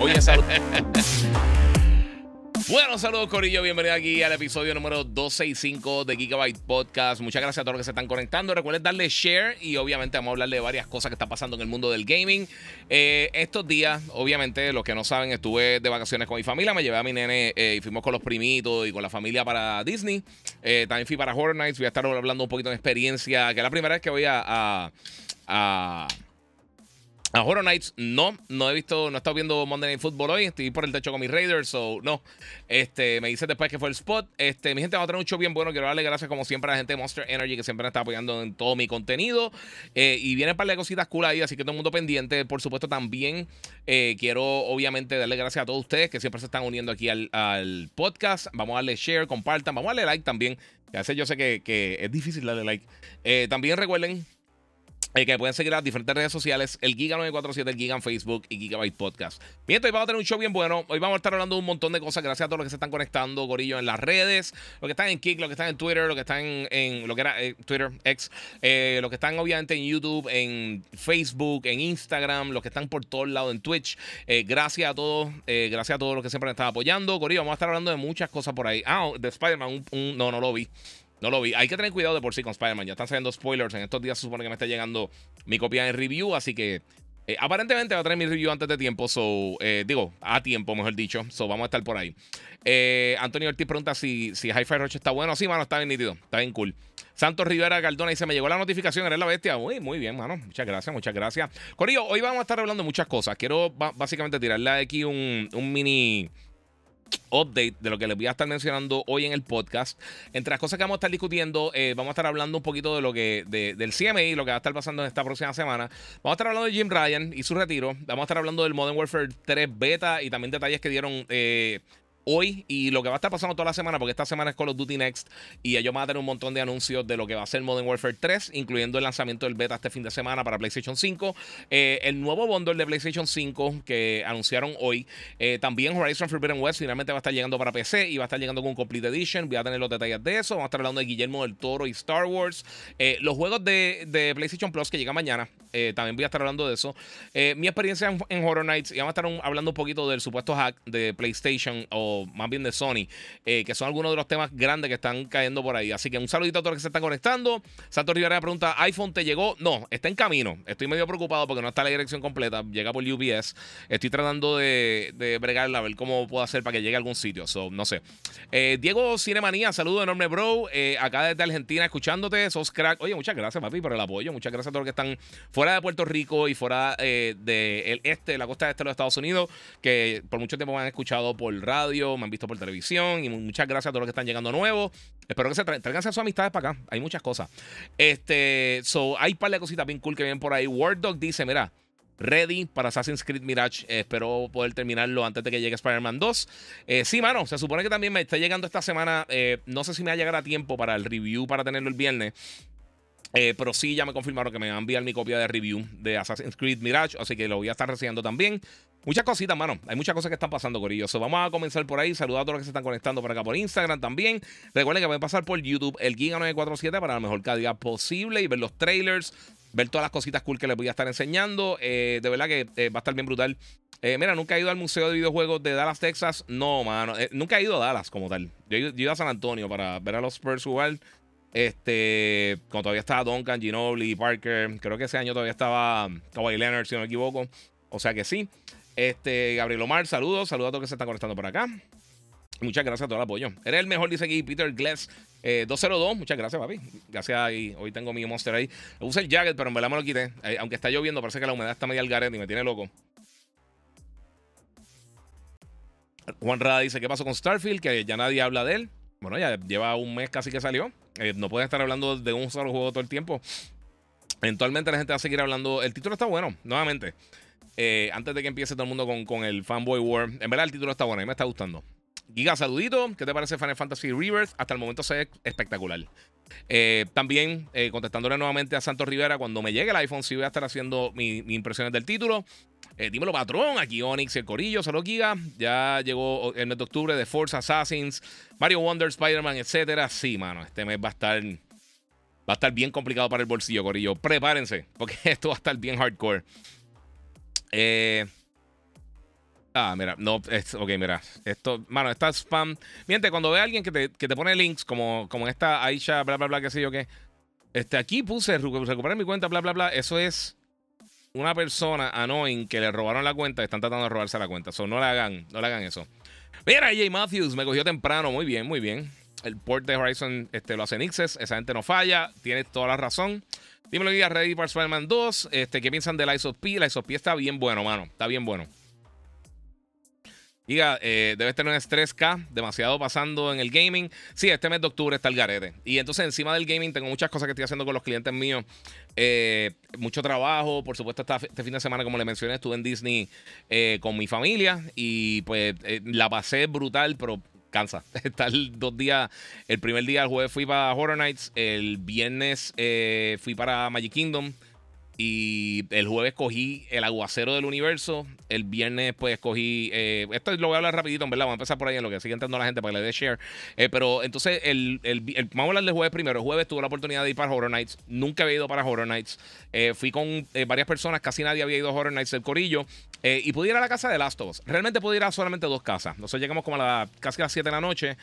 Oye, saludos. Bueno, saludos Corillo, bienvenido aquí al episodio número 265 de Gigabyte Podcast. Muchas gracias a todos los que se están conectando. Recuerden darle share y obviamente vamos a hablar de varias cosas que están pasando en el mundo del gaming. Eh, estos días, obviamente, los que no saben, estuve de vacaciones con mi familia, me llevé a mi nene eh, y fuimos con los primitos y con la familia para Disney. Eh, también fui para Horror Nights, voy a estar hablando un poquito de experiencia, que es la primera vez que voy a Horror Nights, no, no he visto, no he estado viendo Monday Night Football hoy, estoy por el techo con mis Raiders, so no. Este, me dice después que fue el spot. Este, mi gente va a tener un show bien bueno. Quiero darle gracias como siempre a la gente de Monster Energy que siempre me está apoyando en todo mi contenido. Eh, y viene un par de cositas cool ahí, así que todo el mundo pendiente. Por supuesto, también eh, quiero obviamente darle gracias a todos ustedes que siempre se están uniendo aquí al, podcast. Vamos a darle share, compartan, vamos a darle like también. Que a veces yo sé que, es difícil darle like. Eh, también recuerden eh, que pueden seguir las diferentes redes sociales, el Giga947, el Giga en Facebook y Gigabyte Podcast. Bien, hoy vamos a tener un show bien bueno. Hoy vamos a estar hablando de un montón de cosas. Gracias a todos los que se están conectando, Gorillo, en las redes, los que están en Kik, los que están en Twitter, los que están en, lo que era eh, Twitter, X, eh, los que están obviamente en YouTube, en Facebook, en Instagram, los que están por todos lados en Twitch. gracias a todos, gracias a todos los que siempre me están apoyando. Gorillo, vamos a estar hablando de muchas cosas por ahí. Ah, de Spider-Man, no, no lo vi. No lo vi. Hay que tener cuidado de por sí con Spider-Man. Ya están saliendo spoilers. En estos días se supone que me está llegando mi copia de review. Así que eh, aparentemente va a tener mi review antes de tiempo. So, eh, digo, a tiempo, mejor dicho. So, vamos a estar por ahí. Eh, Antonio Ortiz pregunta si, si Hi-Fi Rush está bueno. Sí, mano, está bien nítido. Está bien cool. Santos Rivera Cardona dice: Me llegó la notificación, eres la bestia. Uy, muy bien, mano. Muchas gracias, muchas gracias. Corillo, hoy vamos a estar hablando de muchas cosas. Quiero básicamente tirarle aquí un, un mini update de lo que les voy a estar mencionando hoy en el podcast. Entre las cosas que vamos a estar discutiendo, eh, vamos a estar hablando un poquito de lo que del CMI, lo que va a estar pasando en esta próxima semana. Vamos a estar hablando de Jim Ryan y su retiro. Vamos a estar hablando del Modern Warfare 3 beta y también detalles que dieron eh, hoy y lo que va a estar pasando toda la semana, porque esta semana es Call of Duty Next y ellos van a tener un montón de anuncios de lo que va a ser Modern Warfare 3, incluyendo el lanzamiento del beta este fin de semana para PlayStation 5, eh, el nuevo bundle de PlayStation 5 que anunciaron hoy, eh, también Horizon Forbidden West finalmente va a estar llegando para PC y va a estar llegando con Complete Edition, voy a tener los detalles de eso, vamos a estar hablando de Guillermo del Toro y Star Wars, eh, los juegos de, PlayStation Plus que llegan mañana, también voy a estar hablando de eso, mi experiencia en, Horror Nights y vamos a estar hablando un poquito del supuesto hack de PlayStation o más bien de Sony, eh, que son algunos de los temas grandes que están cayendo por ahí. Así que un saludito a todos los que se están conectando. Santos Rivera pregunta: ¿iPhone te llegó? No, está en camino. Estoy medio preocupado porque no está la dirección completa. Llega por UPS. Estoy tratando de, bregarla, a ver cómo puedo hacer para que llegue a algún sitio. So, no sé. Eh, Diego Cinemanía, saludo enorme, bro. Eh, acá desde Argentina escuchándote. Sos crack. Oye, muchas gracias, papi, por el apoyo. Muchas gracias a todos los que están fuera de Puerto Rico y fuera del este, de la costa este de los Estados Unidos, que por mucho tiempo me han escuchado por radio, me han visto por televisión. Y muchas gracias a todos los que están llegando nuevos. Espero que se traigan sus amistades para acá. Hay muchas cosas. Este, so, hay un par de cositas bien cool que vienen por ahí. Word Dog dice: Mira, ready para Assassin's Creed Mirage. espero poder terminarlo antes de que llegue Spider-Man 2. Eh, sí, mano, se supone que también me está llegando esta semana. Eh, no sé si me va a llegar a tiempo para el review para tenerlo el viernes. Eh, pero sí, ya me confirmaron que me van a enviar mi copia de review de Assassin's Creed Mirage, así que lo voy a estar recibiendo también. Muchas cositas, mano. Hay muchas cosas que están pasando, Corillo. vamos a comenzar por ahí. Saludar a todos los que se están conectando por acá por Instagram también. Recuerden que pueden pasar por YouTube, el Giga947, para la mejor calidad posible y ver los trailers, ver todas las cositas cool que les voy a estar enseñando. Eh, de verdad que eh, va a estar bien brutal. mira, nunca he ido al Museo de Videojuegos de Dallas, Texas. No, mano. nunca he ido a Dallas como tal. Yo, he ido a San Antonio para ver a los Spurs jugar. Este, cuando todavía estaba Duncan, Ginobili, Parker, creo que ese año todavía estaba Kawhi Leonard, si no me equivoco. O sea que sí. Este, Gabriel Omar, saludos, saludos a todos que se están conectando por acá. Muchas gracias a todo el apoyo. Eres el mejor, dice aquí Peter Gless 202. Eh, muchas gracias, papi. Gracias. Y hoy tengo mi monster ahí. Puse el jacket, pero en verdad me lo quité. Eh, aunque está lloviendo, parece que la humedad está medio al garete y me tiene loco. Juan Rada dice: ¿Qué pasó con Starfield? Que ya nadie habla de él. Bueno, ya lleva un mes casi que salió. Eh, no puede estar hablando de un solo juego todo el tiempo. Eventualmente la gente va a seguir hablando. El título está bueno, nuevamente. Eh, antes de que empiece todo el mundo con, con, el Fanboy War. En verdad, el título está bueno, a mí me está gustando. Giga, saludito. ¿Qué te parece Final Fantasy Rebirth? Hasta el momento se ve espectacular. Eh, también eh, contestándole nuevamente a Santos Rivera, cuando me llegue el iPhone, sí voy a estar haciendo mis impresiones del título. dímelo, patrón. Aquí Onyx el Corillo, solo Giga. Ya llegó el mes de octubre de Force Assassins, Mario Wonder, Spider-Man, etcétera. Sí, mano, este mes va a estar. Va a estar bien complicado para el bolsillo, Corillo. Prepárense, porque esto va a estar bien hardcore. Eh, ah, mira, no, es, ok, mira, esto, mano, está spam. Miente, cuando ve a alguien que te, que te pone links, como, como esta Aisha, bla, bla, bla, qué sé yo qué. Este, aquí puse recuperar mi cuenta, bla, bla, bla. Eso es una persona annoying que le robaron la cuenta y están tratando de robarse la cuenta. So, no le hagan, no le hagan eso. Mira, Jay Matthews me cogió temprano, muy bien, muy bien. El port de Horizon este, lo hace Nixes, esa gente no falla, tiene toda la razón. Dímelo, guía, Ready para Spider-Man 2. Este, ¿Qué piensan del Ice of P? La Ice of P está bien bueno, mano. Está bien bueno. Diga, eh, debes tener un estrés K, demasiado pasando en el gaming. Sí, este mes de octubre está el garete. Y entonces encima del gaming tengo muchas cosas que estoy haciendo con los clientes míos. Eh, mucho trabajo, por supuesto, este fin de semana, como le mencioné, estuve en Disney eh, con mi familia y pues la pasé brutal, pero cansa. Estar dos días. El primer día, el jueves fui para Horror Nights. El viernes eh, fui para Magic Kingdom. Y el jueves cogí el aguacero del universo. El viernes, pues, cogí. Eh, esto lo voy a hablar rapidito, en verdad. Vamos a empezar por ahí en lo que sigue entrando la gente para que le dé share. Eh, pero entonces, el, vamos a hablar del jueves primero. El jueves tuve la oportunidad de ir para Horror Nights. Nunca había ido para Horror Nights. Eh, fui con varias personas. Casi nadie había ido a Horror Nights del Corillo. y pude ir a la casa de Last of Us. Realmente pude ir a solamente dos casas. Nosotros llegamos como a la, casi a las 7 de la noche.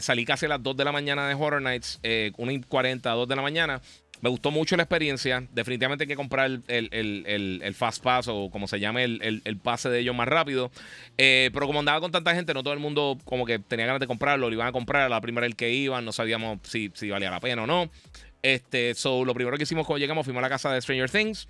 salí casi a las 2 de la mañana de Horror Nights. 1 y 40, 2 de la mañana. Me gustó mucho la experiencia. Definitivamente hay que comprar el, Fast Pass o como se llame el, pase de ellos más rápido. Eh, pero como andaba con tanta gente, no todo el mundo como que tenía ganas de comprarlo, lo iban a comprar. A la primera el que iban, no sabíamos si, si valía la pena o no. Este, so, lo primero que hicimos cuando llegamos fuimos a la casa de Stranger Things.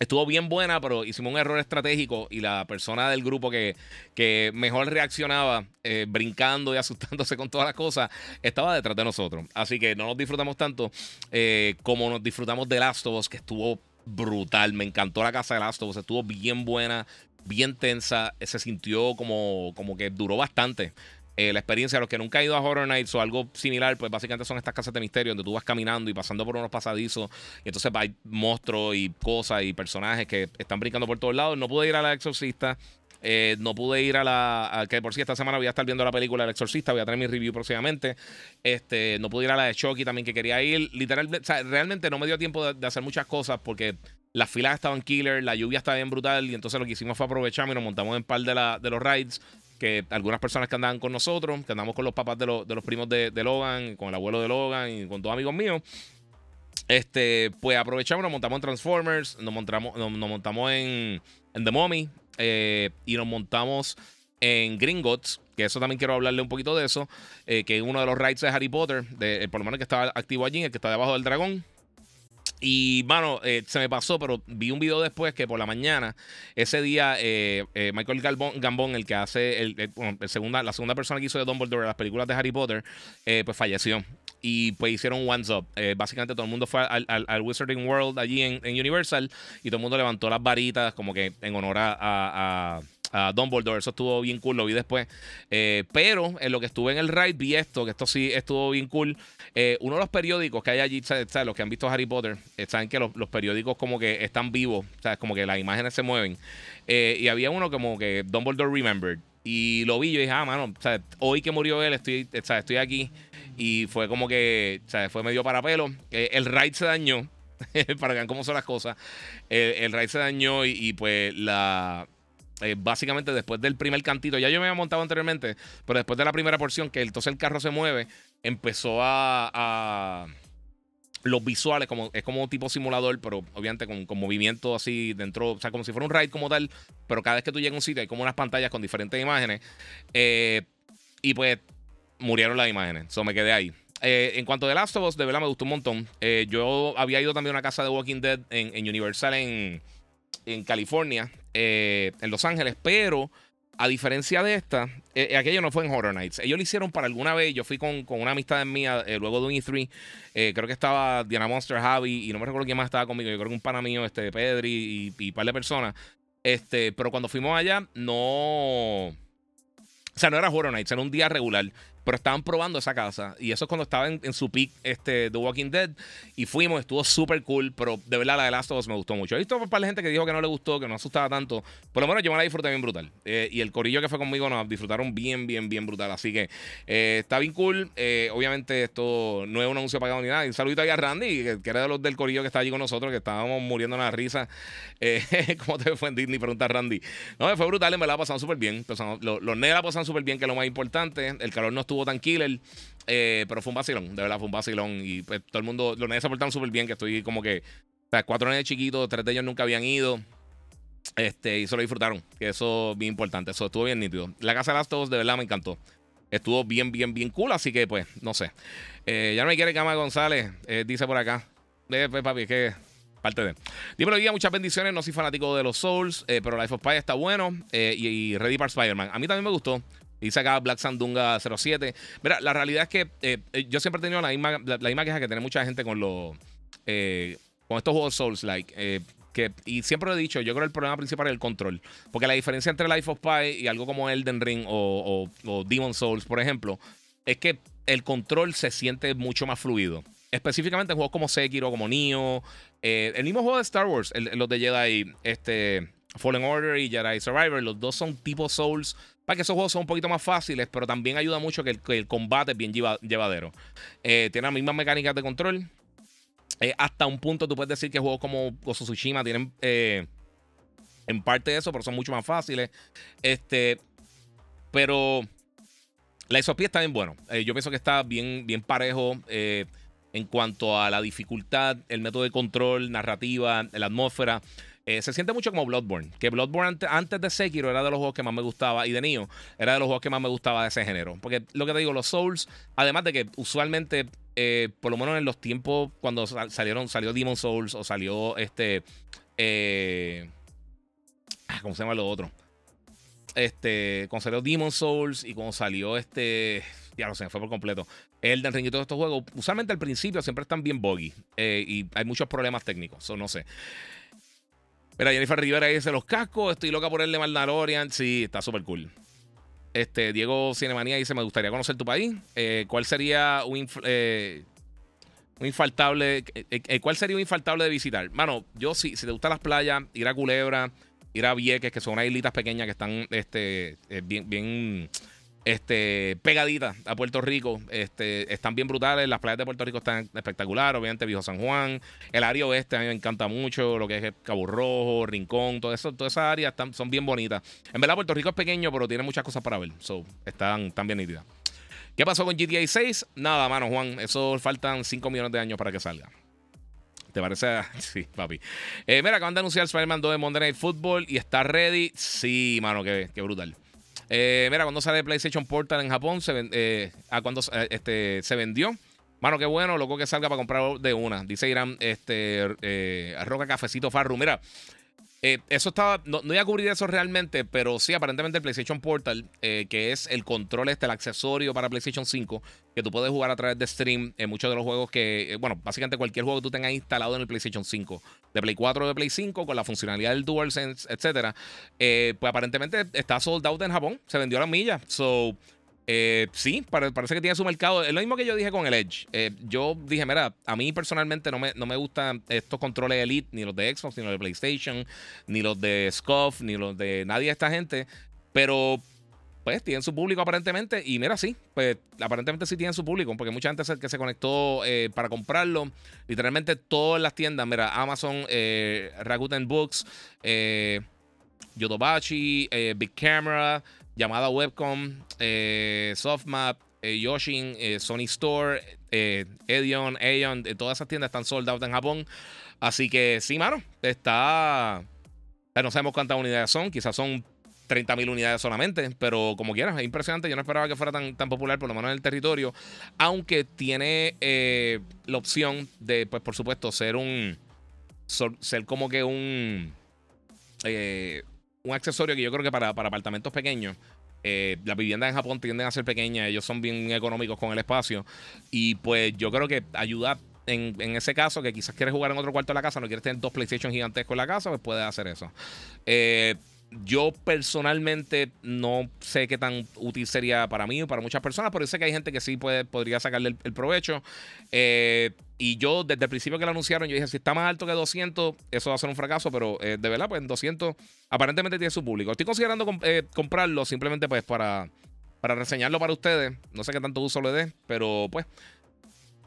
Estuvo bien buena, pero hicimos un error estratégico y la persona del grupo que, que mejor reaccionaba, eh, brincando y asustándose con todas las cosas, estaba detrás de nosotros. Así que no nos disfrutamos tanto eh, como nos disfrutamos de Last of Us, que estuvo brutal. Me encantó la casa de Last of Us, estuvo bien buena, bien tensa. Se sintió como, como que duró bastante. Eh, la experiencia de los que nunca han ido a Horror Nights o algo similar, pues básicamente son estas casas de misterio donde tú vas caminando y pasando por unos pasadizos y entonces hay monstruos y cosas y personajes que están brincando por todos lados. No pude ir a la Exorcista. Eh, no pude ir a la. que por si esta semana voy a estar viendo la película El Exorcista. Voy a tener mi review próximamente. Este, no pude ir a la de Chucky también que quería ir. Literalmente, realmente no me dio tiempo de, hacer muchas cosas porque las filas estaban killer, la lluvia estaba bien brutal. Y entonces lo que hicimos fue aprovechar y nos montamos en par de, la, de los rides que algunas personas que andaban con nosotros, que andamos con los papás de, los primos de, Logan, con el abuelo de Logan y con todos amigos míos, este, pues aprovechamos, nos montamos en Transformers, nos montamos, nos, montamos en, The Mommy eh, y nos montamos en Gringotts, que eso también quiero hablarle un poquito de eso, eh, que es uno de los rides de Harry Potter, de, por lo menos que estaba activo allí, el que está debajo del dragón. Y, mano, eh, se me pasó, pero vi un video después que por la mañana, ese día, eh, eh, Michael Gambon, el que hace el, segunda, la segunda persona que hizo de Dumbledore las películas de Harry Potter, pues falleció. Y pues hicieron One Up. básicamente todo el mundo fue al, Wizarding World allí en, Universal y todo el mundo levantó las varitas como que en honor a Dumbledore. Eso estuvo bien cool, lo vi después. Eh, pero en lo que estuve en el ride vi esto, que esto sí estuvo bien cool. Eh, uno de los periódicos que hay allí, ¿sabes? los que han visto Harry Potter, eh, saben que los, periódicos como que están vivos, ¿sabes? como que las imágenes se mueven. y había uno como que Dumbledore Remembered. Y lo vi y yo dije, ah, mano, hoy que murió él, estoy, estoy aquí. Y fue como que, ¿sabes? fue medio para pelo. el ride se dañó, para que vean cómo son las cosas. el ride se dañó y pues la eh, básicamente después del primer cantito, ya yo me había montado anteriormente, pero después de la primera porción, que entonces el carro se mueve, empezó a, los visuales, como, es como tipo simulador, pero obviamente con, con, movimiento así dentro, o sea, como si fuera un ride como tal, pero cada vez que tú llegas a un sitio hay como unas pantallas con diferentes imágenes. Eh, y pues murieron las imágenes, eso me quedé ahí. Eh, en cuanto a The Last of Us, de verdad me gustó un montón. yo había ido también a una casa de Walking Dead en, en Universal en, en California, eh, en Los Ángeles, pero a diferencia de esta, eh, aquello no fue en Horror Nights. Ellos lo hicieron para alguna vez. Yo fui con, una amistad mía luego de un E3. creo que estaba Diana Monster, Javi, y no me recuerdo quién más estaba conmigo. Yo creo que un pana mío, este, Pedri y, y un par de personas. Este, pero cuando fuimos allá, no. O sea, no era Horror Nights, era un día regular. Pero estaban probando esa casa. Y eso es cuando estaba en, su peak este, The Walking Dead. Y fuimos, estuvo súper cool. Pero de verdad, la de Last of Us me gustó mucho. He visto un par de gente que dijo que no le gustó, que no asustaba tanto. Por lo menos yo me la disfruté bien brutal. Eh, y el corillo que fue conmigo nos disfrutaron bien, bien, bien brutal. Así que eh, está bien cool. Eh, obviamente, esto no es un anuncio pagado ni nada. Un saludito ahí a Randy, que, era de los del corillo que está allí con nosotros, que estábamos muriendo en la risa. ¿Cómo te fue en Disney? Pregunta Randy. No, fue brutal, me la pasado súper bien. Los, los la pasaron súper bien, que es lo más importante. El calor no estuvo tan killer. Eh, pero fue un vacilón, de verdad fue un vacilón. Y pues, todo el mundo, los nenes se portaron súper bien, que estoy como que. O sea, cuatro nenes chiquitos, tres de ellos nunca habían ido. Este, y se lo disfrutaron, que eso es bien importante. Eso estuvo bien nítido. La casa de las todos, de verdad, me encantó. Estuvo bien, bien, bien cool, así que pues, no sé. Eh, ya no me quiere Cama González, eh, dice por acá. Pues, papi, es que parte de. Dímelo, día, muchas bendiciones. No soy fanático de los Souls, pero Life of Pi está bueno. Y, y, Ready para Spider-Man. A mí también me gustó. Dice acá Black Sandunga 07. Mira, la realidad es que eh, eh, yo siempre he tenido la misma, la, queja que tiene mucha gente con los eh, con estos juegos Souls-like. que, y siempre lo he dicho, yo creo que el problema principal es el control. Porque la diferencia entre Life of Pi y algo como Elden Ring o, o, Demon Souls, por ejemplo, es que el control se siente mucho más fluido. Específicamente en juegos como Sekiro, como Nioh. el mismo juego de Star Wars, los de Jedi, este, Fallen Order y Jedi Survivor, los dos son tipo Souls que esos juegos son un poquito más fáciles, pero también ayuda mucho que el, combate es bien llevadero. Eh, tiene las mismas mecánicas de control. Eh, hasta un punto tú puedes decir que juegos como Gozo Tsushima tienen eh, en parte eso, pero son mucho más fáciles. Este, pero la isopía está bien bueno. yo pienso que está bien, bien parejo en cuanto a la dificultad, el método de control, narrativa, la atmósfera. Eh, se siente mucho como Bloodborne. Que Bloodborne antes, de Sekiro era de los juegos que más me gustaba. Y de Nioh era de los juegos que más me gustaba de ese género. Porque lo que te digo, los Souls, además de que usualmente, eh, por lo menos en los tiempos cuando salieron, salió Demon Souls o salió este. Eh, ah, ¿Cómo se llama lo otro? Este, cuando salió Demon Souls y cuando salió este. Ya lo sé, fue por completo. Elden Ring y todos estos juegos, usualmente al principio siempre están bien buggy. y hay muchos problemas técnicos. O no sé. Mira, Jennifer Rivera dice los cascos. Estoy loca por el de Mandalorian. Sí, está súper cool. Este, Diego Cinemanía dice: Me gustaría conocer tu país. Eh, ¿Cuál sería un, eh, un infaltable? Eh, ¿Cuál sería un infaltable de visitar? Mano, yo sí, si te gustan las playas, ir a Culebra, ir a Vieques, que son unas islitas pequeñas que están este, bien, bien este, pegadita a Puerto Rico. Este, están bien brutales. Las playas de Puerto Rico están espectaculares. Obviamente, Viejo San Juan. El área oeste a mí me encanta mucho. Lo que es Cabo Rojo, Rincón, todas esas áreas son bien bonitas. En verdad, Puerto Rico es pequeño, pero tiene muchas cosas para ver. So, están, bien nítidas. ¿Qué pasó con GTA 6? Nada, mano, Juan. Eso faltan 5 millones de años para que salga. ¿Te parece? Sí, papi. Eh, mira, acaban de anunciar Spider-Man 2 de Monday Night Football y está ready. Sí, mano, qué, qué brutal. Eh, mira, cuando sale PlayStation Portal en Japón, se, eh, a cuando eh, este, se vendió. Mano, qué bueno, loco que salga para comprar de una. Dice Irán, este, eh, Roca Cafecito Farru. Mira, eh, eso estaba. No, no, iba a cubrir eso realmente, pero sí, aparentemente el PlayStation Portal, eh, que es el control, este, el accesorio para PlayStation 5, que tú puedes jugar a través de stream en muchos de los juegos que. Eh, bueno, básicamente cualquier juego que tú tengas instalado en el PlayStation 5, de Play 4 o de Play 5, con la funcionalidad del DualSense, etcétera. pues aparentemente está sold out en Japón, se vendió a la milla. So. Eh, sí, parece que tiene su mercado. Es lo mismo que yo dije con el Edge. Eh, yo dije, mira, a mí personalmente no me, no me gustan estos controles Elite, ni los de Xbox, ni los de PlayStation, ni los de Scuff, ni los de nadie de esta gente. Pero, pues, tienen su público aparentemente. Y mira, sí, pues, aparentemente sí tienen su público, porque mucha gente que se conectó eh, para comprarlo. Literalmente todas las tiendas, mira, Amazon, Rakuten Books, Yodobashi, Big Camera llamada Webcom, eh, Softmap, eh, Yoshin, eh, Sony Store, eh, Edion, Aeon, todas esas tiendas están sold out en Japón. Así que sí, mano, está. No sabemos cuántas unidades son, quizás son 30.000 unidades solamente, pero como quieras, es impresionante. Yo no esperaba que fuera tan, tan popular, por lo menos en el territorio, aunque tiene la opción de, pues por supuesto, ser un. ser como que un un accesorio que yo creo que para, para apartamentos pequeños. Eh, las viviendas en Japón tienden a ser pequeñas, ellos son bien económicos con el espacio. Y pues yo creo que ayuda en, en, ese caso, que quizás quieres jugar en otro cuarto de la casa, no quieres tener dos PlayStation gigantescos en la casa, pues puedes hacer eso. Eh, yo personalmente no sé qué tan útil sería para mí o para muchas personas, pero sé que hay gente que sí puede, podría sacarle el, provecho. Eh, y yo desde el principio que lo anunciaron, yo dije, si está más alto que 200, eso va a ser un fracaso, pero eh, de verdad, pues en 200 aparentemente tiene su público. Estoy considerando eh, comprarlo simplemente pues para, para reseñarlo para ustedes. No sé qué tanto uso le dé, pero pues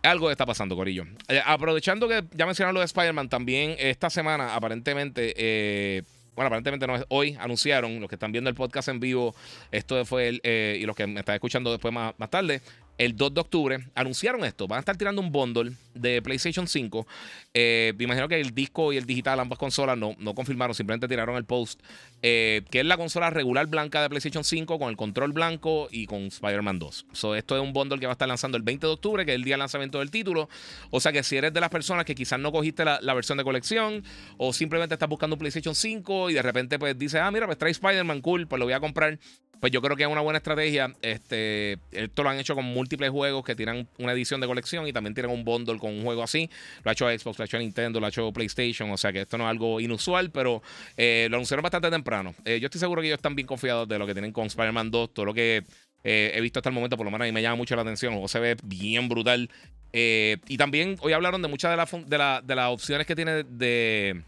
algo está pasando, Corillo. aprovechando que ya mencionaron lo de Spider-Man, también esta semana aparentemente bueno, aparentemente no es hoy, anunciaron, los que están viendo el podcast en vivo, esto fue el, eh, y los que me están escuchando después más, más tarde, el 2 de octubre, anunciaron esto. Van a estar tirando un bundle de PlayStation 5. Eh, me imagino que el disco y el digital, ambas consolas, no, no confirmaron, simplemente tiraron el post. Eh, que es la consola regular blanca de PlayStation 5 con el control blanco y con Spider-Man 2. So, esto es un bundle que va a estar lanzando el 20 de octubre, que es el día de lanzamiento del título. O sea que si eres de las personas que quizás no cogiste la, versión de colección o simplemente estás buscando un PlayStation 5 y de repente pues dices, ah, mira, pues trae Spider-Man, cool, pues lo voy a comprar pues yo creo que es una buena estrategia. Este, esto lo han hecho con múltiples juegos que tiran una edición de colección y también tiran un bundle con un juego así. Lo ha hecho Xbox, lo ha hecho Nintendo, lo ha hecho PlayStation. O sea que esto no es algo inusual, pero eh, lo anunciaron bastante temprano. Eh, yo estoy seguro que ellos están bien confiados de lo que tienen con Spider-Man 2. Todo lo que eh, he visto hasta el momento, por lo menos a mí me llama mucho la atención. O se ve bien brutal. y también hoy hablaron de muchas de, de las opciones que tiene de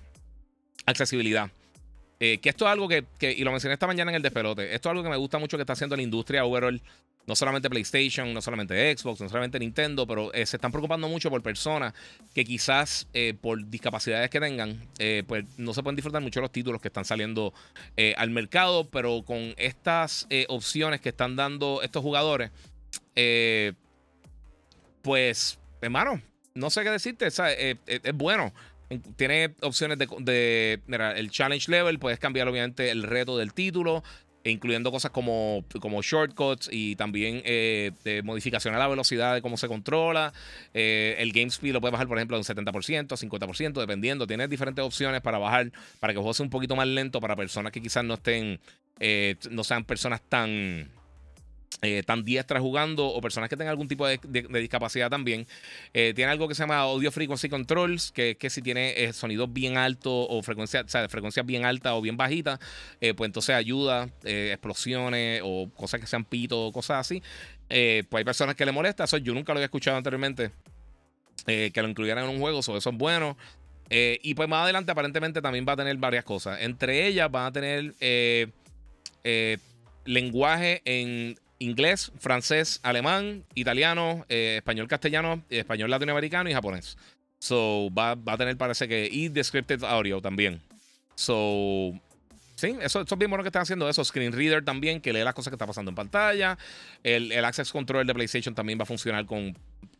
accesibilidad. Eh, que esto es algo que, y lo mencioné esta mañana en el despelote, esto es algo que me gusta mucho que está haciendo la industria overall. No solamente PlayStation, no solamente Xbox, no solamente Nintendo, pero eh, se están preocupando mucho por personas que quizás eh, por discapacidades que tengan, pues no se pueden disfrutar mucho los títulos que están saliendo al mercado, pero con estas opciones que están dando estos jugadores, pues, hermano, no sé qué decirte, es bueno. Tiene opciones de, mira, el challenge level, puedes cambiar obviamente el reto del título, incluyendo cosas como, como shortcuts y también eh, modificación a la velocidad de cómo se controla. Eh, el game speed lo puedes bajar, por ejemplo, de un 70%, 50%, dependiendo. Tienes diferentes opciones para bajar, para que sea un poquito más lento para personas que quizás no estén, eh, no sean personas tan eh, tan diestras jugando o personas que tengan algún tipo de, discapacidad también. Eh, tiene algo que se llama Audio Frequency Controls, que es que si tiene eh, sonidos bien altos o frecuencia, o sea, frecuencias bien altas o bien bajitas, pues entonces ayuda, explosiones o cosas que sean pito o cosas así. pues hay personas que le molesta, eso yo nunca lo había escuchado anteriormente, que lo incluyeran en un juego, eso es bueno. y pues más adelante aparentemente también va a tener varias cosas. Entre ellas van a tener lenguaje en inglés, francés, alemán, italiano, eh, español castellano, español latinoamericano y japonés. So, va, a tener, parece que, y descripted audio también. So, sí, eso, eso, es bien bueno que están haciendo eso. Screen Reader también, que lee las cosas que están pasando en pantalla. El, el Access Control de PlayStation también va a funcionar con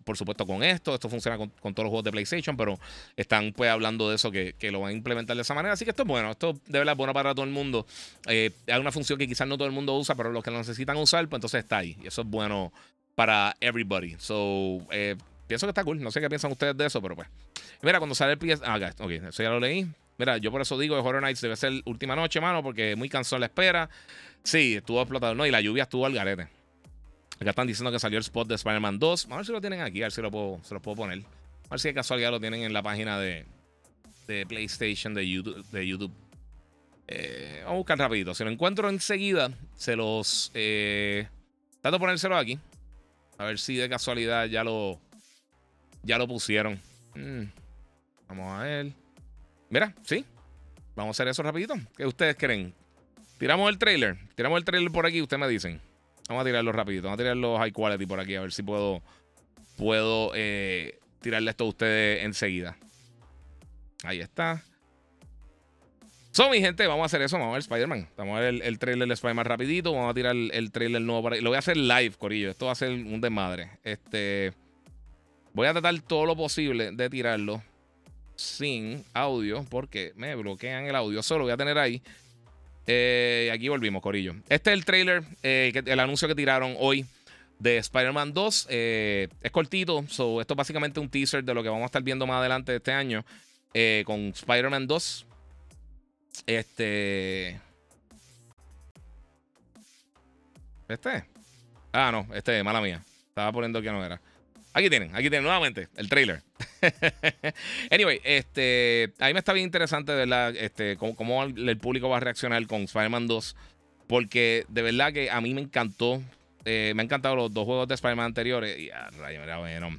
por supuesto, con esto. Esto funciona con, todos los juegos de PlayStation, pero están pues hablando de eso, que, lo van a implementar de esa manera. Así que esto es bueno. Esto de verdad bueno para todo el mundo. Eh, hay una función que quizás no todo el mundo usa, pero los que lo necesitan usar, pues entonces está ahí. Y eso es bueno para everybody. So, eh, pienso que está cool. No sé qué piensan ustedes de eso, pero pues. Mira, cuando sale el PS. Ah, ok, eso ya lo leí. Mira, yo por eso digo que Horror Nights debe ser última noche, mano, porque muy cansado la espera. Sí, estuvo explotado, ¿no? Y la lluvia estuvo al garete. Acá están diciendo que salió el spot de Spider-Man 2. Vamos a ver si lo tienen aquí, a ver si lo puedo, se lo puedo poner. A ver si de casualidad lo tienen en la página de, de PlayStation de YouTube. De YouTube. Eh, vamos a buscar rapidito. Si lo encuentro enseguida, se los... Eh, trato ponérselo aquí. A ver si de casualidad ya lo... Ya lo pusieron. Mm, vamos a ver. Mira, sí. Vamos a hacer eso rapidito. ¿Qué ustedes creen? Tiramos el trailer. Tiramos el trailer por aquí, ustedes me dicen. Vamos a tirarlo rapidito. Vamos a tirar los high quality por aquí. A ver si puedo, puedo eh, tirarle esto a ustedes enseguida. Ahí está. So, mi gente, vamos a hacer eso. Vamos a ver Spider-Man. Vamos a ver el, trailer de Spider-Man rapidito. Vamos a tirar el, trailer nuevo para Lo voy a hacer live, Corillo. Esto va a ser un desmadre. Este. Voy a tratar todo lo posible de tirarlo sin audio porque me bloquean el audio. Solo voy a tener ahí. Eh, aquí volvimos, Corillo. Este es el trailer, eh, el anuncio que tiraron hoy de Spider-Man 2. Eh, es cortito, so, esto es básicamente un teaser de lo que vamos a estar viendo más adelante este año eh, con Spider-Man 2. Este. ¿Este? Ah, no, este, mala mía. Estaba poniendo que no era. Aquí tienen, aquí tienen nuevamente el trailer. anyway, este, a mí me está bien interesante, ¿verdad? Este, cómo, el público va a reaccionar con Spider-Man 2. Porque de verdad que a mí me encantó. Eh, me han encantado los dos juegos de Spider-Man anteriores. Y a rayo, mira, bueno.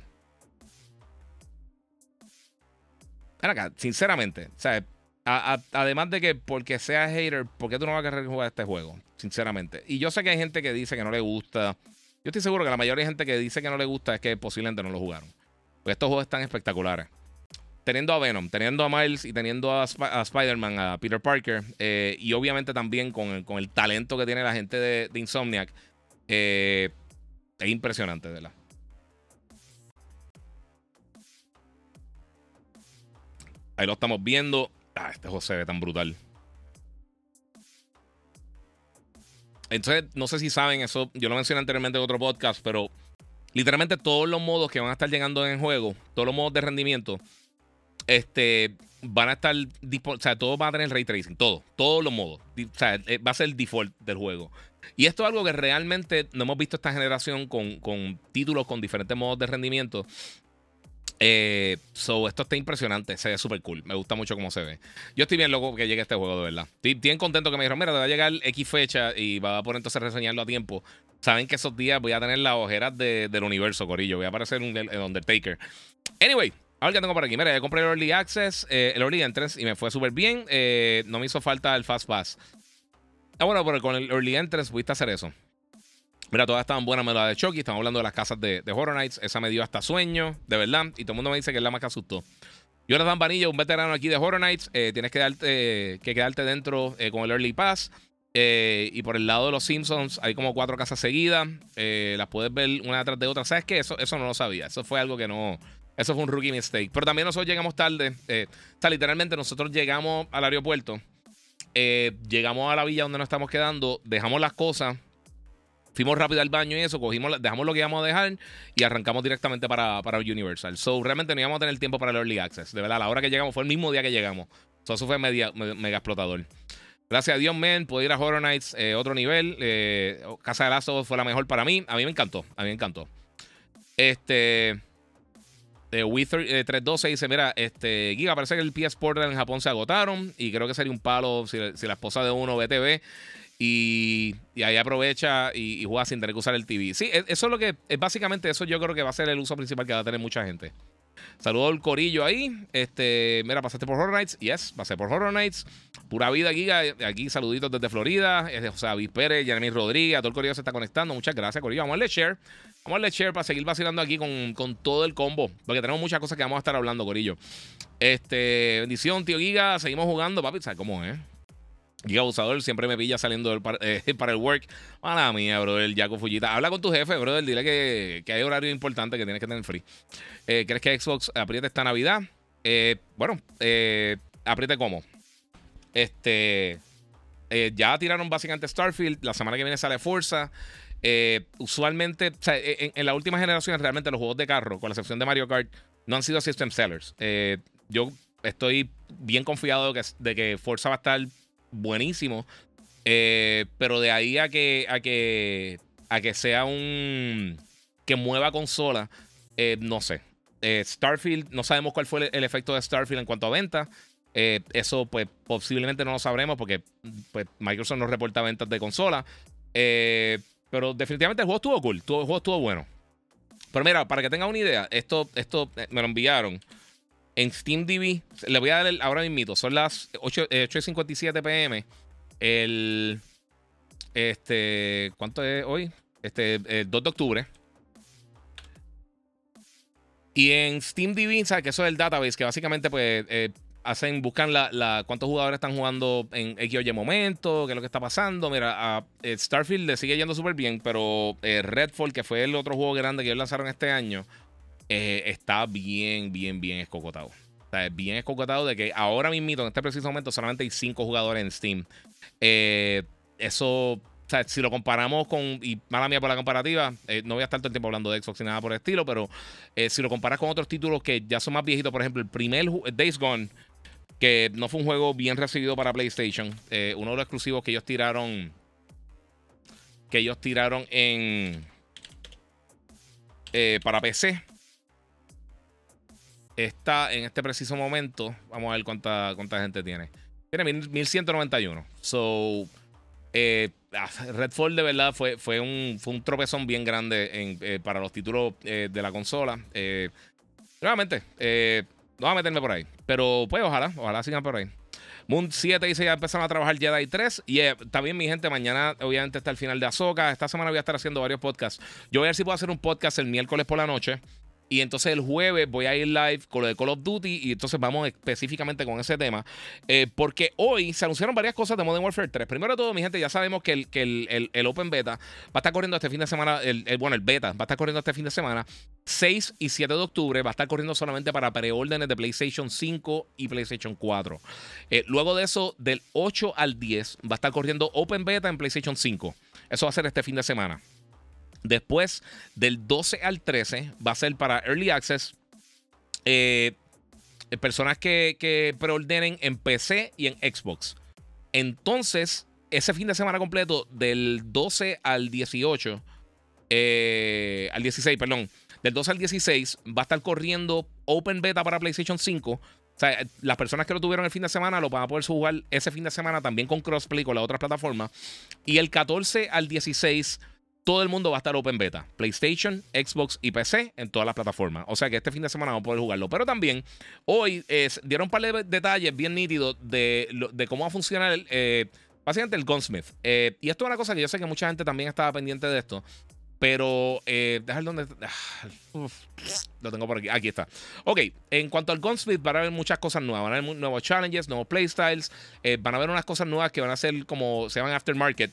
acá, sinceramente, o sea, además de que porque seas hater, ¿por qué tú no vas a querer jugar este juego? Sinceramente. Y yo sé que hay gente que dice que no le gusta. Yo estoy seguro que la mayoría de gente que dice que no le gusta es que posiblemente no lo jugaron. Porque estos juegos están espectaculares. Teniendo a Venom, teniendo a Miles y teniendo a, Spider-Man, a Peter Parker, eh, y obviamente también con el, talento que tiene la gente de, Insomniac, eh, es impresionante, ¿verdad? Ahí lo estamos viendo. Ah, este José ve tan brutal. Entonces, no sé si saben eso. Yo lo mencioné anteriormente en otro podcast, pero literalmente todos los modos que van a estar llegando en el juego, todos los modos de rendimiento, este, van a estar. O sea, todos van a tener ray tracing. Todo. Todos los modos. O sea, eh, va a ser el default del juego. Y esto es algo que realmente no hemos visto esta generación con, con títulos con diferentes modos de rendimiento. Eh, so, esto está impresionante, se ve súper cool. Me gusta mucho cómo se ve. Yo estoy bien loco que llegue este juego, de verdad. Estoy bien contento que me dijeron, mira, te va a llegar X fecha y va a poner entonces reseñarlo a tiempo. Saben que esos días voy a tener las ojeras del universo, Corillo. Voy a aparecer el Undertaker. Anyway, a ver qué tengo por aquí. Mira, ya compré el Early Access, eh, el Early Entrance y me fue súper bien. Eh, no me hizo falta el Fast Pass. Ah, bueno, pero con el Early Entrance pudiste hacer eso. Mira, todas estaban buenas, me la de Chucky. Estamos hablando de las casas de, Horror Nights. Esa me dio hasta sueño, de verdad. Y todo el mundo me dice que es la más que asustó. Dan Vanilla, un veterano aquí de Horror Nights. Eh, tienes que, darte, que quedarte dentro eh, con el Early Pass. Eh, y por el lado de los Simpsons hay como cuatro casas seguidas. las puedes ver una detrás de otra. ¿Sabes qué? Eso, eso no lo sabía. Eso fue algo que no. Eso fue un rookie mistake. Pero también nosotros llegamos tarde. o sea, literalmente nosotros llegamos al aeropuerto. llegamos a la villa donde nos estamos quedando. Dejamos las cosas fuimos rápido al baño y eso, cogimos, dejamos lo que íbamos a dejar y arrancamos directamente para, para Universal. So, realmente no íbamos a tener tiempo para el Early Access. De verdad, la hora que llegamos fue el mismo día que llegamos. So, eso fue mega explotador. Gracias a Dios, men, pude ir a Horror Nights, eh, otro nivel. Eh, Casa de Lazo fue la mejor para mí. A mí me encantó, a mí me encantó. Este... Eh, We 312 dice, mira, este, Giga, parece que el PS Portal en Japón se agotaron y creo que sería un palo si, si la esposa de uno BTV y, ahí aprovecha y, juega sin tener que usar el TV. Sí, e, eso es lo que es básicamente eso yo creo que va a ser el uso principal que va a tener mucha gente. Saludos al corillo ahí. Este, mira, pasaste por Horror Nights. Yes, pasé por Horror Nights. Pura vida aquí. Aquí saluditos desde Florida. O sea, Luis Pérez, Jeremy Rodríguez. Todo el corillo se está conectando. Muchas gracias, corillo. Vamos a darle share. Vamos a darle share para seguir vacilando aquí con, con, todo el combo. Porque tenemos muchas cosas que vamos a estar hablando, corillo. Este, bendición, tío Giga. Seguimos jugando, papi. ¿Sabes cómo es? Giga abusador siempre me pilla saliendo eh, para, el work. Mala mía, bro, el Jaco Fujita. Habla con tu jefe, brother. Dile que, hay horario importante que tienes que tener free. Eh, ¿Crees que Xbox apriete esta Navidad? Eh, bueno, apriete cómo. Este. ya tiraron básicamente Starfield. La semana que viene sale Forza. usualmente, sea, en, en, la última generación, realmente los juegos de carro, con la excepción de Mario Kart, no han sido system sellers. yo estoy bien confiado de que Forza va a estar buenísimo. Eh, pero de ahí a que, a que, a que sea un. que mueva consola, eh, no sé. Eh, Starfield, no sabemos cuál fue el, efecto de Starfield en cuanto a ventas. eso, pues, posiblemente no lo sabremos porque pues, Microsoft no reporta ventas de consola. pero definitivamente el juego estuvo cool. el juego estuvo bueno. Pero mira, para que tengan una idea, esto, esto me lo enviaron en SteamDB, le voy a dar ahora mismo, son las 8.57 pm. El. Este. ¿Cuánto es hoy? Este, el 2 de octubre. Y en SteamDB, ¿sabes? Que eso es el database, que básicamente, pues, eh, hacen, buscan la, cuántos jugadores están jugando en X o Y momento, qué es lo que está pasando. Mira, a eh, Starfield le sigue yendo súper bien, pero eh, Redfall, que fue el otro juego grande que ellos lanzaron este año, eh, está bien, bien, bien escocotado. Está bien escocotado de que ahora mismo, en este preciso momento, solamente hay 5 jugadores en Steam. Eh, eso, o si lo comparamos con, y mala mía por la comparativa, eh, no voy a estar todo el tiempo hablando de Xbox ni nada por el estilo, pero si lo comparas con otros títulos que ya son más viejitos, por ejemplo, el primer Days Gone, que no fue un juego bien recibido para PlayStation, uno de los exclusivos que ellos tiraron que ellos tiraron en para PC. Está en este preciso momento. Vamos a ver cuánta, cuánta gente tiene. Tiene 1191. So, eh, ah, Redfall de verdad fue, fue, un, fue un tropezón bien grande eh, para los títulos de la consola. nuevamente, no voy a meterme por ahí. Pero pues ojalá, ojalá sigan por ahí. Moon 7 dice ya empezaron a trabajar Jedi 3. Y eh, también mi gente, mañana obviamente está el final de Azoka. Esta semana voy a estar haciendo varios podcasts. Yo voy a ver si puedo hacer un podcast el miércoles por la noche. Y entonces el jueves voy a ir live con lo de Call of Duty y entonces vamos específicamente con ese tema. Eh, porque hoy se anunciaron varias cosas de Modern Warfare 3. Primero de todo, mi gente, ya sabemos que el, que el, Open Beta va a estar corriendo este fin de semana. El, bueno, el Beta va a estar corriendo este fin de semana. 6 y 7 de octubre va a estar corriendo solamente para preórdenes de PlayStation 5 y PlayStation 4. Eh, luego de eso, del 8 al 10 va a estar corriendo Open Beta en PlayStation 5. Eso va a ser este fin de semana. Después del 12 al 13 va a ser para Early Access. Eh, personas que, preordenen en PC y en Xbox. Entonces, ese fin de semana completo, del 12 al 18, eh, al 16, perdón, del 12 al 16, va a estar corriendo Open Beta para PlayStation 5. O sea, las personas que lo tuvieron el fin de semana lo van a poder jugar ese fin de semana también con crossplay con la otra plataforma. Y el 14 al 16 todo el mundo va a estar open beta. PlayStation, Xbox y PC en todas las plataformas. O sea que este fin de semana vamos a poder jugarlo. Pero también hoy dieron un par de detalles bien nítidos de, cómo va a funcionar eh, básicamente el Gunsmith. Eh, y esto es una cosa que yo sé que mucha gente también estaba pendiente de esto. Pero, eh, donde. Ah, lo tengo por aquí. Aquí está. Ok, en cuanto al Gunsmith, van a haber muchas cosas nuevas. Van a haber nuevos challenges, nuevos playstyles. Eh, van a haber unas cosas nuevas que van a ser como se llaman aftermarket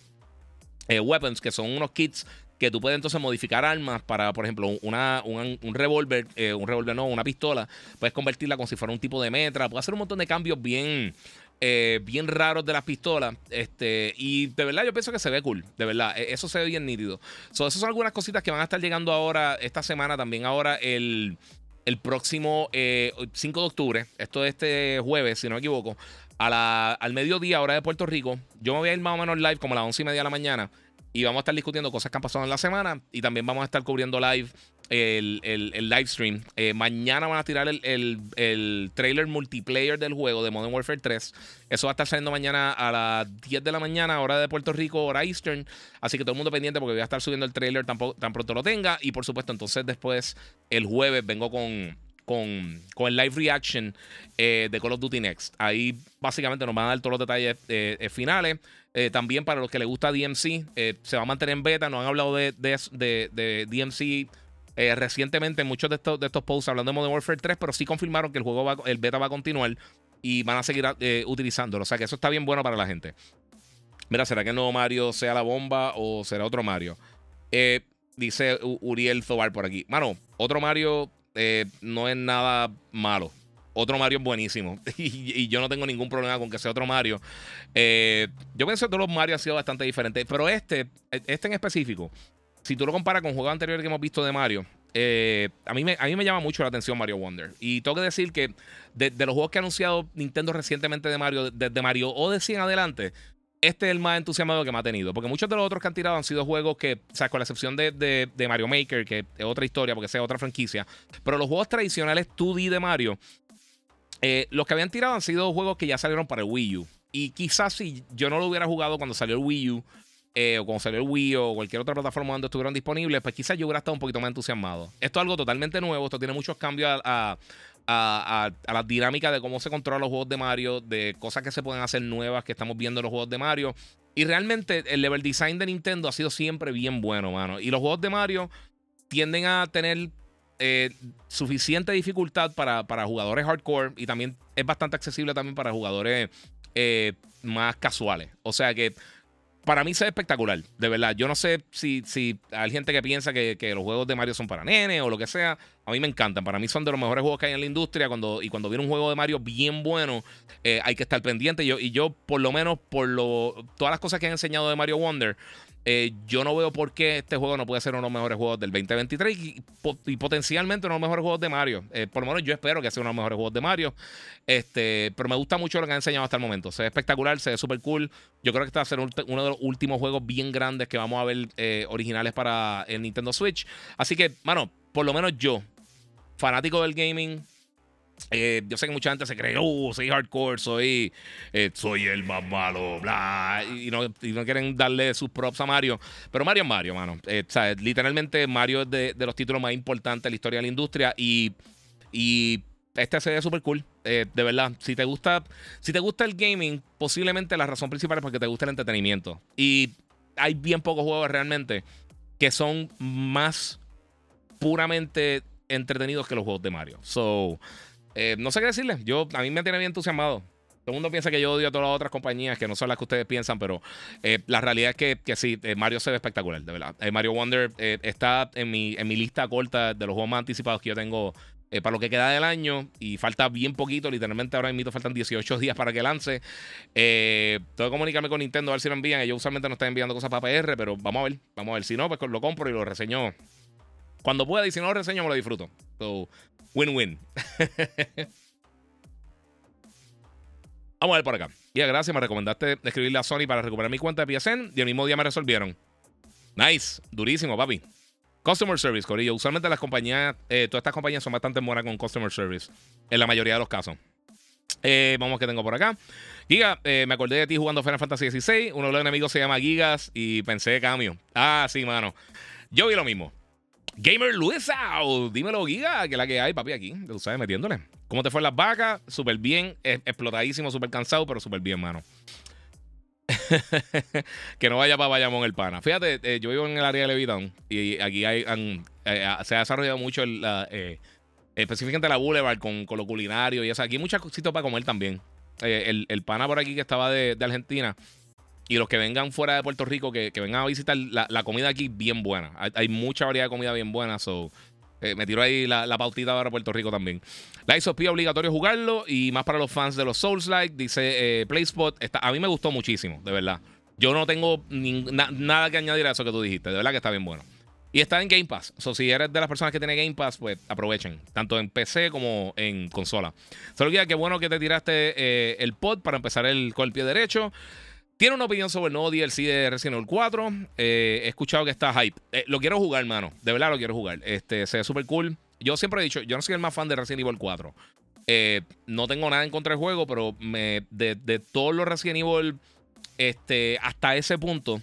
eh, weapons, que son unos kits que tú puedes entonces modificar armas para, por ejemplo, una, un, revólver, eh, un revólver no, una pistola, puedes convertirla como si fuera un tipo de metra, puedes hacer un montón de cambios bien, eh, bien raros de las pistolas, este, y de verdad yo pienso que se ve cool, de verdad, e, eso se ve bien nítido. So, esas son algunas cositas que van a estar llegando ahora, esta semana, también ahora el, el próximo 5 de octubre, esto es este jueves, si no me equivoco, al mediodía, hora de Puerto Rico. Yo me voy a ir más o menos live como a las 11 y media de la mañana. Y vamos a estar discutiendo cosas que han pasado en la semana. Y también vamos a estar cubriendo live el, el, live stream. Eh, mañana van a tirar el, el, trailer multiplayer del juego de Modern Warfare 3. Eso va a estar saliendo mañana a las 10 de la mañana, hora de Puerto Rico, hora Eastern. Así que todo el mundo pendiente porque voy a estar subiendo el trailer tan pronto lo tenga. Y por supuesto, entonces después, el jueves, vengo con con, el live reaction eh, de Call of Duty Next. Ahí básicamente nos van a dar todos los detalles eh, eh, finales. también para los que les gusta DMC, se va a mantener en beta. Nos han hablado de, de, DMC recientemente muchos de estos, de estos posts hablando de Modern Warfare 3, pero sí confirmaron que el juego va, el beta va a continuar y van a seguir utilizándolo. O sea que eso está bien bueno para la gente. Mira, ¿será que el nuevo Mario sea la bomba o será otro Mario? dice Uriel Zobar por aquí. Mano, otro Mario eh, no es nada malo. Otro Mario es buenísimo. y, yo no tengo ningún problema con que sea otro Mario. Eh, yo pienso que todos los Mario han sido bastante diferentes. Pero este, este en específico, si tú lo comparas con juegos anteriores que hemos visto de Mario, eh, a, mí me, llama mucho la atención Mario Wonder. Y tengo que decir que de, los juegos que ha anunciado Nintendo recientemente de Mario, desde Mario Odyssey en adelante, este es el más entusiasmado que me ha tenido. Porque muchos de los otros que han tirado han sido juegos que, o sea, con la excepción de, Mario Maker, que es otra historia porque sea otra franquicia. Pero los juegos tradicionales 2D de Mario, eh, los que habían tirado han sido juegos que ya salieron para el Wii U. Y quizás si yo no lo hubiera jugado cuando salió el Wii U, eh, o cuando salió el Wii o cualquier otra plataforma donde estuvieron disponibles, pues quizás yo hubiera estado un poquito más entusiasmado. Esto es algo totalmente nuevo, esto tiene muchos cambios a, a, la dinámica de cómo se controlan los juegos de Mario, de cosas que se pueden hacer nuevas que estamos viendo en los juegos de Mario. Y realmente el level design de Nintendo ha sido siempre bien bueno, mano. Y los juegos de Mario tienden a tener eh, suficiente dificultad para, para, jugadores hardcore y también es bastante accesible también para jugadores eh, más casuales. O sea que para mí se ve espectacular, de verdad. Yo no sé si, si hay gente que piensa que, los juegos de Mario son para nene o lo que sea. A mí me encantan. Para mí son de los mejores juegos que hay en la industria. Cuando, y cuando viene un juego de Mario bien bueno, eh, hay que estar pendiente. Yo, y yo, por lo menos, por lo, todas las cosas que han enseñado de Mario Wonder, Eh, yo no veo por qué este juego no puede ser uno de los mejores juegos del 2023 y, potencialmente uno de los mejores juegos de Mario. Eh, por lo menos yo espero que sea uno de los mejores juegos de Mario. Este, pero me gusta mucho lo que han enseñado hasta el momento. Se ve espectacular, se ve súper cool. Yo creo que este va a ser uno de los últimos juegos bien grandes que vamos a ver eh, originales para el Nintendo Switch. Así que, mano, por lo menos yo, fanático del gaming, eh, yo sé que mucha gente se cree, oh, soy hardcore, soy, eh, soy el más malo, bla, y no, quieren darle sus props a Mario. Pero Mario es Mario, mano. Eh, literalmente Mario es de, los títulos más importantes de la historia de la industria y, y este se ve súper cool. de verdad, si te gusta, si te gusta el gaming, posiblemente la razón principal es porque te gusta el entretenimiento. Y hay bien pocos juegos realmente que son más puramente entretenidos que los juegos de Mario. So, eh, no sé qué decirle. Yo, a mí me tiene bien entusiasmado. Todo el mundo piensa que yo odio a todas las otras compañías que no son las que ustedes piensan, pero eh, la realidad es que, que sí, eh, Mario se ve espectacular, de verdad. Mario Wonder está en mi, en mi lista corta de los juegos más anticipados que yo tengo para lo que queda del año y falta bien poquito, literalmente ahora mismo faltan 18 días para que lance. tengo que comunicarme con Nintendo a ver si lo envían. Ellos usualmente no están enviando cosas para PR, pero vamos a ver, vamos a ver. Si no, pues lo compro y lo reseño cuando pueda y si no lo reseño me lo disfruto. So, Win-win. Vamos a ver por acá. Ya, gracias. Me recomendaste escribirle a Sony para recuperar mi cuenta de PSN y el mismo día me resolvieron. Nice. Durísimo, papi. Customer Service, Corillo. Usualmente las compañías, eh, todas estas compañías son bastante buenas con Customer Service. En la mayoría de los casos. Eh, vamos que tengo por acá. Giga, eh, me acordé de ti jugando Final Fantasy XVI. Uno de los enemigos se llama Gigas y pensé cambio. Ah, sí, mano. Yo vi lo mismo. Gamer Luisa, dímelo, Giga, que la que hay, papi, aquí, tú sabes, metiéndole. ¿Cómo te fue las vacas? Súper bien, explotadísimo, súper cansado, pero súper bien, mano. que no vaya para Bayamón el pana. Fíjate, eh, yo vivo en el área de Levitown y aquí hay, eh, se ha desarrollado mucho el, eh, específicamente la Boulevard con, con, lo culinario y eso. Aquí hay muchas cositas para comer también. el, el, pana por aquí que estaba de, de Argentina y los que vengan fuera de Puerto Rico, que, vengan a visitar la, comida aquí bien buena. Hay, mucha variedad de comida bien buena. So, eh, me tiro ahí la, la pautita para Puerto Rico también. La ISOP obligatorio jugarlo y más para los fans de los Souls-like. Dice eh, PlaySpot. Está, a mí me gustó muchísimo, de verdad. Yo no tengo nada que añadir a eso que tú dijiste. De verdad que está bien bueno. Y está en Game Pass. So, si eres de las personas que tiene Game Pass, pues aprovechen. Tanto en PC como en consola. Solo que qué bueno que te tiraste eh, el pod para empezar con el pie derecho. Tiene una opinión sobre el nuevo DLC de Resident Evil 4. Eh, he escuchado que está hype. Eh, lo quiero jugar, hermano. De verdad lo quiero jugar. Este, se ve súper cool. Yo siempre he dicho, yo no soy el más fan de Resident Evil 4. Eh, no tengo nada en contra del juego, pero de, de, todos los Resident Evil este, hasta ese punto.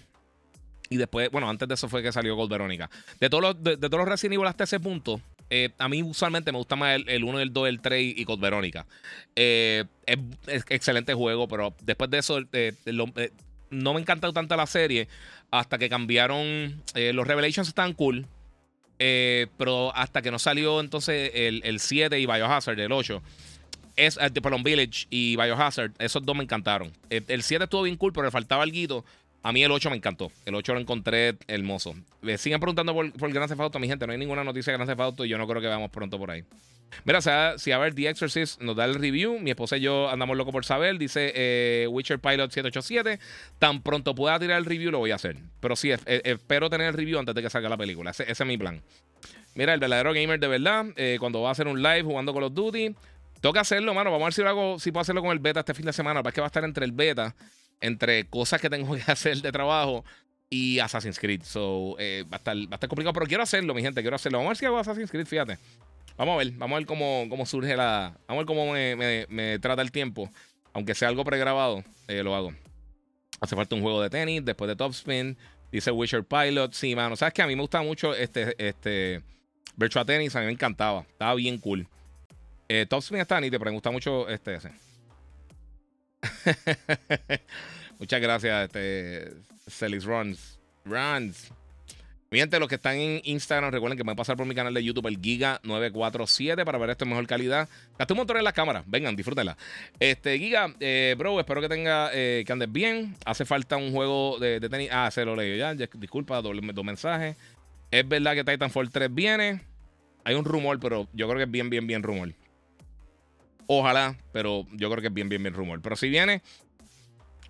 Y después, bueno, antes de eso fue que salió Gold Verónica. De todos los, de todos los Resident Evil hasta ese punto, eh, a mí usualmente me gusta más el, 1, el 2, el 3 y Code Verónica. Eh, es, excelente juego, pero después de eso eh, no me encanta tanto la serie hasta que cambiaron. los Revelations estaban cool. pero hasta que no salió entonces el, 7 y Biohazard, el 8. Es, perdón, Village y Biohazard, esos dos me encantaron. El, 7 estuvo bien cool, pero le faltaba algo. A mí el 8 me encantó. El 8 lo encontré hermoso. Me siguen preguntando por, por el Grand Theft mi gente. No hay ninguna noticia de Grand Theft Auto y yo no creo que veamos pronto por ahí. Mira, o sea, si a ver The Exorcist nos da el review, mi esposa y yo andamos locos por saber. Dice eh, Witcher Pilot 787. Tan pronto pueda tirar el review, lo voy a hacer. Pero sí, espero tener el review antes de que salga la película. Ese, es mi plan. Mira, el verdadero gamer de verdad, eh, cuando va a hacer un live jugando Call of Duty, toca hacerlo, mano. Vamos a ver si, lo hago, si puedo hacerlo con el beta este fin de semana. Para que va a estar entre el beta entre cosas que tengo que hacer de trabajo y Assassin's Creed. So, eh, va, a estar, va, a estar, complicado, pero quiero hacerlo, mi gente, quiero hacerlo. Vamos a ver si hago Assassin's Creed, fíjate. Vamos a ver, vamos a ver cómo, cómo surge la. Vamos a ver cómo me, me, trata el tiempo. Aunque sea algo pregrabado, eh, lo hago. Hace falta un juego de tenis, después de Top Spin. Dice Witcher Pilot. Sí, mano. Sabes que a mí me gusta mucho este, este Virtua Tennis. A mí me encantaba. Estaba bien cool. Eh, Top Spin está te pero me gusta mucho este ese. Muchas gracias, este, Celis Runs. Runs. Miente, los que están en Instagram, recuerden que a pasar por mi canal de YouTube, el Giga947, para ver esto en mejor calidad. Gasté un montón en la cámara. Vengan, disfrútenla. Este, Giga, eh, bro, espero que tenga, eh, que andes bien. Hace falta un juego de, tenis. Ah, se lo leí ya. Disculpa, dos mensajes. Es verdad que Titanfall 3 viene. Hay un rumor, pero yo creo que es bien, bien, bien rumor. Ojalá, pero yo creo que es bien, bien, bien rumor. Pero si viene,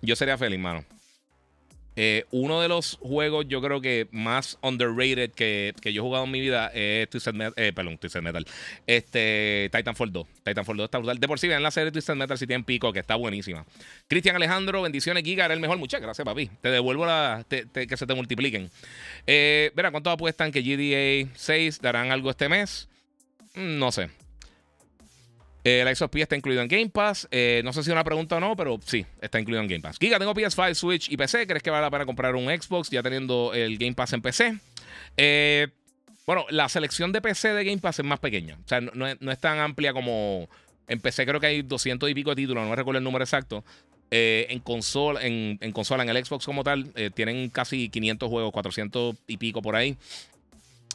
yo sería feliz, mano. Eh, uno de los juegos, yo creo que más underrated que, que yo he jugado en mi vida es Twisted Metal. Eh, perdón, Twisted Metal. Este, Titanfall 2. Titanfall 2 está brutal. De por sí, en la serie Twisted Metal si tienen pico, que está buenísima. Cristian Alejandro, bendiciones, Giga, era el mejor. Muchas gracias, papi. Te devuelvo la, que se te multipliquen. Eh, verá, ¿cuánto apuestan que GDA 6 darán algo este mes? Mm, no sé. Eh, el XOP está incluido en Game Pass. Eh, no sé si es una pregunta o no, pero sí, está incluido en Game Pass. Giga, tengo PS5, Switch y PC. ¿Crees que vale la comprar un Xbox ya teniendo el Game Pass en PC? Eh, bueno, la selección de PC de Game Pass es más pequeña. O sea, no, es, tan amplia como en PC. Creo que hay 200 y pico de títulos, no recuerdo el número exacto. en, consola, en, en, consola, en el Xbox como tal, tienen casi 500 juegos, 400 y pico por ahí.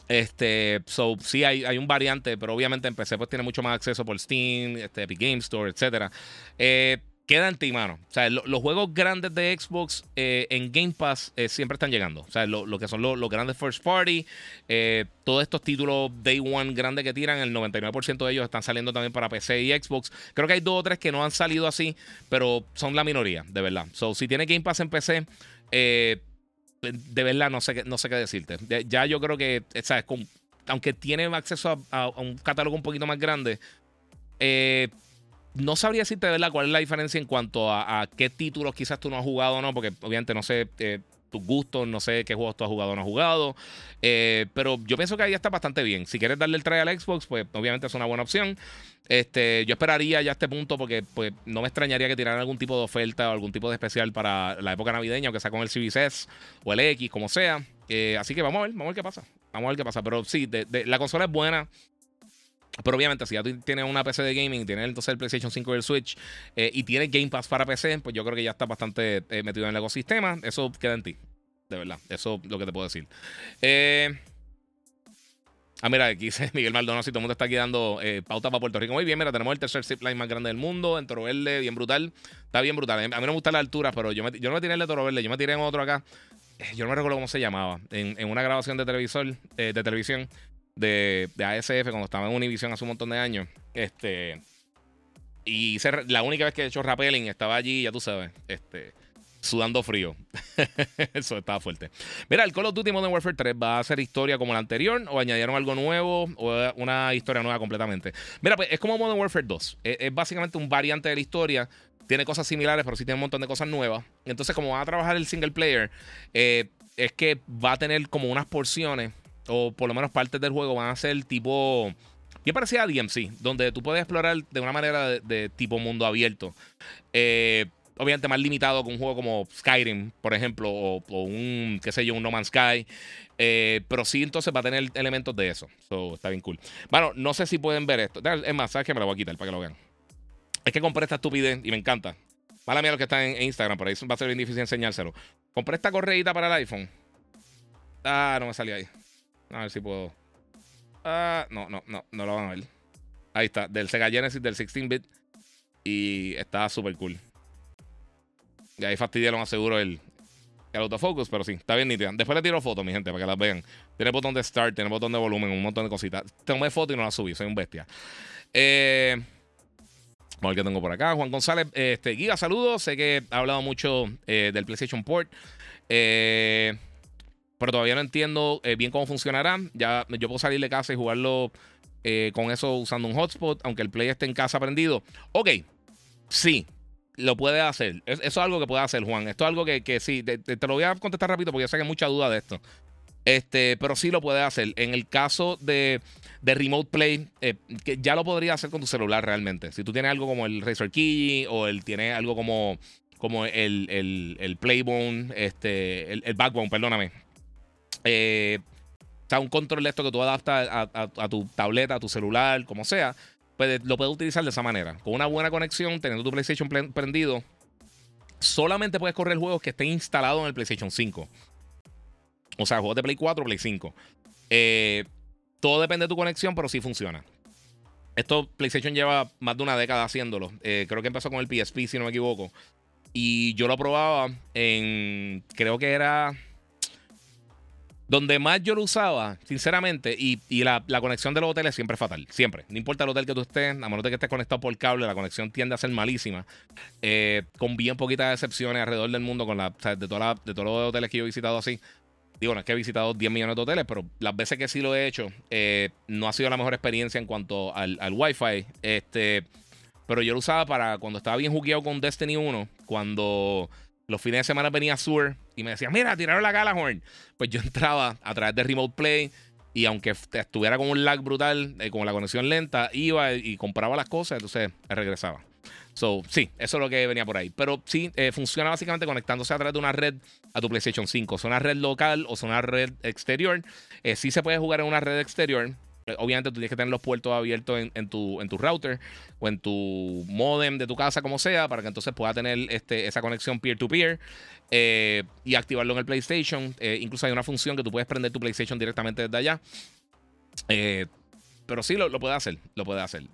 Este, so, sí hay, hay, un variante, pero obviamente en PC pues tiene mucho más acceso por Steam, este, Epic Game Store, etc. Eh, queda en ti, mano. O sea, los juegos grandes de Xbox eh, en Game Pass eh, siempre están llegando. O sea, lo, que son los grandes first party, todos estos títulos Day One grandes que tiran, el 99% de ellos están saliendo también para PC y Xbox. Creo que hay dos o tres que no han salido así, pero son la minoría, de verdad. So, si tiene Game Pass en PC, eh, de verdad no sé, qué, no sé qué decirte. Ya yo creo que, ¿sabes? aunque tiene acceso a, un catálogo un poquito más grande, eh, no sabría decirte de verdad cuál es la diferencia en cuanto a, qué títulos quizás tú no has jugado o no, porque obviamente no sé eh, tus gustos, no sé qué juegos tú has jugado o no has jugado. Eh, pero yo pienso que ahí está bastante bien. Si quieres darle el try al Xbox, pues obviamente es una buena opción. Este, yo esperaría ya este punto porque pues, no me extrañaría que tiraran algún tipo de oferta o algún tipo de especial para la época navideña, aunque sea con el Series o el X, como sea. Eh, así que vamos a ver, vamos a ver qué pasa. Vamos a ver qué pasa. Pero sí, la consola es buena. Pero obviamente, si ya tú tienes una PC de gaming, tienes entonces el PlayStation 5 y el Switch, eh, y tienes Game Pass para PC, pues yo creo que ya está bastante eh, metido en el ecosistema. Eso queda en ti. De verdad. Eso es lo que te puedo decir. Eh. Ah, mira, aquí dice Miguel Maldonado, si todo el mundo está aquí dando pauta para Puerto Rico. Muy bien, mira, tenemos el tercer zipline más grande del mundo, en Toro Verde, bien brutal. Está bien brutal. A mí me gusta la altura, pero yo, yo no me tiré el de Toro Verde, yo me tiré en otro acá. Yo no me recuerdo cómo se llamaba. En, en una grabación de televisor, de televisión de, ASF cuando estaba en Univision hace un montón de años. Este. Y la única vez que he hecho rappelling estaba allí, ya tú sabes, este, sudando frío. Eso estaba fuerte. Mira, el Call of Duty Modern Warfare 3 va a ser historia como la anterior o añadieron algo nuevo o una historia nueva completamente. Mira, pues es como Modern Warfare 2. Es, básicamente un variante de la historia. Tiene cosas similares, pero sí tiene un montón de cosas nuevas. Entonces, como va a trabajar el single player, eh, es que va a tener como unas porciones o por lo menos partes del juego van a ser tipo. Bien parecía a DMC, donde tú puedes explorar de una manera de, tipo mundo abierto. Eh, obviamente más limitado que un juego como Skyrim, por ejemplo, o, un, qué sé yo, un No Man's Sky. Eh, pero sí, entonces va a tener elementos de eso. So, está bien cool. Bueno, no sé si pueden ver esto. Es más, ¿sabes que Me lo voy a quitar para que lo vean. Es que compré esta estupidez y me encanta. Mala mía lo que está en, Instagram, por ahí va a ser bien difícil enseñárselo. Compré esta correíta para el iPhone. Ah, no me salió ahí. A ver si puedo. Ah, no, no, no, no lo van a ver. Ahí está, del Sega Genesis del 16-bit. Y está súper cool. Y ahí fastidia lo más seguro el, el autofocus, pero sí, está bien nítida. Después le tiro fotos, mi gente, para que las vean. Tiene botón de start, tiene botón de volumen, un montón de cositas. Tomé foto y no la subí, soy un bestia. Eh, vamos a ver qué tengo por acá. Juan González, este, Giga, saludos. Sé que ha hablado mucho eh, del PlayStation Port. Eh, pero todavía no entiendo eh, bien cómo funcionará. Ya yo puedo salir de casa y jugarlo eh, con eso usando un hotspot, aunque el play esté en casa prendido. Ok, sí, lo puede hacer. eso es algo que puede hacer, Juan. Esto es algo que, que sí, te, lo voy a contestar rápido porque yo sé que hay mucha duda de esto. Este, pero sí lo puede hacer. En el caso de, de Remote Play, eh, que ya lo podría hacer con tu celular realmente. Si tú tienes algo como el Razer Key o el tiene algo como, como el, el, el Playbone, este, el, el Backbone, perdóname eh, o sea, un control de esto que tú adaptas a, tu tableta, a tu celular, como sea, pues lo puedes utilizar de esa manera. Con una buena conexión, teniendo tu PlayStation prendido, solamente puedes correr juegos que estén instalados en el PlayStation 5. O sea, juegos de Play 4 o Play 5. Eh, todo depende de tu conexión, pero sí funciona. Esto PlayStation lleva más de una década haciéndolo. Eh, creo que empezó con el PSP, si no me equivoco. Y yo lo probaba en. Creo que era Donde más yo lo usaba, sinceramente, y, la, conexión de los hoteles siempre es fatal. Siempre. No importa el hotel que tú estés, a menos de que estés conectado por cable, la conexión tiende a ser malísima. Eh, con bien poquitas excepciones alrededor del mundo, con la, de, de todos los hoteles que yo he visitado así. Digo, no es que he visitado 10 millones de hoteles, pero las veces que sí lo he hecho, eh, no ha sido la mejor experiencia en cuanto al, al Wi-Fi. Este, pero yo lo usaba para cuando estaba bien jugueado con Destiny 1, cuando los fines de semana venía Sur y me decía, mira, tiraron la Galahorn. Pues yo entraba a través de Remote Play y aunque estuviera con un lag brutal, eh, con la conexión lenta, iba y compraba las cosas, entonces regresaba. So, sí, eso es lo que venía por ahí. Pero sí, eh, funciona básicamente conectándose a través de una red a tu PlayStation 5. Son una red local o son una red exterior. Eh, sí se puede jugar en una red exterior. Eh, obviamente tú tienes que tener los puertos abiertos en, tu, en tu router o en tu modem de tu casa, como sea, para que entonces pueda tener este, esa conexión peer-to-peer eh, y activarlo en el PlayStation. Eh, incluso hay una función que tú puedes prender tu PlayStation directamente desde allá. pero sí lo, lo puede hacer, lo puede hacer.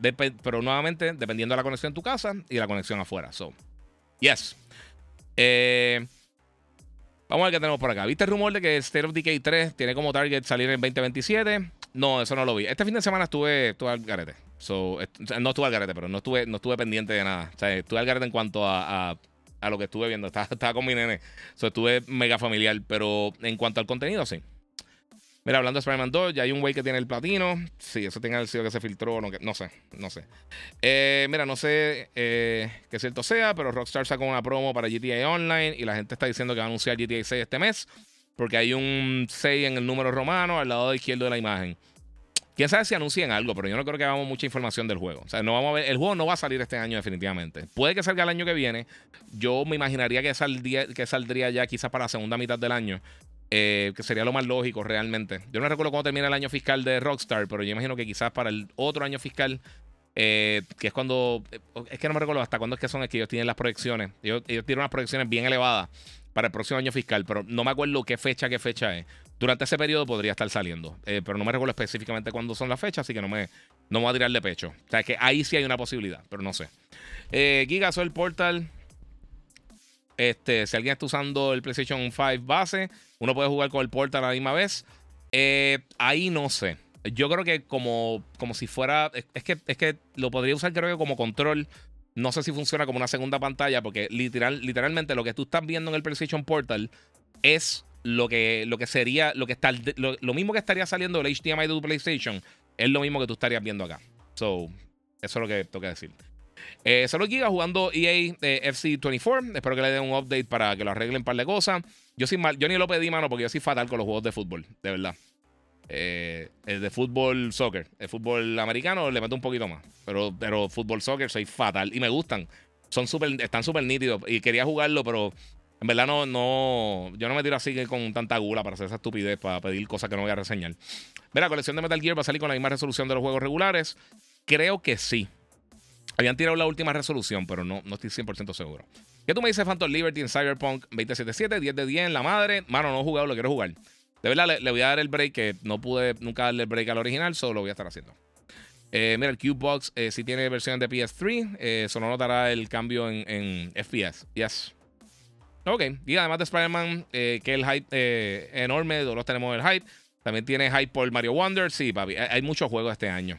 pero nuevamente, dependiendo de la conexión en tu casa y la conexión afuera. So, yes. Vamos a ver qué tenemos por acá. ¿Viste el rumor de que State of Decay 3 tiene como target salir en 2027? No, eso no lo vi. Este fin de semana estuve, estuve al garete. no estuve al garete, pero no estuve, no estuve pendiente de nada. Estuve al garete en cuanto a, lo que estuve viendo. Estaba, estaba con mi nene. So, estuve mega familiar. Pero en cuanto al contenido, sí. Mira, hablando de Spider-Man 2, ya hay un güey que tiene el platino. Sí, eso el sido que se filtró. No, no sé, no sé. Eh, mira, no sé eh, qué cierto sea, pero Rockstar sacó una promo para GTA Online y la gente está diciendo que va a anunciar GTA 6 este mes porque hay un 6 en el número romano al lado izquierdo de la imagen. Quién sabe si anuncien algo, pero yo no creo que hagamos mucha información del juego. O sea, no vamos a ver, el juego no va a salir este año definitivamente. Puede que salga el año que viene. Yo me imaginaría que saldría, ya quizás para la segunda mitad del año. Eh, que sería lo más lógico realmente. Yo no recuerdo cómo termina el año fiscal de Rockstar, pero yo imagino que quizás para el otro año fiscal, eh, que es cuando. Es que no me recuerdo hasta cuándo es que son, es que ellos tienen las proyecciones. Ellos, tienen unas proyecciones bien elevadas para el próximo año fiscal, pero no me acuerdo qué fecha, qué fecha es. Durante ese periodo podría estar saliendo, eh, pero no me recuerdo específicamente cuándo son las fechas, así que no me, no voy a tirar de pecho. O sea, que ahí sí hay una posibilidad, pero no sé. Eh, el Portal. Este, si alguien está usando el PlayStation 5 base, uno puede jugar con el Portal a la misma vez. Eh, ahí no sé. Yo creo que como, como si fuera. Es que, es que lo podría usar, creo que como control. No sé si funciona como una segunda pantalla, porque literal, literalmente lo que tú estás viendo en el PlayStation Portal es lo que, lo que sería, lo que está, lo, mismo que estaría saliendo del HDMI de tu PlayStation, es lo mismo que tú estarías viendo acá. So, eso es lo que tengo que decir. Eh, solo Giga jugando EA FC24. Espero que le den un update para que lo arreglen un par de cosas. Yo, soy yo ni lo pedí, mano, porque yo soy fatal con los juegos de fútbol, de verdad. Eh, el de fútbol soccer. El fútbol americano le meto un poquito más. Pero, pero fútbol soccer soy fatal. Y me gustan. Son super, están súper nítidos. Y quería jugarlo, pero en verdad no, no. Yo no me tiro así con tanta gula para hacer esa estupidez, para pedir cosas que no voy a reseñar. Mira, colección de Metal Gear va a salir con la misma resolución de los juegos regulares. Creo que sí. Habían tirado la última resolución, pero no, no estoy 100% seguro. ¿Qué tú me dices Phantom Liberty en Cyberpunk 2077? 10 de 10 en la madre. Mano, no he jugado, lo quiero jugar. De verdad, le, voy a dar el break que no pude nunca darle el break al original, solo lo voy a estar haciendo. Eh, mira, el Cubebox eh, sí tiene versión de PS3. Eh, eso no notará el cambio en, en FPS. Yes. Ok. Y además de Spider-Man, eh, que el hype enorme, todos tenemos el hype. También tiene hype por Mario Wonder. Sí, papi. Hay, muchos juegos este año.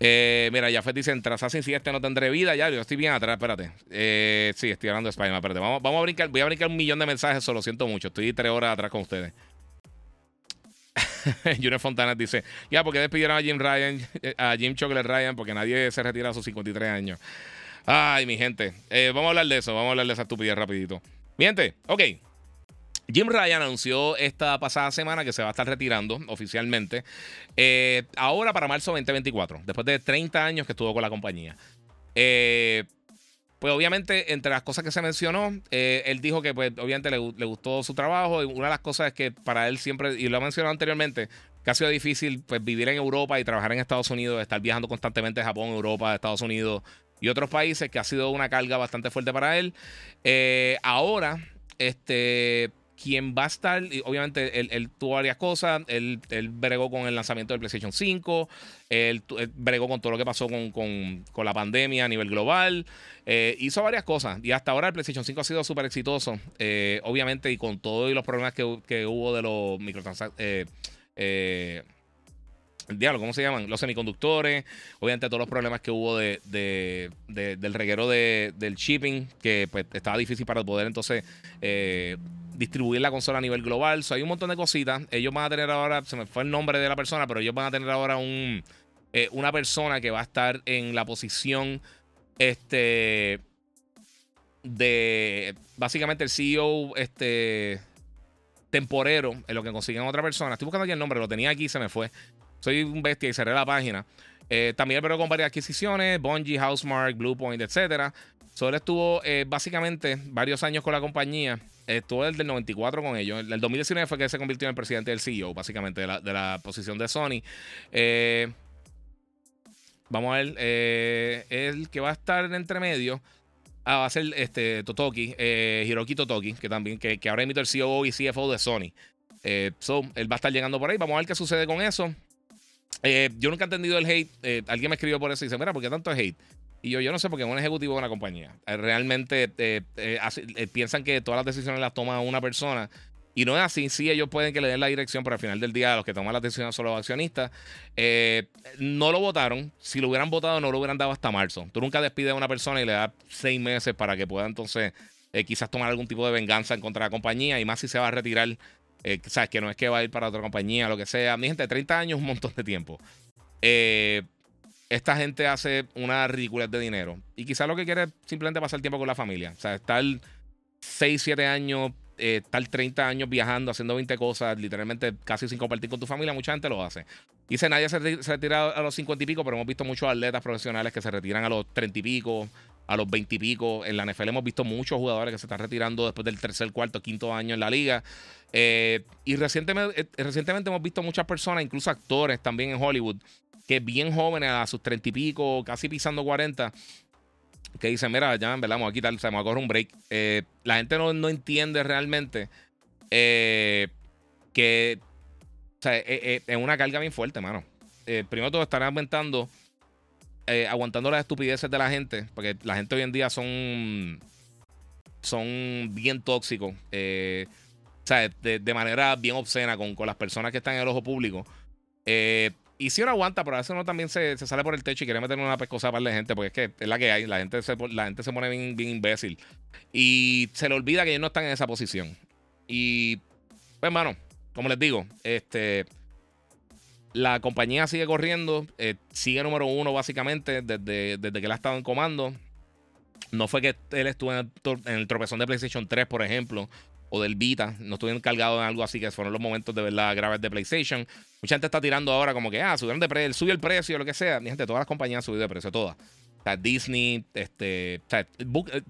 Eh, mira, Jafet dice: Entre Assassin's y este no tendré vida. Ya, yo estoy bien atrás, espérate. Eh, sí, estoy hablando de Spider-Man. Vamos, a brincar, voy a brincar un millón de mensajes, solo siento mucho. Estoy tres horas atrás con ustedes. Junior Fontana dice: Ya, porque despidieron a Jim Ryan, a Jim Chocolate Ryan, porque nadie se retira a sus 53 años. Ay, mi gente. Eh, vamos a hablar de eso, vamos a hablar de esa estupidez rapidito. Mi gente, ok. Jim Ryan anunció esta pasada semana que se va a estar retirando oficialmente. Eh, ahora para marzo 2024, después de 30 años que estuvo con la compañía. Eh, pues obviamente, entre las cosas que se mencionó, eh, él dijo que pues obviamente le, gustó su trabajo. Y una de las cosas es que para él siempre, y lo ha mencionado anteriormente, que ha sido difícil pues, vivir en Europa y trabajar en Estados Unidos, estar viajando constantemente a Japón, Europa, Estados Unidos y otros países, que ha sido una carga bastante fuerte para él. ahora, este quien va a estar, obviamente él, tuvo varias cosas, él, bregó con el lanzamiento del PlayStation 5, él, bregó con todo lo que pasó con, la pandemia a nivel global, eh, hizo varias cosas y hasta ahora el PlayStation 5 ha sido súper exitoso, eh, obviamente y con todos los problemas que, hubo de los microtransacciones. Eh, diablo, ¿cómo se llaman? Los semiconductores, obviamente todos los problemas que hubo de, del reguero del shipping, que pues estaba difícil para poder entonces distribuir la consola a nivel global. So, hay un montón de cositas. Ellos van a tener ahora, se me fue el nombre de la persona, pero ellos van a tener ahora un, eh, una persona que va a estar en la posición este de básicamente el CEO este temporero en lo que consiguen otra persona. Estoy buscando aquí el nombre, lo tenía aquí se me fue. Soy un bestia y cerré la página. Eh, también pero con varias adquisiciones, Bungie, Housemark, Bluepoint, etc. Solo estuvo eh, básicamente varios años con la compañía. Estuvo el del 94 con ellos. El 2019 fue que se convirtió en el presidente del CEO, básicamente, de la, posición de Sony. Eh, vamos a ver. Eh, el que va a estar en entre medio. Ah, va a ser este, Totoki, eh, Hiroki Totoki, que también, que, que ahora emite el CEO y CFO de Sony. so, él va a estar llegando por ahí. Vamos a ver qué sucede con eso. yo nunca he entendido el hate. alguien me escribió por eso y dice: Mira, ¿por qué tanto hate? Y yo, yo no sé, porque un ejecutivo de una compañía eh, realmente eh, eh, piensan que todas las decisiones las toma una persona. Y no es así. Sí, ellos pueden que le den la dirección, pero al final del día los que toman las decisiones son los accionistas. no lo votaron. Si lo hubieran votado, no lo hubieran dado hasta marzo. Tú nunca despides a una persona y le das seis meses para que pueda entonces quizás tomar algún tipo de venganza en contra de la compañía. Y más si se va a retirar. sabes que no es que va a ir para otra compañía, lo que sea. Mi gente, 30 años es un montón de tiempo. Eh esta gente hace una ridiculez de dinero. Y quizás lo que quiere es simplemente pasar tiempo con la familia. O sea, estar 6, 7 años, eh, estar 30 años viajando, haciendo 20 cosas, literalmente casi sin compartir con tu familia, mucha gente lo hace. Dice, nadie se, retira a los 50 y pico, pero hemos visto muchos atletas profesionales que se retiran a los 30 y pico, a los 20 y pico. En la NFL hemos visto muchos jugadores que se están retirando después del tercer, cuarto, quinto año en la liga. Eh, y eh, recientemente hemos visto muchas personas, incluso actores también en Hollywood, que bien jóvenes, a sus treinta y pico, casi pisando 40, que dicen, mira, ya, en verdad, vamos a quitar, se vamos a correr un break. Eh, la gente no, entiende realmente eh, que o sea, eh, es una carga bien fuerte, mano. primero todo, están aumentando, aguantando las estupideces de la gente, porque la gente hoy en día son, son bien tóxicos. o sea, de, manera bien obscena con, con, las personas que están en el ojo público. Eh, y si uno aguanta, pero a veces uno también se, sale por el techo y quiere meter una pescosa para la gente, porque es que es la que hay. La gente se, la gente se pone bien, bien imbécil. Y se le olvida que ellos no están en esa posición. Y, pues, hermano, como les digo, este. La compañía sigue corriendo, eh, sigue número uno básicamente desde, desde que él ha estado en comando. No fue que él estuvo en el, tropezón de PlayStation 3, por ejemplo, o del Vita. No estuve encargado en algo así, que fueron los momentos de verdad graves de PlayStation. Mucha gente está tirando ahora como que, ah, subieron de precio, subió el precio, lo que sea. Mi gente, todas las compañías han subido de precio, todas. O sea, Disney, este. O sea, eh,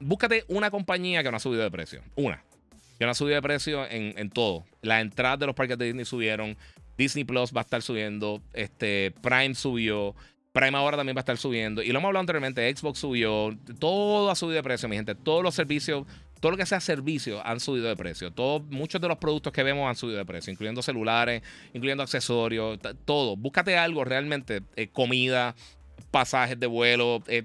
búscate una compañía que no ha subido de precio. Una. Que no ha subido de precio en, en todo. Las entradas de los parques de Disney subieron. Disney Plus va a estar subiendo. Este, Prime subió. Prime ahora también va a estar subiendo. Y lo hemos hablado anteriormente. Xbox subió. Todo ha subido de precio, mi gente. Todos los servicios todo lo que sea servicio han subido de precio. Todo, muchos de los productos que vemos han subido de precio, incluyendo celulares, incluyendo accesorios, todo. Búscate algo realmente, eh, comida, pasajes de vuelo, eh,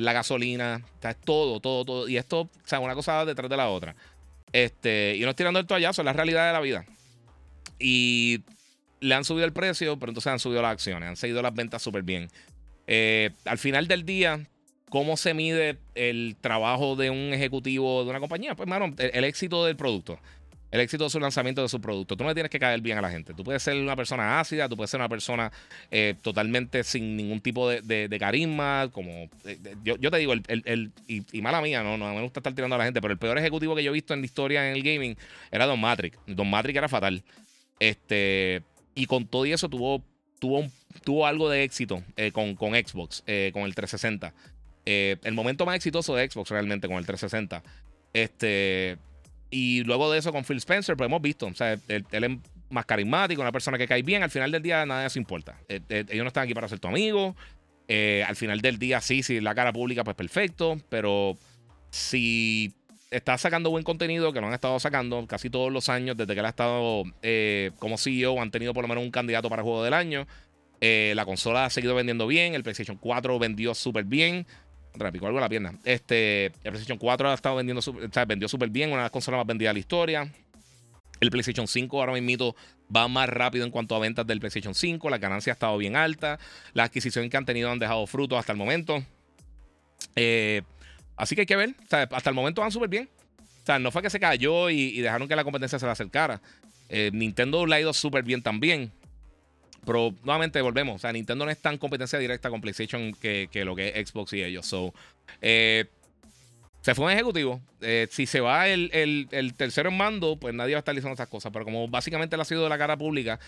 la gasolina, todo, todo, todo. Y esto, sea, una cosa detrás de la otra. Este, y no estoy tirando el toallazo, es la realidad de la vida. Y le han subido el precio, pero entonces han subido las acciones, han seguido las ventas súper bien. Eh, al final del día, ¿Cómo se mide el trabajo de un ejecutivo de una compañía? Pues, mano, el, éxito del producto. El éxito de su lanzamiento de su producto. Tú no tienes que caer bien a la gente. Tú puedes ser una persona ácida, tú puedes ser una persona eh, totalmente sin ningún tipo de, carisma. Como eh, yo, te digo, y, mala mía, no, no me gusta estar tirando a la gente, pero el peor ejecutivo que yo he visto en la historia en el gaming era Don Matrix. Don Matrix era fatal. Este, y con todo y eso tuvo, tuvo, algo de éxito eh, con, Xbox, con el 360. Eh, el momento más exitoso de Xbox realmente con el 360. Este, y luego de eso con Phil Spencer, pues hemos visto, o sea, él, es más carismático, una persona que cae bien. Al final del día nada de eso importa. Eh, eh, ellos no están aquí para ser tu amigo. al final del día, sí, sí, la cara pública, pues perfecto. Pero si está sacando buen contenido, que lo han estado sacando casi todos los años, desde que él ha estado como CEO, han tenido por lo menos un candidato para juego del año. la consola ha seguido vendiendo bien, el PlayStation 4 vendió súper bien. Me picó algo en la pierna. Este, el PlayStation 4 ha estado vendiendo, vendió súper bien, una de las consolas más vendidas de la historia. El PlayStation 5 ahora mismo va más rápido en cuanto a ventas del PlayStation 5. La ganancia ha estado bien alta. Las adquisiciones que han tenido han dejado frutos hasta el momento. Eh, así que hay que ver. hasta el momento van súper bien. O sea, no fue que se cayó y, dejaron que la competencia se le acercara. Eh, Nintendo le ha ido súper bien también. Pero nuevamente volvemos. O sea, Nintendo no es tan competencia directa con PlayStation que, lo que es Xbox y ellos. Eh, se fue un ejecutivo. Eh, si se va el, tercero en mando, pues nadie va a estar diciendo esas cosas. Pero como básicamente él ha sido de la cara pública,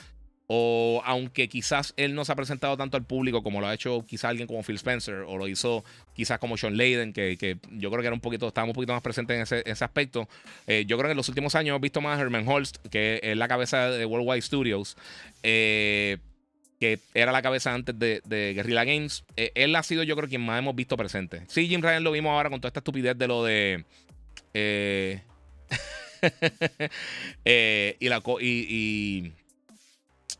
o aunque quizás él no se ha presentado tanto al público como lo ha hecho quizás alguien como Phil Spencer, o lo hizo quizás como Sean Layden, que, yo creo que era un poquito, estaba un poquito más presente en ese, aspecto. Eh, yo creo que en los últimos años hemos visto más a Herman Holst, que es la cabeza de Worldwide Studios. Eh, que era la cabeza antes de, Guerrilla Games. Eh, él ha sido, yo creo, quien más hemos visto presente. Sí, Jim Ryan lo vimos ahora con toda esta estupidez de lo de. Y la. Y,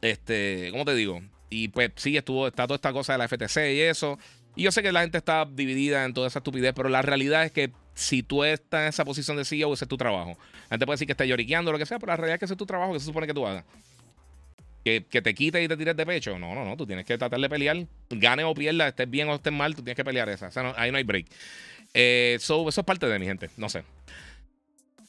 Este. ¿Cómo te digo? Y pues sí, estuvo, está toda esta cosa de la FTC y eso. Y yo sé que la gente está dividida en toda esa estupidez, pero la realidad es que si tú estás en esa posición de CEO, ese es tu trabajo. La gente puede decir que está lloriqueando o lo que sea, pero la realidad es que ese es tu trabajo, que se supone que tú hagas que, te quites y te tires de pecho. No, no, no. Tú tienes que tratar de pelear. Gane o pierda, estés bien o estés mal, tú tienes que pelear esa. O sea, ahí no hay break. Eh, eso es parte de mi gente. No sé.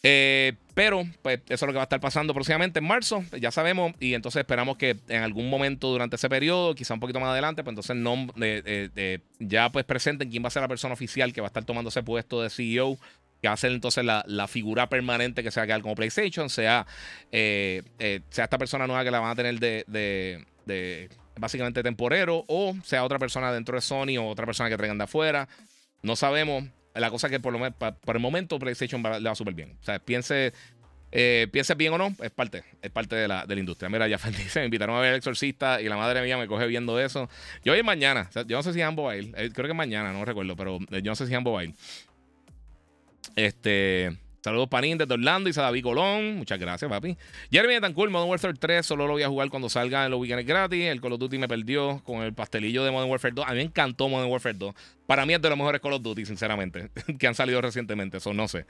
Eh, pero, pues, eso es lo que va a estar pasando próximamente en marzo, ya sabemos, y entonces esperamos que en algún momento durante ese periodo, quizá un poquito más adelante, pues entonces no, ya pues presenten quién va a ser la persona oficial que va a estar tomando ese puesto de CEO que va a ser entonces la, figura permanente que se va a quedar como PlayStation, sea, eh, eh, sea esta persona nueva que la van a tener de, básicamente temporero, o sea otra persona dentro de Sony o otra persona que traigan de afuera. No sabemos. La cosa que por, lo menos, por el momento PlayStation le va súper bien. O sea, piense, eh, piense bien o no, es parte, es parte de la, de la industria. Mira, ya dice, me invitaron a ver El Exorcista y la madre mía me coge viendo eso. Yo hoy mañana, yo no sé si ambos va a ir, creo que mañana, no recuerdo, pero yo no sé si ambos va a. Este. Saludos Panín desde Orlando y David Colón. Muchas gracias, papi. Jeremy tan cool. Modern Warfare 3 solo lo voy a jugar cuando salga en los weekends gratis. El Call of Duty me perdió con el pastelillo de Modern Warfare 2. A mí me encantó Modern Warfare 2. Para mí es de los mejores Call of Duty, sinceramente, que han salido recientemente. Eso no sé.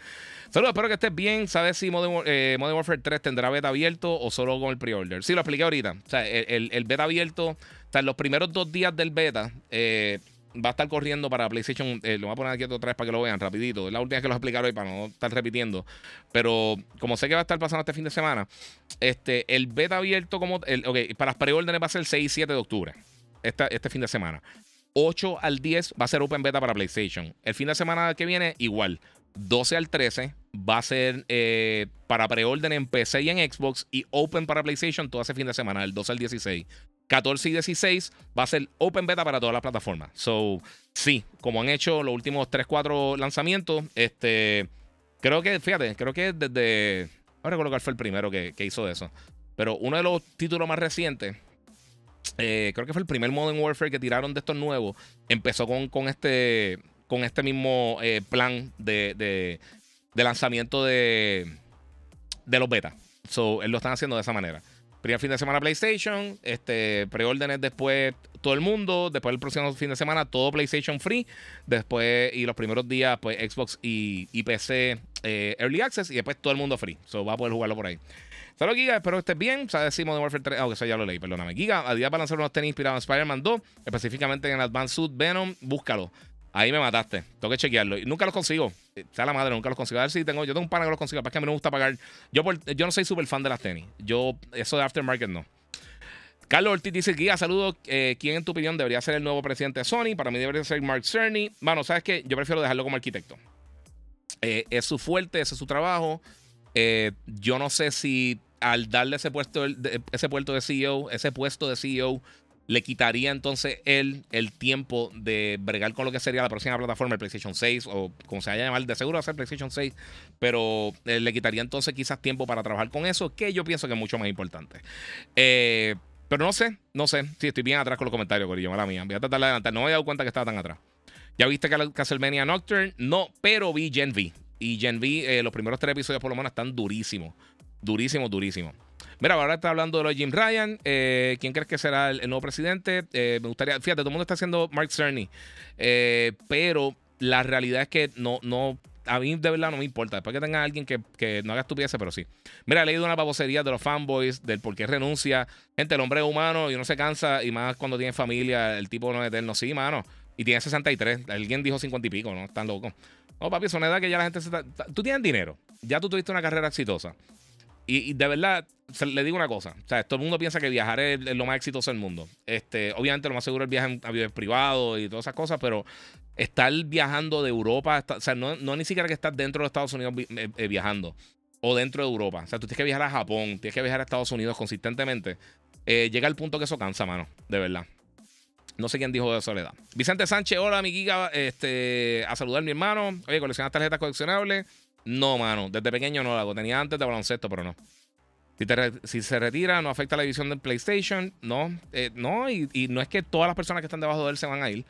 Saludos, espero que estés bien. ¿Sabes si Modern, eh, Warfare 3 tendrá beta abierto o solo con el pre-order? Sí, lo expliqué ahorita. O sea, el, el beta abierto, o sea, en los primeros dos días del beta, eh, va a estar corriendo para PlayStation. Eh, lo voy a poner aquí otra vez para que lo vean rapidito. Es la última vez que lo explicar hoy para no estar repitiendo. Pero como sé que va a estar pasando este fin de semana, este, el beta abierto como... Ok, para las preórdenes va a ser el 6 y 7 de octubre. este fin de semana. 8 al 10 va a ser Open Beta para PlayStation. El fin de semana que viene, igual. 12 al 13 va a ser eh, para preorden en PC y en Xbox y Open para PlayStation todo ese fin de semana, el 12 al 16. 14 y 16 va a ser Open Beta para todas las plataformas. So, sí, como han hecho los últimos 3, 4 lanzamientos, este, creo que, fíjate, creo que desde, recuerdo cuál fue el primero que, hizo eso, pero uno de los títulos más recientes, eh, creo que fue el primer Modern Warfare que tiraron de estos nuevos, empezó con, con este, con este mismo eh, plan de, de lanzamiento de, de los betas. So, él lo están haciendo de esa manera. Primer fin de semana PlayStation, este, preórdenes después todo el mundo, después el próximo fin de semana todo PlayStation Free, después y los primeros días pues Xbox y, PC eh, Early Access y después todo el mundo free. So va a poder jugarlo por ahí. Saludos Giga, espero que estés bien. Sea, decimos de Warfare 3. Ah, eso ya lo leí, perdóname. Giga, a día para lanzar unos tenis inspirados en Spider-Man 2, específicamente en Advanced Suit Venom, búscalo. Ahí me mataste. Tengo que chequearlo. Y nunca los consigo. Sea la madre, nunca los consigo. A ver si tengo. Yo tengo un pana que los consigo. Para que a mí me gusta pagar. Yo, yo no soy súper fan de las tenis. Yo, eso de aftermarket no. Carlos Ortiz dice: Guía, saludos. Eh, ¿Quién, en tu opinión, debería ser el nuevo presidente de Sony? Para mí debería ser Mark Cerny. Bueno, ¿sabes qué? Yo prefiero dejarlo como arquitecto. Eh, es su fuerte, ese es su trabajo. Eh, yo no sé si al darle ese puesto, ese puesto de CEO, ese puesto de CEO, le quitaría entonces él el tiempo de bregar con lo que sería la próxima plataforma, el PlayStation 6 o como se vaya a llamar, de seguro va a ser PlayStation 6, pero eh, le quitaría entonces quizás tiempo para trabajar con eso, que yo pienso que es mucho más importante. Eh, pero no sé, no sé, si estoy bien atrás con los comentarios, Corillo, mala mía. Voy a tratar de adelantar, no me he dado cuenta que estaba tan atrás. ¿Ya viste Castlevania Nocturne? No, pero vi Gen V. Y Gen V, los primeros tres episodios por lo menos están durísimos. Durísimos, durísimos. Mira, ahora está hablando de lo de Jim Ryan. ¿Quién crees que será el, nuevo presidente? me gustaría, fíjate, todo el mundo está haciendo Mark Cerny. pero la realidad es que no, no a mí de verdad no me importa. Después que tenga alguien que, que no haga estupideces, pero sí. Mira, he leído una babosería de los fanboys, del por qué renuncia. Gente, el hombre es humano y uno se cansa, y más cuando tiene familia, el tipo no es eterno. Sí, mano. Y tiene 63. Alguien dijo 50 y pico, ¿no? Están locos. No, papi, es una edad que ya la gente se está... Tú tienes dinero. Ya tú tuviste una carrera exitosa. Y, de verdad, le digo una cosa. O sea, todo el mundo piensa que viajar es, lo más exitoso del mundo. Este, obviamente, lo más seguro es el viaje en aviones privados y todas esas cosas, pero estar viajando de Europa, o sea, no, no, ni siquiera que estar dentro de Estados Unidos eh, eh, viajando o dentro de Europa. O sea, tú tienes que viajar a Japón, tienes que viajar a Estados Unidos consistentemente. Eh, llega el punto que eso cansa, mano, de verdad. No sé quién dijo de soledad. Vicente Sánchez, hola, mi giga, este, a saludar a mi hermano. Oye, ¿coleccionas tarjetas coleccionables? No, mano, desde pequeño no lo hago. Tenía antes de baloncesto, pero no. Si, se retira, no afecta la división del PlayStation. No, no, y, no es que todas las personas que están debajo de él se van a ir.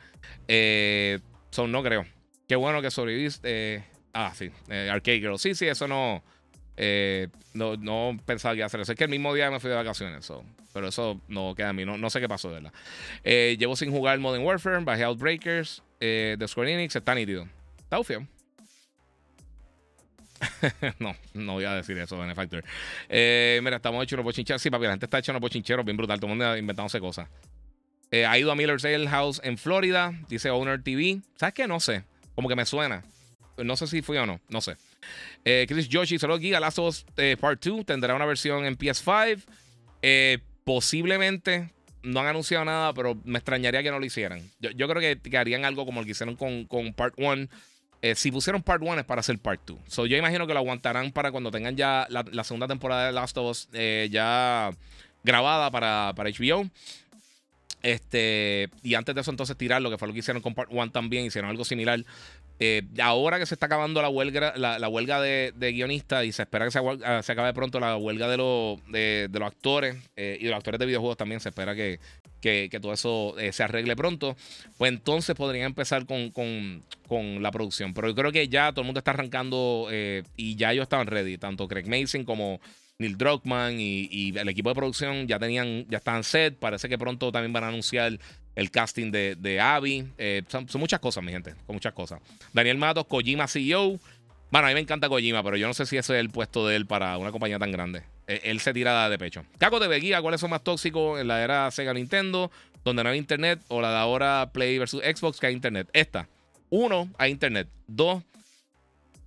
Eh, son, no creo. Qué bueno que sobreviviste. ah, sí. Eh, Arcade Girl. Sí, sí, eso no, eh, no. no, pensaba que iba a hacer eso. Es que el mismo día me fui de vacaciones. pero eso no queda a mí. No, sé qué pasó, de verdad. Eh, llevo sin jugar Modern Warfare. Bajé Outbreakers. de Square Enix. Está nítido. Está ufio. no, no voy a decir eso, Benefactor. mira, estamos hechos unos bochincheros. Sí, papi, la gente está hecho unos bochincheros bien brutal. Todo el mundo inventándose cosas. Eh, ha ido a Miller's Ale House en Florida, dice Owner TV. ¿Sabes qué? No sé. Como que me suena. No sé si fui o no, no sé. Eh, Chris Yoshi, solo Last of eh, Part 2 tendrá una versión en PS5. posiblemente, no han anunciado nada, pero me extrañaría que no lo hicieran. Yo, creo que, harían algo como el que hicieron con, Part 1. Si pusieron Part 1 es para hacer Part 2. So, yo imagino que lo aguantarán para cuando tengan ya la, segunda temporada de Last of Us ya grabada para, para HBO. Este, y antes de eso, entonces tirar lo que fue lo que hicieron con Part 1 también, hicieron algo similar. Eh, ahora que se está acabando la huelga, la, huelga de, guionistas y se espera que se, ah, se, acabe pronto la huelga de, de, los actores eh, y de los actores de videojuegos también, se espera que, que, todo eso eh, se arregle pronto, pues entonces podrían empezar con, con, con, la producción. Pero yo creo que ya todo el mundo está arrancando y ya ellos estaban ready, tanto Craig Mason como Neil Druckmann y, el equipo de producción ya tenían, ya estaban set. Parece que pronto también van a anunciar el casting de, de Abby. Eh, son, muchas cosas, mi gente. Con muchas cosas. Daniel Matos, Kojima CEO. Bueno, a mí me encanta Kojima, pero yo no sé si ese es el puesto de él para una compañía tan grande. E, él, se tira de pecho. Caco de Beguía, ¿cuáles son más tóxicos en la era Sega Nintendo? Donde no hay internet. O la de ahora Play versus Xbox, que hay internet. Esta. Uno, hay internet. Dos,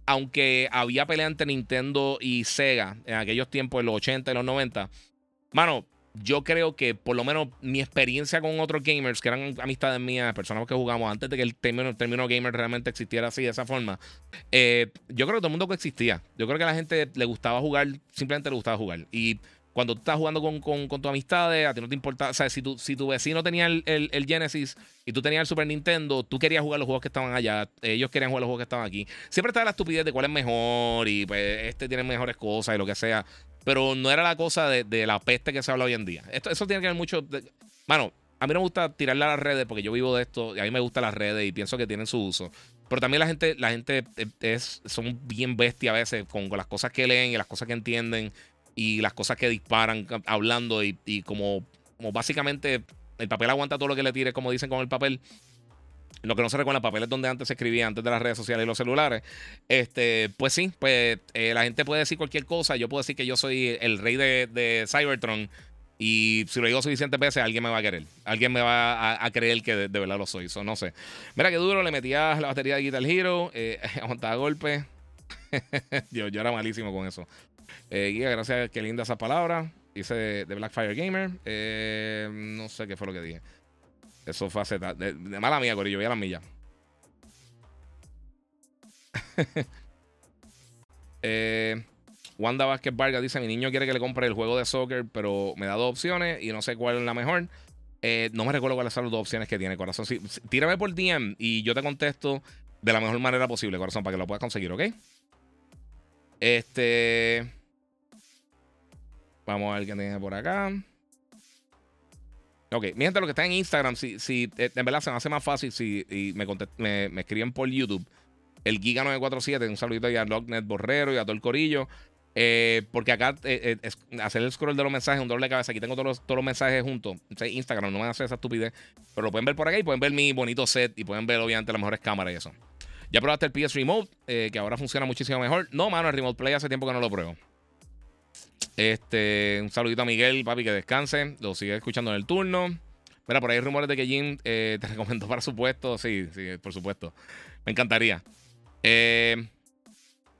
aunque había pelea entre Nintendo y Sega en aquellos tiempos, en los 80 y los 90, mano, yo creo que por lo menos mi experiencia con otros gamers, que eran amistades mías, personas que jugamos antes de que el término, término gamer realmente existiera así, de esa forma, eh, yo creo que todo el mundo coexistía. Yo creo que a la gente le gustaba jugar, simplemente le gustaba jugar. Y cuando tú estás jugando con, con, tus amistades, a ti no te importa. O sea, si tu, si tu vecino tenía el, el, Genesis y tú tenías el Super Nintendo, tú querías jugar los juegos que estaban allá. Ellos querían jugar los juegos que estaban aquí. Siempre estaba la estupidez de cuál es mejor y pues este tiene mejores cosas y lo que sea. Pero no era la cosa de, de la peste que se habla hoy en día. Esto, eso tiene que ver mucho. mano, a mí no me gusta tirarle a las redes porque yo vivo de esto y a mí me gustan las redes y pienso que tienen su uso. Pero también la gente, la gente es, son bien bestias a veces con, con las cosas que leen y las cosas que entienden y las cosas que disparan hablando y, como, básicamente el papel aguanta todo lo que le tire, como dicen con el papel. Lo que no se recuerda, el papel es donde antes se escribía, antes de las redes sociales y los celulares. Este, pues sí, pues eh, la gente puede decir cualquier cosa. Yo puedo decir que yo soy el rey de, de Cybertron. Y si lo digo suficientes veces, alguien me va a querer. Alguien me va a, creer que de, verdad lo soy. Eso no sé. Mira qué duro, le metía la batería de Guitar Hero, eh, aguantaba golpes. yo, yo era malísimo con eso. Eh, guía, gracias, qué linda esa palabra. Dice de Blackfire Gamer. Eh, no sé qué fue lo que dije. Eso fue hace. De, mala mía, Corillo, voy a la milla. eh, Wanda Vázquez Vargas dice: Mi niño quiere que le compre el juego de soccer, pero me da dos opciones y no sé cuál es la mejor. Eh, no me recuerdo cuáles son las dos opciones que tiene, corazón. tírame por DM y yo te contesto de la mejor manera posible, corazón, para que lo puedas conseguir, ¿ok? Este. Vamos a ver qué tiene por acá. Ok, mi gente, lo que está en Instagram, si, si eh, en verdad se me hace más fácil si me, me, escriben por YouTube. el Giga947. Un saludito a Locknet Borrero y a todo el corillo. Eh, porque acá eh, hacer el scroll de los mensajes es un doble cabeza. Aquí tengo todos los, todos los mensajes juntos. Instagram no me hace esa estupidez. Pero lo pueden ver por acá y pueden ver mi bonito set y pueden ver, obviamente, las mejores cámaras y eso. Ya probaste el PS Remote, que ahora funciona muchísimo mejor. No, mano, el Remote Play hace tiempo que no lo pruebo. Este, un saludito a Miguel, papi, que descanse. Lo sigue escuchando en el turno. Mira, por ahí hay rumores de que Jim te recomendó para su puesto. Sí, sí, por supuesto. Me encantaría. Eh.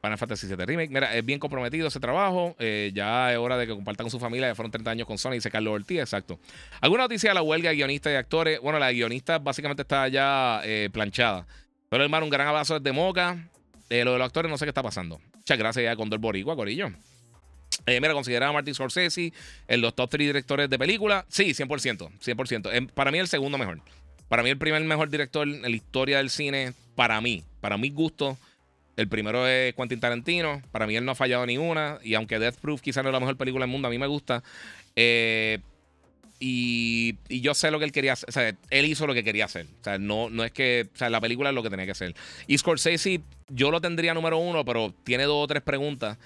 Final Fantasy VII Remake. Mira, es bien comprometido ese trabajo. Eh, ya es hora de que compartan con su familia. Ya fueron 30 años con Sony, dice Carlos Ortiz. Exacto. ¿Alguna noticia de la huelga de guionistas y actores? Bueno, la guionista básicamente está ya eh, planchada. Pero hermano, un gran abrazo desde Moca. Eh, lo de los actores no sé qué está pasando. Muchas gracias ya con Condor Boricua, Corillo. mira, consideraba a Martin Scorsese en los top 3 directores de película. Sí, 100%. 100%. para mí el segundo mejor. Para mí el primer mejor director en la historia del cine. Para mí. Para mi gusto el primero es Quentin Tarantino. Para mí él no ha fallado ni una. Y aunque Death Proof quizá no es la mejor película del mundo, a mí me gusta. Eh, y, yo sé lo que él quería hacer. O sea, él hizo lo que quería hacer. O sea, no, no es que. O sea, la película es lo que tenía que hacer. Y Scorsese, yo lo tendría número uno, pero tiene dos o tres preguntas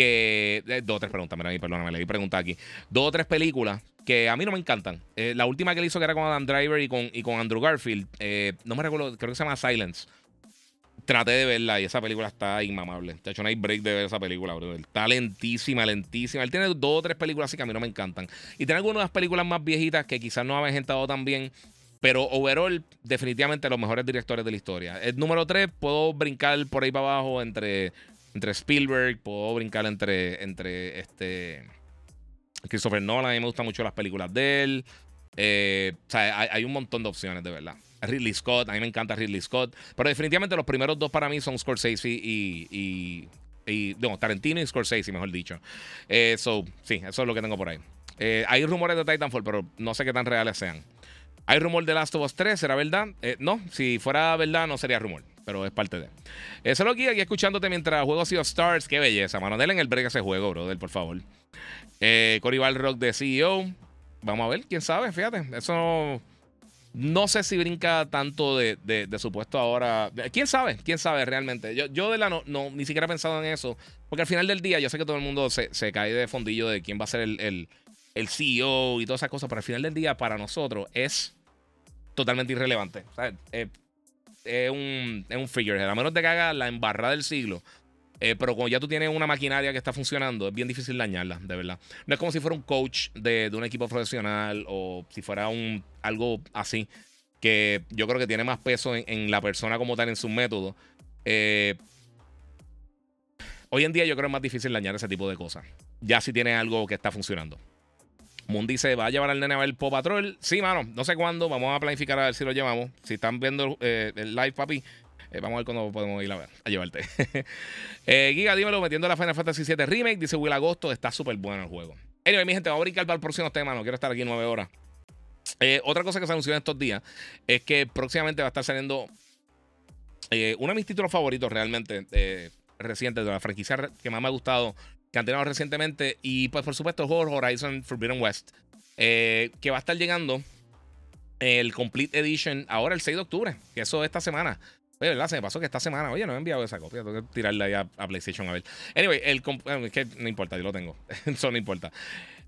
que. Eh, dos o tres preguntas, mira, perdóname, le di pregunta aquí. Dos o tres películas que a mí no me encantan. Eh, la última que él hizo, que era con Adam Driver y con, y con Andrew Garfield, no me recuerdo, creo que se llama Silence traté de verla y esa película está inmamable. De hecho, no hay break de ver esa película, bro. Está lentísima, lentísima. Él tiene dos o tres películas así que a mí no me encantan. Y tiene algunas películas más viejitas que quizás no han gentado tan bien. Pero overall, definitivamente los mejores directores de la historia. El número tres, puedo brincar por ahí para abajo entre, entre Spielberg, puedo brincar entre, entre este Christopher Nolan. A mí me gustan mucho las películas de él. Eh, o sea, hay un montón de opciones, de verdad. Ridley Scott, a mí me encanta Ridley Scott. Pero definitivamente los primeros dos para mí son Scorsese y. y, no, Tarantino y Scorsese, mejor dicho. Eh, sí, eso es lo que tengo por ahí. Eh, hay rumores de Titanfall, pero no sé qué tan reales sean. Hay rumor de Last of Us 3, ¿será verdad? Eh, no, si fuera verdad no sería rumor, pero es parte de. Eso lo aquí, aquí escuchándote mientras juego Sea of Stars. Qué belleza, mano. Denle en el break ese juego, brother, por favor. Eh, Cory Rock de CEO. Vamos a ver, quién sabe, fíjate. Eso no sé si brinca tanto de, de, su puesto ahora. ¿Quién sabe? ¿Quién sabe realmente? Yo, yo de la no, no, ni siquiera he pensado en eso. Porque al final del día, yo sé que todo el mundo se, cae de fondillo de quién va a ser el, el, CEO y todas esas cosas. Pero al final del día, para nosotros, es totalmente irrelevante. Es, un, es un figure. A menos de que haga la embarrada del siglo. Eh, pero cuando ya tú tienes una maquinaria que está funcionando, es bien difícil dañarla, de verdad. No es como si fuera un coach de, un equipo profesional o si fuera un algo así, que yo creo que tiene más peso en, la persona como tal, en su método. Eh, hoy en día yo creo que es más difícil dañar ese tipo de cosas. Ya si tiene algo que está funcionando. Moon dice, ¿va a llevar al nene a ver Pop Patrol? Sí, mano, no sé cuándo. Vamos a planificar a ver si lo llevamos. Si están viendo eh, el live, papi, eh, vamos a ver cuándo podemos ir a ver, a llevarte. eh, Giga, dímelo, metiendo la Final Fantasy VII Remake. Dice Will Agosto, está súper bueno el juego. Anyway, mi gente, vamos a brincar para el próximo tema. No quiero estar aquí nueve horas. Otra cosa que se anunció en estos días es que próximamente va a estar saliendo uno de mis títulos favoritos realmente recientes de la franquicia que más me ha gustado que han tenido recientemente. Y pues por supuesto Horizon Forbidden West. que va a estar llegando el Complete Edition ahora el 6 de octubre. Que eso esta semana. Oye, ¿verdad? Se me pasó que esta semana, oye, no he enviado esa copia. Tengo que tirarla ahí a, PlayStation a ver. Anyway, el, es que no importa, yo lo tengo. Eso no importa.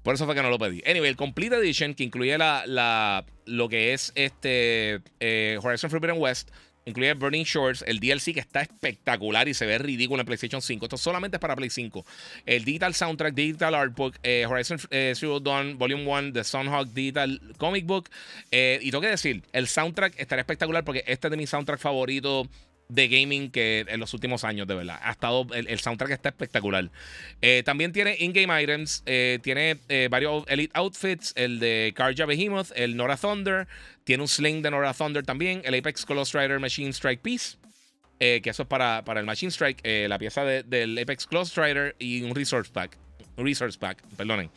Por eso fue que no lo pedí. Anyway, el Complete Edition, que incluye la, la, lo que es este eh, Horizon Forbidden West, Incluye Burning Shores, el DLC que está espectacular y se ve ridículo en PlayStation 5. Esto solamente es para Play 5. El Digital Soundtrack, Digital Artbook, eh, Horizon eh, Zero Dawn Volume 1, The Sunhawk Digital Comic Book. Eh, y tengo que decir, el soundtrack estará espectacular porque este es de mi soundtrack favorito de gaming que en los últimos años, de verdad. Ha estado, el, soundtrack está espectacular. Eh, también tiene in-game items, eh, tiene eh, varios Elite Outfits, el de Karja Behemoth, el Nora Thunder, tiene un sling de Nora Thunder también, el Apex Close Rider Machine Strike Piece. que eso es para, para el Machine Strike, la pieza del Apex Close Rider y un Resource Pack. Resource Pack, perdonen.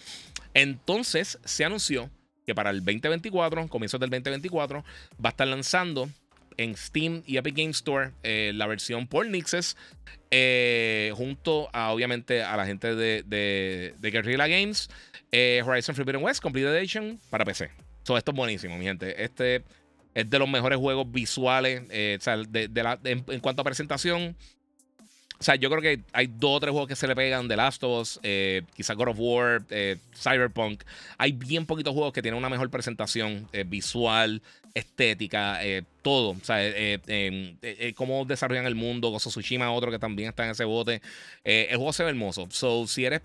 Entonces se anunció que para el 2024, comienzos del 2024, va a estar lanzando en Steam y Epic Game Store eh, la versión por Nixes, eh, junto a obviamente a la gente de, de, Guerrilla Games, eh, Horizon Forbidden West Complete Edition para PC. todo esto es buenísimo, mi gente. Este Es de los mejores juegos visuales. o sea, de, la, en, cuanto a presentación. O sea, yo creo que hay dos o tres juegos que se le pegan: The Last of Us, quizá God of War, Cyberpunk. Hay bien poquitos juegos que tienen una mejor presentación visual, estética, todo. O sea, cómo desarrollan el mundo. Gozo Tsushima, otro que también está en ese bote. el juego se ve hermoso. So, si eres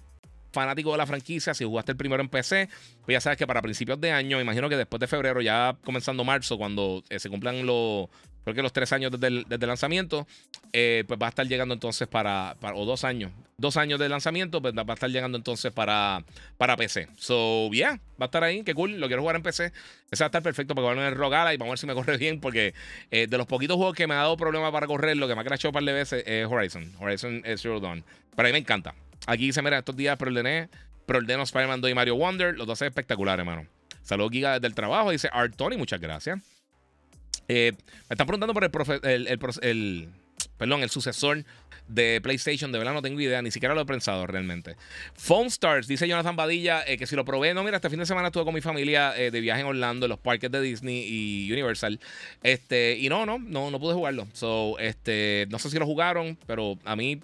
fanático de la franquicia, si jugaste el primero en PC, pues ya sabes que para principios de año, imagino que después de febrero, ya comenzando marzo, cuando eh, se cumplan los, creo que los tres años desde el, lanzamiento, eh, pues va a estar llegando entonces para, o dos años, dos años de lanzamiento, pues va a estar llegando entonces para, para PC. So, yeah, va a estar ahí, qué cool, lo quiero jugar en PC. Ese va a estar perfecto porque va a Rogala y vamos a ver si me corre bien, porque eh, de los poquitos juegos que me ha dado problema para correr, lo que me ha crashado un par de veces es Horizon, Horizon Zero Dawn. Pero a mí me encanta. Aquí dice, mira, estos días preordené, preordeno Spider-Man 2 y Mario Wonder. Los dos espectaculares, hermano. Saludos, Giga, desde el trabajo. Dice Art Tony, muchas gracias. Eh, me están preguntando por el, el, perdón, el sucesor de PlayStation. De verdad no tengo idea, ni siquiera lo he pensado realmente. Phone Stars, dice Jonathan Badilla, eh, que si lo probé, no, mira, este fin de semana estuve con mi familia eh, de viaje en Orlando, en los parques de Disney y Universal. Este, y no, no, no, no pude jugarlo. So, este, no sé si lo jugaron, pero a mí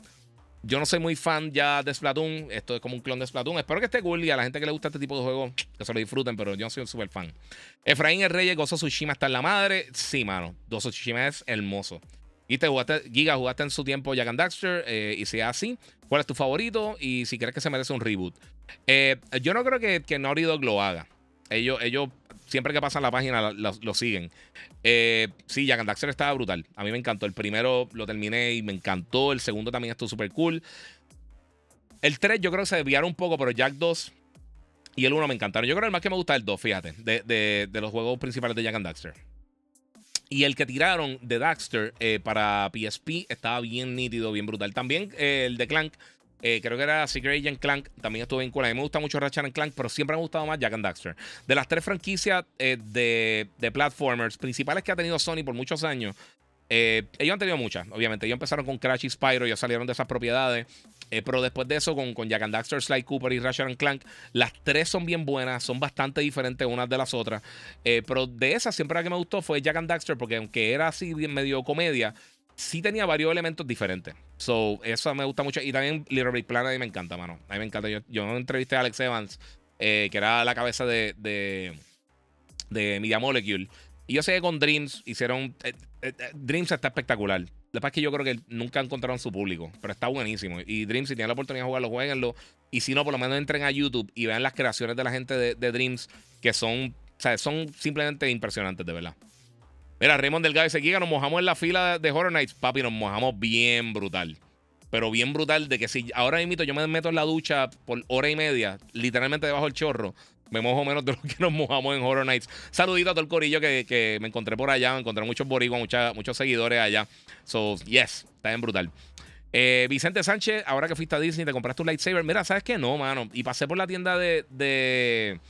yo no soy muy fan ya de Splatoon. Esto es como un clon de Splatoon. Espero que esté cool y a la gente que le gusta este tipo de juegos que se lo disfruten, pero yo no soy un super fan. Efraín el Reyes, Gozo Tsushima está en la madre. Sí, mano. Gozo Tsushima es hermoso. Y te jugaste, Giga, jugaste en su tiempo Jack and Daxter. Eh, y si es así, ¿cuál es tu favorito? Y si crees que se merece un reboot. Eh, yo no creo que, que Naughty Dog lo haga. Ellos, ellos siempre que pasan la página lo, siguen. Eh, sí, Jack and Daxter estaba brutal. A mí me encantó. El primero lo terminé y me encantó. El segundo también estuvo súper cool. El 3 yo creo que se desviaron un poco, pero Jack 2 y el 1 me encantaron. Yo creo que el más que me gusta es el 2, fíjate, de, los juegos principales de Jack and Daxter. Y el que tiraron de Daxter eh, para PSP estaba bien nítido, bien brutal. También eh, el de Clank eh, creo que era Secret Agent Clank. También estuve en A mí me gusta mucho Ratchet Clank, pero siempre me ha gustado más Jack and Daxter. De las tres franquicias eh, de, de, platformers principales que ha tenido Sony por muchos años, eh, ellos han tenido muchas, obviamente. Ellos empezaron con Crash y Spyro, ellos salieron de esas propiedades. pero después de eso, con, con Jack and Daxter, Sly Cooper y Ratchet Clank, las tres son bien buenas, son bastante diferentes unas de las otras. pero de esas, siempre la que me gustó fue Jack and Daxter, porque aunque era así medio comedia, sí tenía varios elementos diferentes. So, eso me gusta mucho. Y también Little Big Planet a mí me encanta, mano. A mí me encanta. Yo, yo entrevisté a Alex Evans, eh, que era la cabeza de, de, de, Media Molecule. Y yo sé que con Dreams hicieron. Eh, eh, Dreams está espectacular. Que pasa es que yo creo que nunca encontraron su público, pero está buenísimo. Y Dreams, si tienen la oportunidad de jugarlo, jueguenlo. Y si no, por lo menos entren a YouTube y vean las creaciones de la gente de, Dreams, que son, o son simplemente impresionantes, de verdad. Mira, Raymond Delgado dice: Giga, nos mojamos en la fila de Horror Nights. Papi, nos mojamos bien brutal. Pero bien brutal de que si ahora mismo yo me meto en la ducha por hora y media, literalmente debajo del chorro, me mojo menos de lo que nos mojamos en Horror Nights. Saludito a todo el corillo que, me encontré por allá. Me encontré muchos boricuas, muchos seguidores allá. So, yes, está bien brutal. Eh, Vicente Sánchez, ahora que fuiste a Disney, te compraste un lightsaber. Mira, ¿sabes qué? No, mano. Y pasé por la tienda de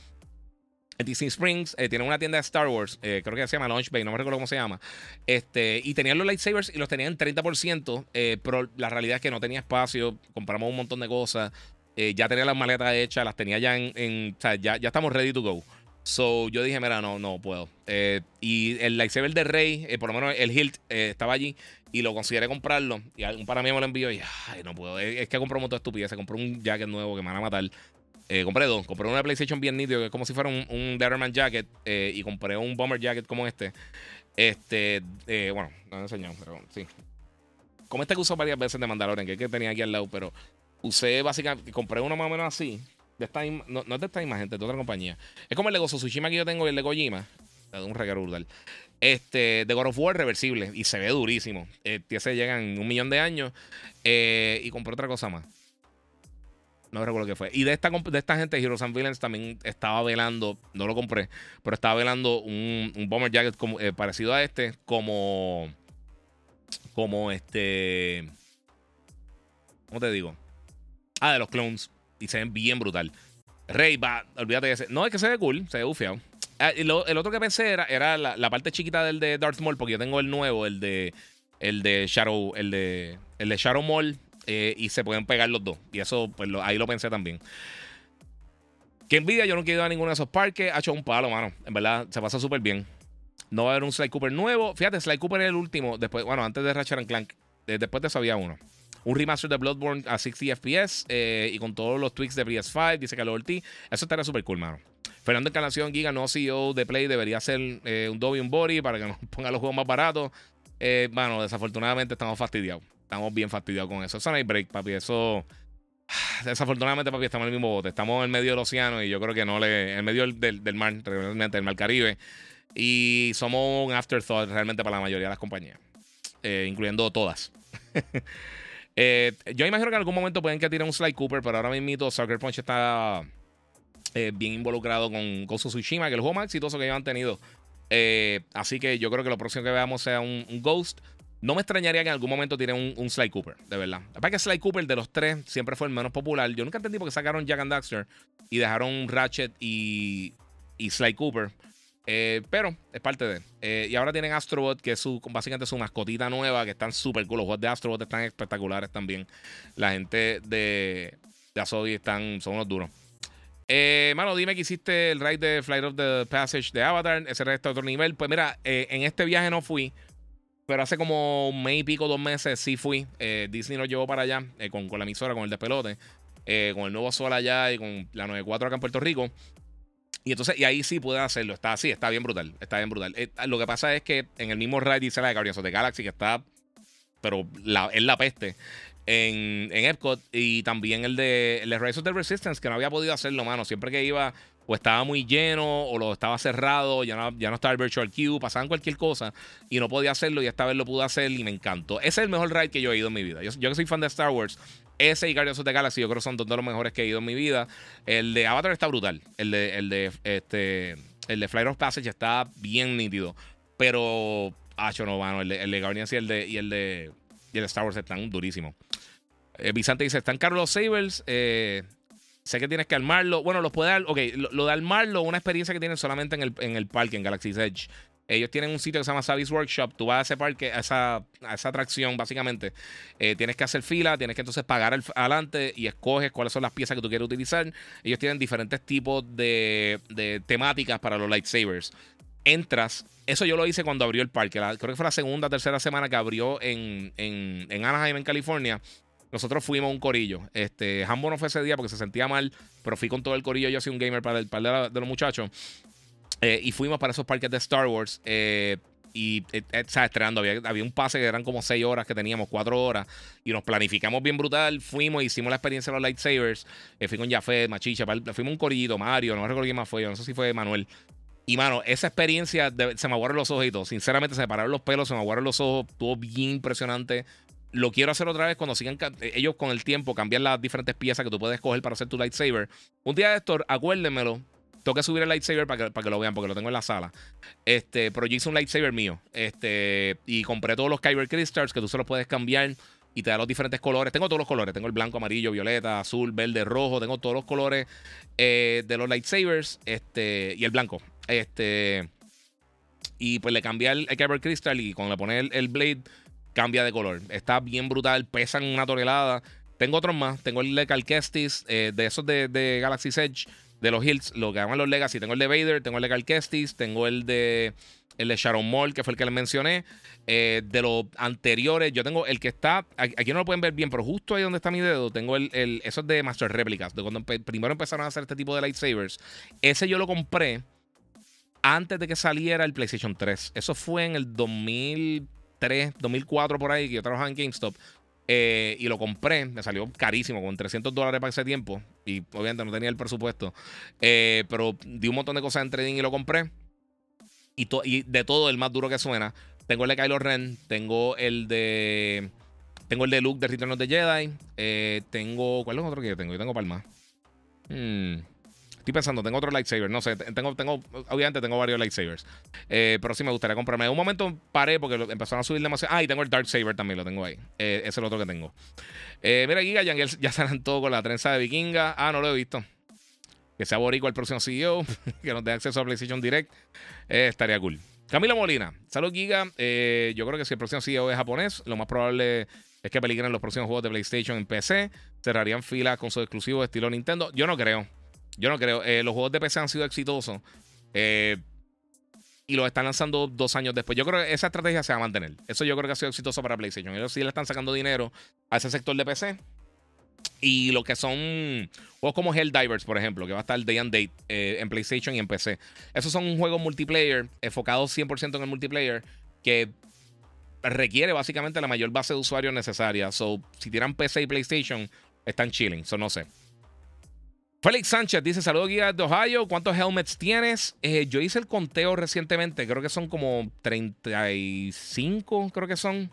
Disney Springs eh, tiene una tienda de Star Wars, eh, creo que se llama Launch Bay, no me recuerdo cómo se llama. Este, y tenían los lightsabers y los tenían en 30%, eh, pero la realidad es que no tenía espacio, compramos un montón de cosas, ya tenía las maletas hechas, las tenía ya en, o sea, ya, ya estamos ready to go. So yo dije, mira, no, no puedo. y el lightsaber de Rey, por lo menos el Hilt, estaba allí y lo consideré comprarlo. Y un para mí me lo envió y, ay, no puedo. Es, que compré un montón de estupidez. Compró un jacket nuevo que me van a matar. Eh, compré dos. Compré una PlayStation bien nítido, que es como si fuera un, un Letterman Jacket. Eh, y compré un Bomber Jacket como este. Este, eh, bueno, no he enseñado, pero sí. Como este que uso varias veces de Mandalorian, que es que tenía aquí al lado, pero usé básicamente, compré uno más o menos así. De esta no, no, es de esta misma gente, de otra compañía. Es como el de Gozo Tsushima que yo tengo el de Kojima. De un regalo brutal. Este, de God of War reversible y se ve durísimo. Este, llegan un millón de años. y compré otra cosa más. No recuerdo qué fue. Y de esta, de esta gente, Heroes and Villains, también estaba velando, no lo compré, pero estaba velando un, un Bomber Jacket eh, parecido a este, como. Como este. ¿Cómo te digo? Ah, de los clones. Y se ven bien brutal. Rey, va, olvídate de ese. No, es que se ve cool, se ve bufiado. Ah, el otro que pensé era, era la, parte chiquita del de Darth Maul, porque yo tengo el nuevo, el de. El de Shadow. El de. El de Shadow Maul eh, y se pueden pegar los dos. Y eso, pues ahí lo pensé también. Que envidia, yo no quiero ir a ninguno de esos parques. Ha hecho un palo, mano. En verdad, se pasa súper bien. No va a haber un Sly Cooper nuevo. Fíjate, Sly Cooper es el último. Después, bueno, antes de Ratchet Clank. después de eso había uno. Un remaster de Bloodborne a 60 FPS y con todos los tweaks de PS5, dice Carlos Ortiz. Eso estaría súper cool, mano. Fernando Encarnación, Giga, no CEO de Play, debería ser un Dobby un Body para que nos ponga los juegos más baratos. bueno, desafortunadamente estamos fastidiados. Estamos bien fastidiados con eso. Eso no hay break, papi. Eso. Desafortunadamente, papi, estamos en el mismo bote. Estamos en medio del océano y yo creo que no le. En medio del, del, mar, realmente, del mar Caribe. Y somos un afterthought realmente para la mayoría de las compañías, eh, incluyendo todas. eh, yo imagino que en algún momento pueden que tiren un Sly Cooper, pero ahora mismo Sucker Punch está eh, bien involucrado con Ghost Tsushima, que es el juego más exitoso que ellos han tenido. Así que yo creo que lo próximo que veamos sea un Ghost. No me extrañaría que en algún momento tiren un, Sly Cooper, de verdad. Aparte que Sly Cooper de los tres siempre fue el menos popular. Yo nunca entendí por qué sacaron Jack and Daxter y dejaron Ratchet y, Sly Cooper. Eh, pero es parte de. Eh, y ahora tienen Astrobot, que es su, básicamente su mascotita nueva, que están súper cool. Los juegos de Astrobot están espectaculares también. La gente de, de están, son unos duros. Eh, mano, dime que hiciste el ride de Flight of the Passage de Avatar. Ese resto de otro nivel. Pues mira, eh, en este viaje no fui. Pero hace como un mes y pico, dos meses, sí fui. Eh, Disney nos llevó para allá eh, con, con, la emisora, con el despelote, eh, con el nuevo Sol allá y con la 94 acá en Puerto Rico. Y entonces, y ahí sí pude hacerlo. Está así, está bien brutal. Está bien brutal. lo que pasa es que en el mismo ride dice la de Guardians the Galaxy, que está, pero la, es la peste. En, en Epcot y también el de, el de Rise of the Resistance, que no había podido hacerlo, mano. Siempre que iba, o estaba muy lleno o lo estaba cerrado, ya no, ya no estaba el Virtual Queue, pasaban cualquier cosa y no podía hacerlo y esta vez lo pude hacer y me encantó. Ese es el mejor ride que yo he ido en mi vida. Yo, que soy fan de Star Wars, ese y Guardians of the Galaxy yo creo que son dos de los mejores que he ido en mi vida. El de Avatar está brutal. El de, el de, este, el de Flight of Passage está bien nítido. Pero, ah, yo no, mano, el de, el de Guardians y el de, y el de, y el de Star Wars están durísimos. Eh, dice, están caros los Sabers. Eh, Sé que tienes que armarlo. Bueno, los puede dar. Ok, lo, de armarlo, una experiencia que tienen solamente en el, en el parque, en Galaxy's Edge. Ellos tienen un sitio que se llama Savis Workshop. Tú vas a ese parque, a esa, a esa atracción, básicamente. Eh, tienes que hacer fila, tienes que entonces pagar el, adelante y escoges cuáles son las piezas que tú quieres utilizar. Ellos tienen diferentes tipos de, de temáticas para los lightsabers. Entras. Eso yo lo hice cuando abrió el parque. creo que fue la segunda, tercera semana que abrió en, en, en Anaheim, en California. Nosotros fuimos un corillo. Este, Hambo no fue ese día porque se sentía mal, pero fui con todo el corillo. Yo soy un gamer para el par de, los muchachos. Eh, y fuimos para esos parques de Star Wars. Eh, y, eh, estrenando. Había, había, un pase que eran como 6 horas que teníamos, 4 horas. Y nos planificamos bien brutal. Fuimos, hicimos la experiencia de los lightsabers. Eh, fui con Jafet, Machicha. Fuimos un corillito, Mario. No recuerdo quién más fue. Yo no sé si fue Manuel. Y mano, esa experiencia de, se me aguaron los ojitos. Sinceramente, se me pararon los pelos, se me aguaron los ojos. Estuvo bien impresionante. Lo quiero hacer otra vez cuando sigan eh, ellos con el tiempo cambian las diferentes piezas que tú puedes coger para hacer tu lightsaber. Un día de esto, acuérdenmelo. Tengo que subir el lightsaber para que, para que lo vean, porque lo tengo en la sala. Este, pero yo hice un lightsaber mío. Este, y compré todos los Kyber Crystals que tú se los puedes cambiar y te da los diferentes colores. Tengo todos los colores. Tengo el blanco, amarillo, violeta, azul, verde, rojo. Tengo todos los colores eh, de los lightsabers. Este, y el blanco. Este. Y pues le cambié el, Kyber Crystal y cuando le pone el Blade cambia de color. Está bien brutal, pesan una tonelada. Tengo otros más. Tengo el de Calquestis, eh, de esos de, de Galaxy's Edge, de los Hills, lo que llaman los Legacy. Tengo el de Vader, tengo el de Calquestis, tengo el de el de Sharon Mall, que fue el que les mencioné. Eh, de los anteriores, yo tengo el que está. Aquí no lo pueden ver bien, pero justo ahí donde está mi dedo, tengo el. el eso es de Master Replicas, de cuando primero empezaron a hacer este tipo de lightsabers. Ese yo lo compré antes de que saliera el PlayStation 3. Eso fue en el 2000. 2003, 2004 por ahí, que yo trabajaba en GameStop. Eh, y lo compré, me salió carísimo, con 300 dólares para ese tiempo. Y obviamente no tenía el presupuesto. Eh, pero di un montón de cosas en trading y lo compré. Y, de todo, el más duro que suena. Tengo el de Kylo Ren, tengo el de. Tengo el de Luke de Return of the Jedi. Eh, tengo. ¿Cuál es otro que yo tengo? Yo tengo Palma. Hmm. Estoy pensando, tengo otro lightsaber. No sé, tengo, tengo, obviamente tengo varios lightsabers. Eh, pero sí me gustaría comprarme. En un momento paré porque empezaron a subir demasiado. Ah, y tengo el Dark Saber también, lo tengo ahí. Eh, ese es el otro que tengo. Eh, mira, Giga, ya, ya salen todo con la trenza de vikinga. Ah, no lo he visto. Que sea Borico el próximo CEO, que nos dé acceso a PlayStation Direct. Eh, estaría cool. Camila Molina, salud Giga. Yo creo que si el próximo CEO es japonés, lo más probable es que peligren los próximos juegos de PlayStation en PC. Cerrarían filas con sus exclusivos estilo Nintendo. Yo no creo. Yo no creo. Eh, los juegos de PC han sido exitosos. Eh, y lo están lanzando dos años después. Yo creo que esa estrategia se va a mantener. Eso yo creo que ha sido exitoso para PlayStation. Ellos sí le están sacando dinero a ese sector de PC. Y lo que son juegos como Helldivers, por ejemplo, que va a estar Day and Date eh, en PlayStation y en PC. Esos son juegos multiplayer, enfocados 100% en el multiplayer, que requiere básicamente la mayor base de usuarios necesaria. So, si tiran PC y PlayStation, están chilling. Eso no sé. Félix Sánchez dice: Saludos, guía de Ohio. ¿Cuántos helmets tienes? Eh, yo hice el conteo recientemente. Creo que son como 35, creo que son.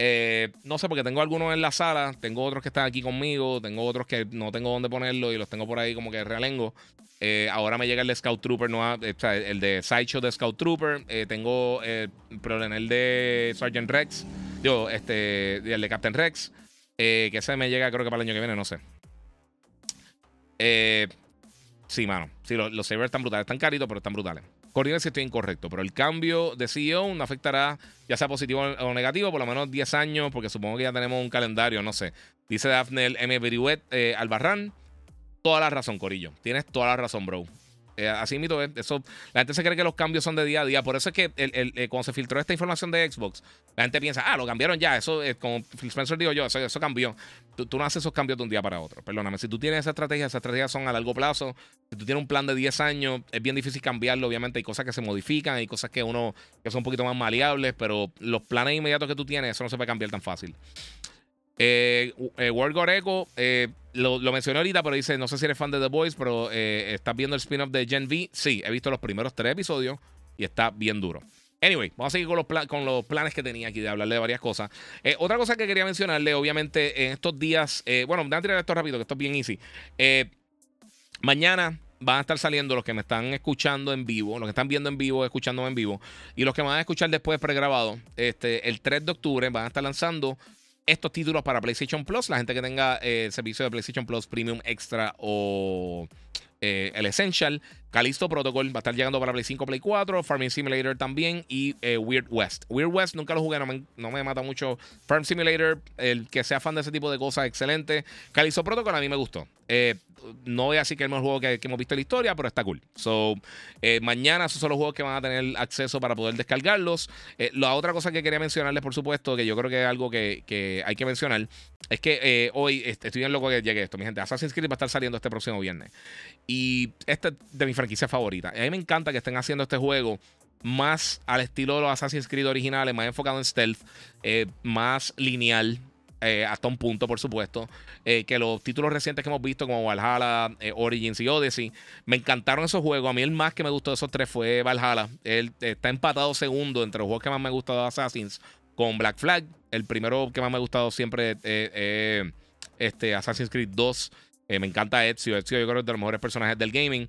Eh, no sé, porque tengo algunos en la sala, tengo otros que están aquí conmigo, tengo otros que no tengo dónde ponerlo y los tengo por ahí como que realengo. Eh, ahora me llega el de Scout Trooper, no, el de Sideshow de Scout Trooper. tengo el de Sergeant Rex, yo, este, el de Captain Rex, que ese me llega creo que para el año que viene, no sé. Eh, sí, mano. Sí, los, los servers están brutales. Están caritos, pero están brutales. Corrige si estoy incorrecto, pero el cambio de CEO no afectará ya sea positivo o negativo, por lo menos 10 años, porque supongo que ya tenemos un calendario, no sé. Dice Daphne M. Beriwet eh, Albarrán. Toda la razón, Corillo. Tienes toda la razón, bro. Eh, así mito eso. La gente se cree que los cambios son de día a día. Por eso es que el, eh, cuando se filtró esta información de Xbox, la gente piensa, ah, lo cambiaron ya. Eso, es como Phil Spencer digo yo, eso, cambió. Tú, no haces esos cambios de un día para otro. Perdóname. Si tú tienes esa estrategia, esas estrategias son a largo plazo. Si tú tienes un plan de 10 años, es bien difícil cambiarlo. Obviamente hay cosas que se modifican, hay cosas que uno que son un poquito más maleables, pero los planes inmediatos que tú tienes, eso no se puede cambiar tan fácil. Eh, eh, World Goreco, eh, lo, mencioné ahorita, pero dice: No sé si eres fan de The Boys, pero eh, ¿estás viendo el spin-off de Gen V? Sí, he visto los primeros tres episodios y está bien duro. Anyway, vamos a seguir con los, con los planes que tenía aquí de hablarle de varias cosas. otra cosa que quería mencionarle, obviamente, en estos días, bueno, voy a tirar esto rápido, que esto es bien easy. mañana van a estar saliendo los que me están escuchando en vivo, los que están viendo en vivo, escuchándome en vivo, y los que van a escuchar después pregrabado. Este, el 3 de octubre van a estar lanzando estos títulos para PlayStation Plus. La gente que tenga eh, servicio de PlayStation Plus Premium Extra o eh, el Essential. Calisto Protocol va a estar llegando para Play 5, Play 4, Farming Simulator también y eh, Weird West. Weird West nunca lo jugué, no me, no me, mata mucho. Farm Simulator, el que sea fan de ese tipo de cosas, excelente. Calisto Protocol a mí me gustó. Eh, no voy a decir que el mejor juego que, hemos visto en la historia, pero está cool. So, eh, mañana esos son los juegos que van a tener acceso para poder descargarlos. la otra cosa que quería mencionarles, por supuesto, que yo creo que es algo que, hay que mencionar, es que hoy estoy bien loco que llegue esto, mi gente. Assassin's Creed va a estar saliendo este próximo viernes. Y este de mi franquicia favorita. A mí me encanta que estén haciendo este juego más al estilo de los Assassin's Creed originales, más enfocado en stealth, eh, más lineal. Eh, hasta un punto, por supuesto, eh, que los títulos recientes que hemos visto, como Valhalla, Origins y Odyssey, me encantaron esos juegos. A mí el más que me gustó de esos tres fue Valhalla. Él está empatado segundo entre los juegos que más me han gustado de Assassins con Black Flag. El primero que más me ha gustado siempre es este, Assassin's Creed 2. me encanta Ezio. Ezio yo creo que es de los mejores personajes del gaming.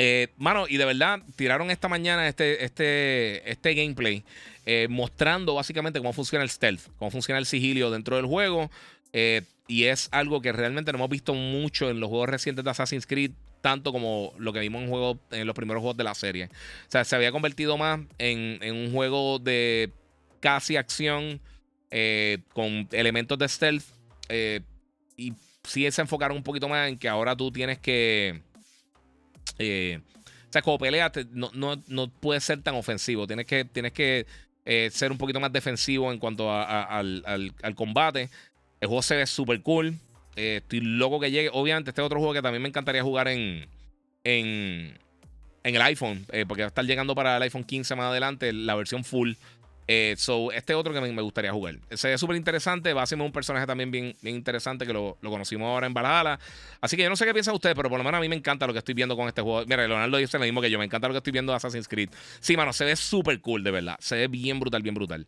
Eh, mano, y de verdad, tiraron esta mañana este, este, este gameplay eh, mostrando básicamente cómo funciona el stealth, cómo funciona el sigilio dentro del juego. Eh, y es algo que realmente no hemos visto mucho en los juegos recientes de Assassin's Creed, tanto como lo que vimos en, juego, en los primeros juegos de la serie. O sea, se había convertido más en, en un juego de casi acción con elementos de stealth. y sí se enfocaron un poquito más en que ahora tú tienes que eh, o sea, como pelea no, no, puede ser tan ofensivo. Tienes que, tienes que eh, ser un poquito más defensivo en cuanto al, combate. El juego se ve súper cool. Eh, estoy loco que llegue. Obviamente, este es otro juego que también me encantaría jugar en, en, en el iPhone. porque va a estar llegando para el iPhone 15 más adelante, la versión full. Eh, so, este otro que me, gustaría jugar. Se ve súper interesante. Va a ser un personaje también bien, bien interesante que lo, conocimos ahora en Valhalla. Así que yo no sé qué piensa usted, pero por lo menos a mí me encanta lo que estoy viendo con este juego. Mira, Leonardo dice lo mismo que yo. Me encanta lo que estoy viendo de Assassin's Creed. Sí, mano, se ve súper cool, de verdad. Se ve bien brutal, bien brutal.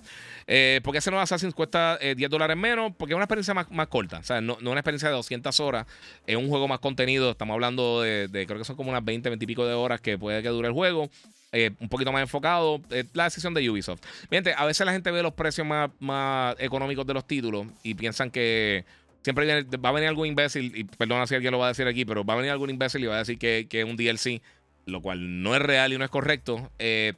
Eh, porque ese nuevo Assassin's cuesta 10 eh, dólares menos? Porque es una experiencia más, más corta. O sea, no, no, una experiencia de 200 horas. Es un juego más contenido. Estamos hablando de, de, creo que son como unas 20, 20 y pico de horas que puede que dure el juego. Eh, un poquito más enfocado. la decisión de Ubisoft. Miren, a veces la gente ve los precios más, más económicos de los títulos y piensan que siempre va a venir algún imbécil, y perdona si alguien lo va a decir aquí, pero va a venir algún imbécil y va a decir que, es un DLC, lo cual no es real y no es correcto. Eh,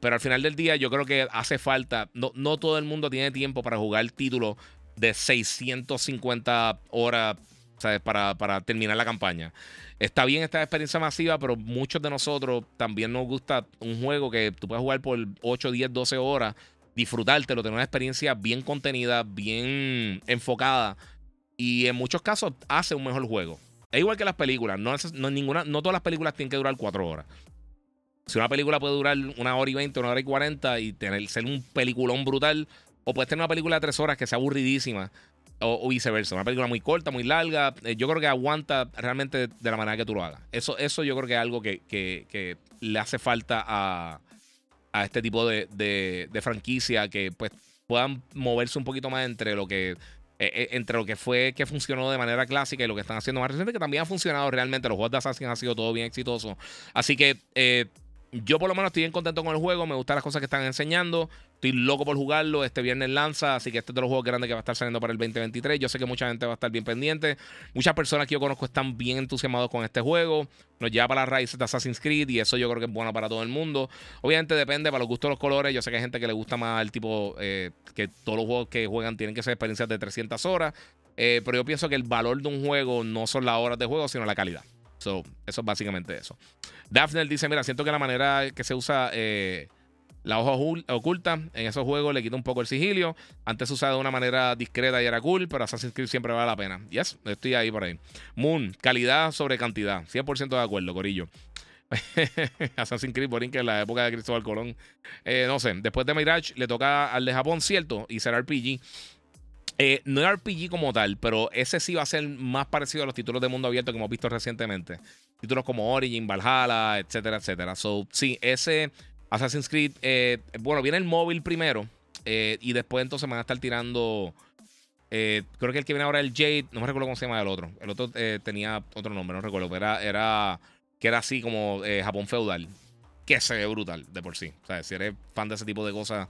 pero al final del día yo creo que hace falta, no, no todo el mundo tiene tiempo para jugar títulos de 650 horas ¿sabes? Para, para terminar la campaña. Está bien esta experiencia masiva, pero muchos de nosotros también nos gusta un juego que tú puedes jugar por 8, 10, 12 horas, disfrutártelo, tener una experiencia bien contenida, bien enfocada. Y en muchos casos hace un mejor juego. Es igual que las películas. No, no, ninguna, no todas las películas tienen que durar 4 horas. Si una película puede durar una hora y 20, una hora y 40 y tener, ser un peliculón brutal, o puedes tener una película de 3 horas que sea aburridísima o, viceversa. Una película muy corta, muy larga. Eh, yo creo que aguanta realmente de la manera que tú lo hagas. Eso, eso yo creo que es algo que, le hace falta a, este tipo de, franquicia que pues puedan moverse un poquito más entre lo que eh, eh, entre lo que fue que funcionó de manera clásica y lo que están haciendo más reciente, que también ha funcionado realmente. Los juegos de Assassin han sido todo bien exitosos. Así que yo por lo menos estoy bien contento con el juego, me gustan las cosas que están enseñando. Estoy loco por jugarlo. Este viernes lanza, así que este es de los juegos grandes que va a estar saliendo para el 2023. Yo sé que mucha gente va a estar bien pendiente. Muchas personas que yo conozco están bien entusiasmados con este juego. Nos lleva para las raíces de Assassin's Creed y eso yo creo que es bueno para todo el mundo. Obviamente depende para los gustos de los colores. Yo sé que hay gente que le gusta más el tipo eh, que todos los juegos que juegan tienen que ser experiencias de 300 horas. Eh, pero yo pienso que el valor de un juego no son las horas de juego, sino la calidad. So, eso es básicamente eso. Daphne dice: Mira, siento que la manera que se usa eh, la hoja oculta en esos juegos le quita un poco el sigilio. Antes se usaba de una manera discreta y era cool, pero Assassin's Creed siempre vale la pena. Yes, estoy ahí por ahí. Moon, calidad sobre cantidad. 100% de acuerdo, Corillo. Assassin's Creed por que en la época de Cristóbal Colón. Eh, no sé, después de Mirage le toca al de Japón, cierto, y será RPG. Eh, no es RPG como tal, pero ese sí va a ser más parecido a los títulos de mundo abierto que hemos visto recientemente. Títulos como Origin, Valhalla, etcétera, etcétera. So, sí, ese Assassin's Creed, eh, bueno, viene el móvil primero eh, y después entonces van a estar tirando. creo que el que viene ahora es el Jade, no me recuerdo cómo se llama el otro. El otro tenía otro nombre, no recuerdo, pero era, era que era así como Japón feudal. Que se ve brutal de por sí. O sea, si eres fan de ese tipo de cosas,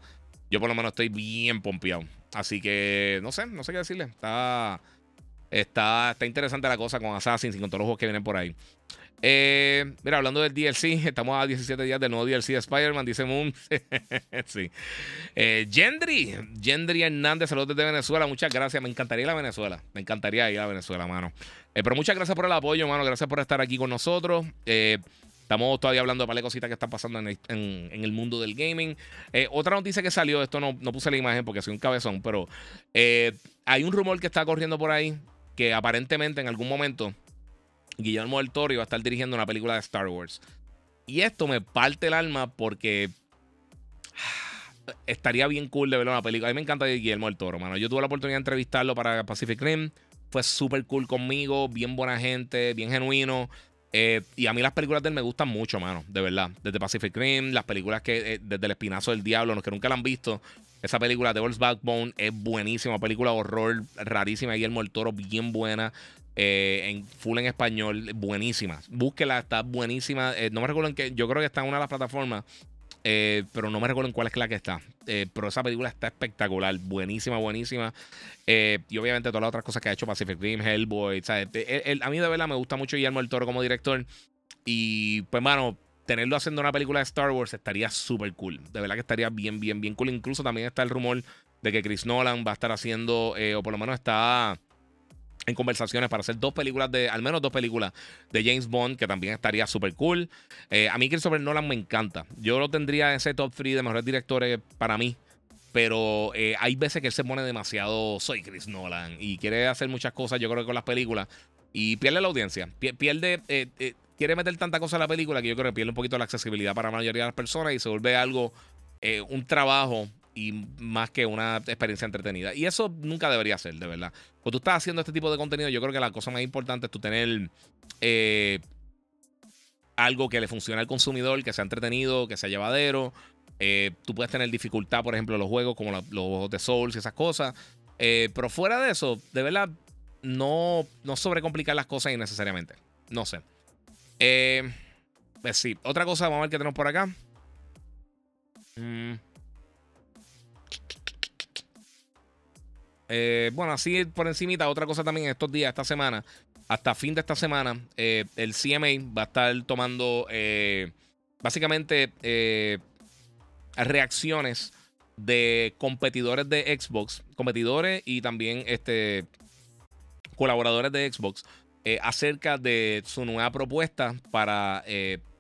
yo por lo menos estoy bien pompeado. Así que no sé, no sé qué decirle. Está, está, está interesante la cosa con Assassin's y con todos los juegos que vienen por ahí. Eh, mira, hablando del DLC, estamos a 17 días del nuevo DLC de Spider-Man, dice Moon. sí. Eh, Gendry, Gendry Hernández, saludos desde Venezuela, muchas gracias. Me encantaría ir a Venezuela, me encantaría ir a Venezuela, mano. Eh, pero muchas gracias por el apoyo, mano. Gracias por estar aquí con nosotros. Eh, Estamos todavía hablando de de cositas que están pasando en el, mundo del gaming. Otra noticia que salió, esto no, puse la imagen porque soy un cabezón, pero hay un rumor que está corriendo por ahí que aparentemente en algún momento Guillermo del Toro iba a estar dirigiendo una película de Star Wars. Y esto me parte el alma porque estaría bien cool de ver una película. A mí me encanta Guillermo del Toro, mano. Yo tuve la oportunidad de entrevistarlo para Pacific Rim. Fue súper cool conmigo, bien buena gente, bien genuino. Eh, y a mí las películas de él me gustan mucho, mano, de verdad. Desde Pacific Rim, las películas que, eh, desde El Espinazo del Diablo, los que nunca la han visto. Esa película, Devil's Backbone, es buenísima. Película horror rarísima. Guillermo el Toro, bien buena. Eh, en full en español, buenísima. Búsquela, está buenísima. no me recuerdo en qué. Yo creo que está en una de las plataformas. Eh, pero no me recuerdo en cuál es la que está. Eh, pero esa película está espectacular, buenísima, buenísima. Eh, y obviamente todas las otras cosas que ha hecho Pacific Rim, Hellboy. a mí de verdad me gusta mucho Guillermo el Toro como director. Y pues, mano, tenerlo haciendo una película de Star Wars estaría súper cool. De verdad que estaría bien, bien, bien cool. Incluso también está el rumor de que Chris Nolan va a estar haciendo, o por lo menos está en conversaciones para hacer dos películas de, al menos dos películas de James Bond, que también estaría súper cool. Eh, a mí Christopher Nolan me encanta. Yo lo tendría en ese top 3 de mejores directores para mí. Pero eh, hay veces que él se pone demasiado, soy Chris Nolan, y quiere hacer muchas cosas, yo creo que con las películas, y pierde la audiencia. Pierde, eh, quiere meter tanta cosa en la película que yo creo que pierde un poquito la accesibilidad para la mayoría de las personas y se vuelve algo, un trabajo y más que una experiencia entretenida. Y eso nunca debería ser, de verdad. Cuando tú estás haciendo este tipo de contenido, yo creo que la cosa más importante es tú tener eh, algo que le funcione al consumidor, que sea entretenido, que sea llevadero. Eh, tú puedes tener dificultad, por ejemplo, en los juegos como los juegos de Souls y esas cosas. Eh, pero fuera de eso, de verdad, no, no sobrecomplicar las cosas innecesariamente. No sé. pues sí, otra cosa, vamos a ver qué tenemos por acá. Mm. Eh, bueno, así por encimita, otra cosa también estos días, esta semana, hasta fin de esta semana, eh, el CMA va a estar tomando eh, básicamente reacciones de competidores de Xbox, competidores y también este colaboradores de Xbox acerca de su nueva propuesta para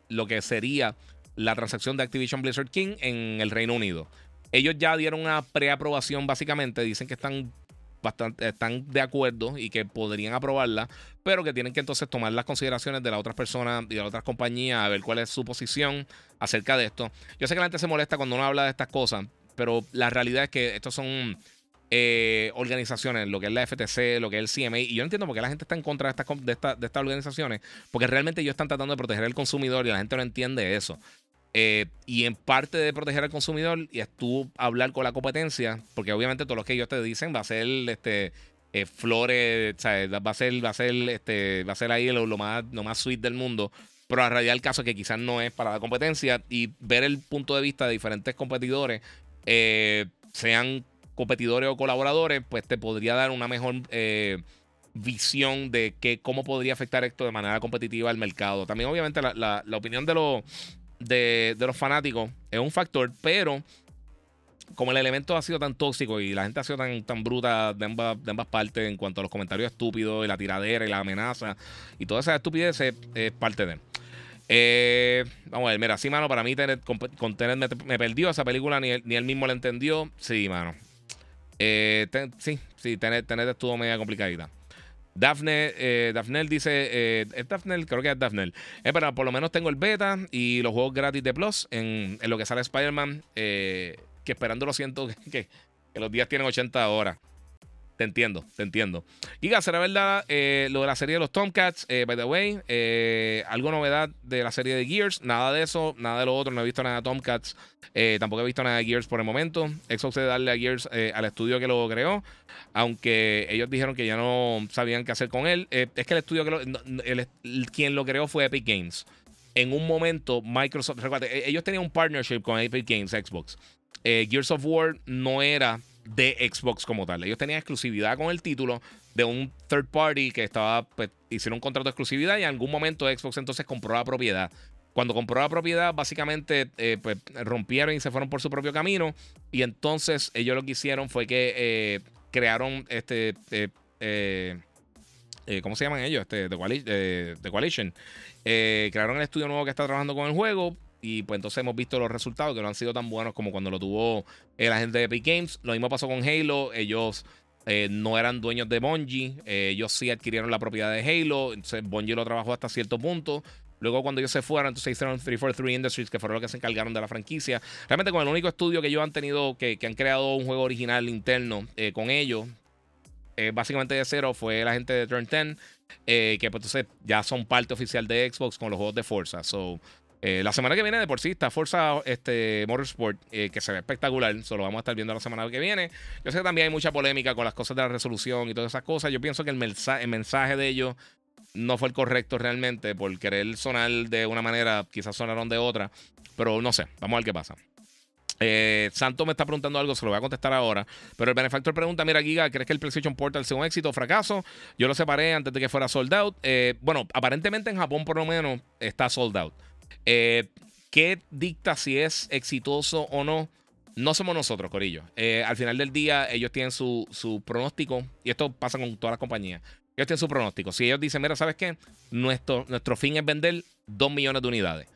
lo que sería la transacción de Activision Blizzard King en el Reino Unido. Ellos ya dieron una preaprobación básicamente, dicen que están bastante están de acuerdo y que podrían aprobarla, pero que tienen que entonces tomar las consideraciones de las otras personas y de las otras compañías, a ver cuál es su posición acerca de esto. Yo sé que la gente se molesta cuando uno habla de estas cosas, pero la realidad es que estos son eh, organizaciones, lo que es la FTC, lo que es el CMA, y yo entiendo por qué la gente está en contra de estas, de, de estas organizaciones, porque realmente ellos están tratando de proteger al consumidor y la gente no entiende eso. Eh, y en parte de proteger al consumidor y es tú hablar con la competencia, porque obviamente todo lo que ellos te dicen va a ser este eh, flores, va a ser, va a ser, este, va a ser ahí lo, más, lo más sweet del mundo. Pero la realidad del caso es que quizás no es para la competencia y ver el punto de vista de diferentes competidores, eh, sean competidores o colaboradores, pues te podría dar una mejor visión de que, cómo podría afectar esto de manera competitiva al mercado. También obviamente la opinión de los de, los fanáticos es un factor, pero como el elemento ha sido tan tóxico y la gente ha sido tan, tan bruta de ambas, partes en cuanto a los comentarios estúpidos y la tiradera y la amenaza y toda esa estupidez es, parte de. Eh, vamos a ver, mira, sí, mano, para mí con, Tenet me, perdió esa película, ni él, ni él mismo la entendió. Sí, mano. Eh, sí, sí, Tenet, Tenet estuvo media complicadita. Daphne, eh, dice, eh, ¿es Daphne? Creo que es Daphne. Eh, pero por lo menos tengo el beta y los juegos gratis de Plus en, lo que sale Spider-Man, eh, que esperando lo siento que, que, los días tienen 80 horas. Te entiendo, te entiendo. Giga, ¿será verdad eh, lo de la serie de los Tomcats? Eh, by the way, eh, ¿algo novedad de la serie de Gears? Nada de eso, nada de lo otro. No he visto nada de Tomcats. tampoco he visto nada de Gears por el momento. Xbox de darle a Gears al estudio que lo creó. Aunque ellos dijeron que ya no sabían qué hacer con él. es que el estudio que lo, quien lo creó fue Epic Games. En un momento, Microsoft. Recuerda, e, ellos tenían un partnership con Epic Games, Xbox. Gears of War no era de Xbox como tal. Ellos tenían exclusividad con el título de un third party que estaba, pues, hicieron un contrato de exclusividad y en algún momento Xbox entonces compró la propiedad. Cuando compró la propiedad, básicamente eh, pues, rompieron y se fueron por su propio camino. Y entonces ellos lo que hicieron fue que eh, crearon este. Eh, ¿Cómo se llaman ellos? Este, The, Coalition. crearon el estudio nuevo que está trabajando con el juego. Y pues entonces hemos visto los resultados que no han sido tan buenos como cuando lo tuvo la gente de Epic Games. Lo mismo pasó con Halo. Ellos eh, no eran dueños de Bungie. Eh, ellos sí adquirieron la propiedad de Halo. Entonces Bungie lo trabajó hasta cierto punto. Luego, cuando ellos se fueron, entonces hicieron 343 Industries, que fueron los que se encargaron de la franquicia. Realmente, con el único estudio que ellos han tenido, que, han creado un juego original interno eh, con ellos, básicamente de cero, fue la gente de Turn 10, que pues entonces ya son parte oficial de Xbox con los juegos de Forza. So, eh, la semana que viene de por sí está Forza este, Motorsport, eh, que se ve espectacular. Solo vamos a estar viendo la semana que viene. Yo sé que también hay mucha polémica con las cosas de la resolución y todas esas cosas. Yo pienso que el, mensaje, de ellos no fue el correcto realmente por querer sonar de una manera, quizás sonaron de otra. Pero no sé, vamos a ver qué pasa. Eh, Santo me está preguntando algo, se lo voy a contestar ahora. Pero el benefactor pregunta: Mira, Giga, ¿crees que el PlayStation Portal sea un éxito o fracaso? Yo lo separé antes de que fuera sold out. bueno, aparentemente en Japón, por lo menos, está sold out. Eh, ¿Qué dicta si es exitoso o no? No somos nosotros, Corillo. Eh, al final del día, ellos tienen su, pronóstico, y esto pasa con todas las compañías. Ellos tienen su pronóstico. Si ellos dicen, mira, ¿sabes qué? Nuestro, nuestro fin es vender 2 millones de unidades.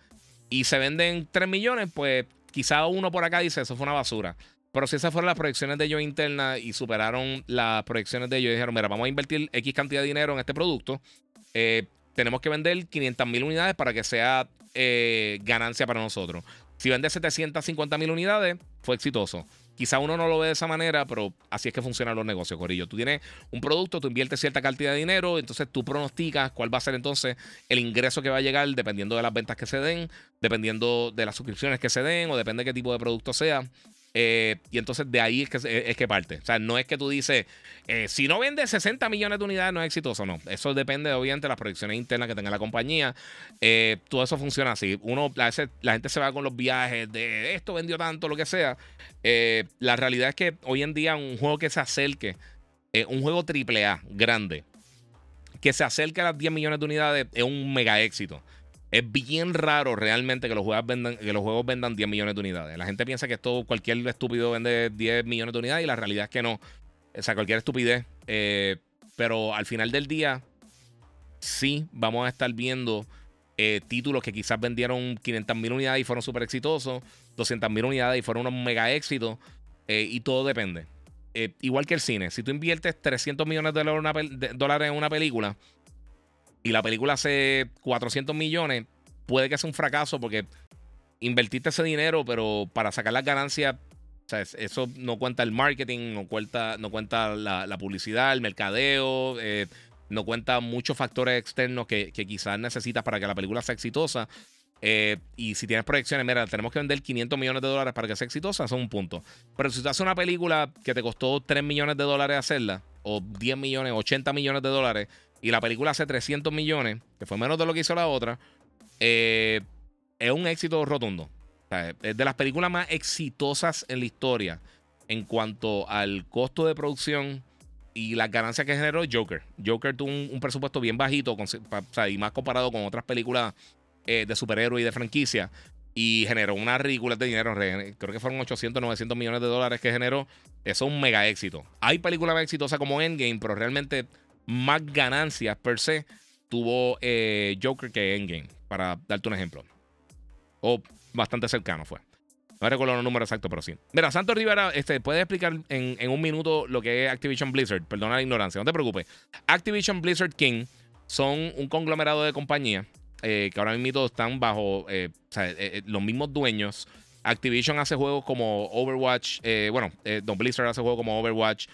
Y se venden 3 millones, pues quizá uno por acá dice, eso fue una basura. Pero si esas fueron las proyecciones de ellos internas y superaron las proyecciones de ellos, dijeron, mira, vamos a invertir X cantidad de dinero en este producto. Eh, tenemos que vender 500 mil unidades para que sea eh, ganancia para nosotros. Si vende 750 mil unidades, fue exitoso. Quizá uno no lo ve de esa manera, pero así es que funcionan los negocios, Corillo. Tú tienes un producto, tú inviertes cierta cantidad de dinero, entonces tú pronosticas cuál va a ser entonces el ingreso que va a llegar dependiendo de las ventas que se den, dependiendo de las suscripciones que se den o depende de qué tipo de producto sea. Eh, y entonces de ahí es que, es que parte. O sea, no es que tú dices, eh, si no vende 60 millones de unidades no es exitoso, no. Eso depende obviamente de las proyecciones internas que tenga la compañía. Eh, todo eso funciona así. Uno, a veces la gente se va con los viajes de esto vendió tanto, lo que sea. la realidad es que hoy en día un juego que se acerque, un juego AAA grande, que se acerque a las 10 millones de unidades es un mega éxito. Es bien raro realmente que los, juegos vendan, que los juegos vendan 10 millones de unidades. La gente piensa que esto cualquier estúpido vende 10 millones de unidades y la realidad es que no. O sea, cualquier estupidez. Eh, pero al final del día, sí vamos a estar viendo eh, títulos que quizás vendieron 500 mil unidades y fueron súper exitosos, 200 mil unidades y fueron unos mega éxitos, eh, y todo depende. Igual que el cine, si tú inviertes 300 millones de dólares en una película y la película hace 400 millones, puede que sea un fracaso porque invertiste ese dinero, pero para sacar las ganancias, eso no cuenta el marketing, no cuenta, no cuenta la, publicidad, el mercadeo, no cuenta muchos factores externos que, quizás necesitas para que la película sea exitosa. Eh, y si tienes proyecciones, mira, tenemos que vender 500 millones de dólares para que sea exitosa, eso es un punto. Pero si tú haces una película que te costó 3 millones de dólares hacerla, o 10 millones, 80 millones de dólares, y la película hace 300 millones, que fue menos de lo que hizo la otra, eh, es un éxito rotundo. es de las películas más exitosas en la historia en cuanto al costo de producción y las ganancias que generó Joker. Joker tuvo un, presupuesto bien bajito y más comparado con otras películas eh, de superhéroes y de franquicia. Y generó una ridícula de dinero. Creo que fueron 800, 900 millones de dólares que generó. Eso es un mega éxito. Hay películas más exitosas como Endgame, pero realmente más ganancias per se tuvo eh, Joker que Endgame, para darte un ejemplo. O bastante cercano fue. No recuerdo los números exactos, pero sí. Mira, Santos Rivera, este, ¿puedes explicar en, un minuto lo que es Activision Blizzard? Perdona la ignorancia, no te preocupes. Activision Blizzard King son un conglomerado de compañías eh, que ahora mismo están bajo eh, los mismos dueños. Activision hace juegos como Overwatch, bueno, Don Blizzard hace juegos como Overwatch,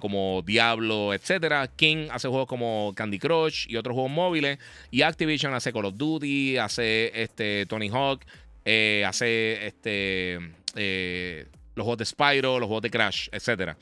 como Diablo, etc. King hace juegos como Candy Crush y otros juegos móviles. Y Activision hace Call of Duty, hace este, Tony Hawk, eh, hace este, eh, los juegos de Spyro, los juegos de Crash, etc.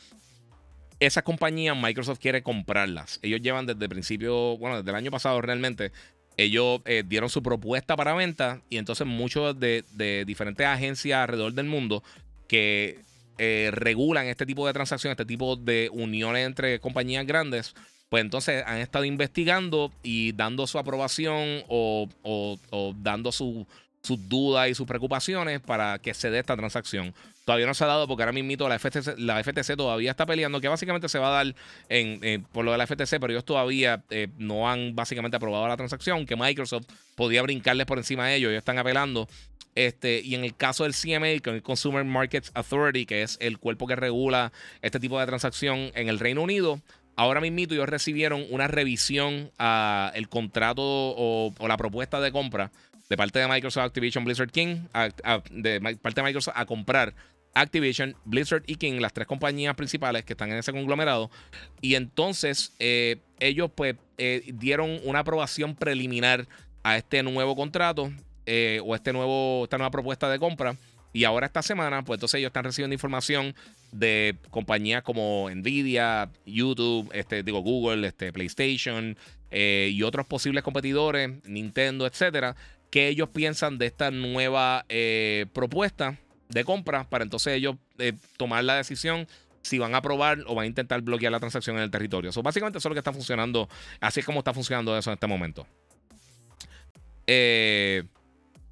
Esas compañías Microsoft quiere comprarlas. Ellos llevan desde el principio, bueno, desde el año pasado realmente, ellos eh, dieron su propuesta para venta y entonces muchos de, diferentes agencias alrededor del mundo que regulan este tipo de transacciones, este tipo de uniones entre compañías grandes, pues entonces han estado investigando y dando su aprobación o dando su, sus dudas y sus preocupaciones para que se dé esta transacción. Todavía no se ha dado porque ahora mismo la FTC, la FTC todavía está peleando, que básicamente se va a dar en, por lo de la FTC, pero ellos todavía eh, no han básicamente aprobado la transacción, que Microsoft podía brincarles por encima de ellos, ellos están apelando. Este, y en el caso del CMA, con el Consumer Markets Authority, que es el cuerpo que regula este tipo de transacción en el Reino Unido, ahora mismo ellos recibieron una revisión al contrato o, la propuesta de compra de parte de Microsoft, Activision, Blizzard King, de parte de Microsoft a comprar Activision, Blizzard y King, las tres compañías principales que están en ese conglomerado. Y entonces eh, ellos pues eh, dieron una aprobación preliminar a este nuevo contrato eh, o este nuevo, esta nueva propuesta de compra. Y ahora esta semana, pues entonces ellos están recibiendo información de compañías como Nvidia, YouTube, este, digo Google, este, PlayStation y otros posibles competidores, Nintendo, etcétera, qué ellos piensan de esta nueva eh, propuesta de compra para entonces ellos eh, tomar la decisión si van a aprobar o van a intentar bloquear la transacción en el territorio. So, básicamente eso es lo que está funcionando, así es como está funcionando eso en este momento. Eh,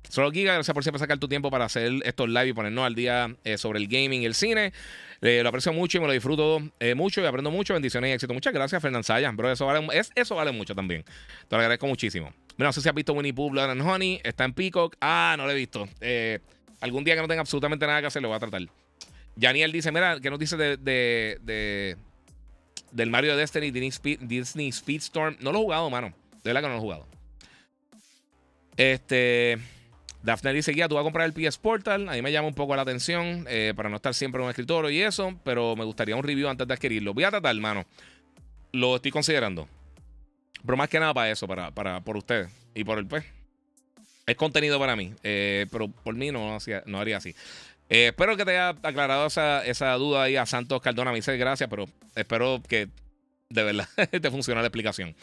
solo Giga, gracias por siempre sacar tu tiempo para hacer estos live y ponernos al día sobre el gaming y el cine. lo aprecio mucho y me lo disfruto mucho y aprendo mucho. Bendiciones y éxito. Muchas gracias, Fernán Saya. Bro, eso vale, eso vale mucho también. Te lo agradezco muchísimo. No sé si has visto Winnie Pooh, Blood and Honey. Está en Peacock. Ah, no lo he visto. Eh, algún día que no tenga absolutamente nada que hacer, lo voy a tratar. Janiel dice: Mira, ¿qué nos dice de, de, del Mario Destiny Disney, Speedstorm? No lo he jugado, mano. De verdad que no lo he jugado. Este. Daphne dice, guía, tú vas a comprar el PS Portal. A mí me llama un poco la atención eh, para no estar siempre en un escritorio y eso, pero me gustaría un review antes de adquirirlo. Voy a tratar, mano. Lo estoy considerando. Pero más que nada para eso, para, para, por ustedes y por el pues. Es contenido para mí, eh, pero por mí no, no haría así. Eh, espero que te haya aclarado esa, esa duda ahí a Santos Cardona. Me dice gracias, pero espero que de verdad te funcione la explicación.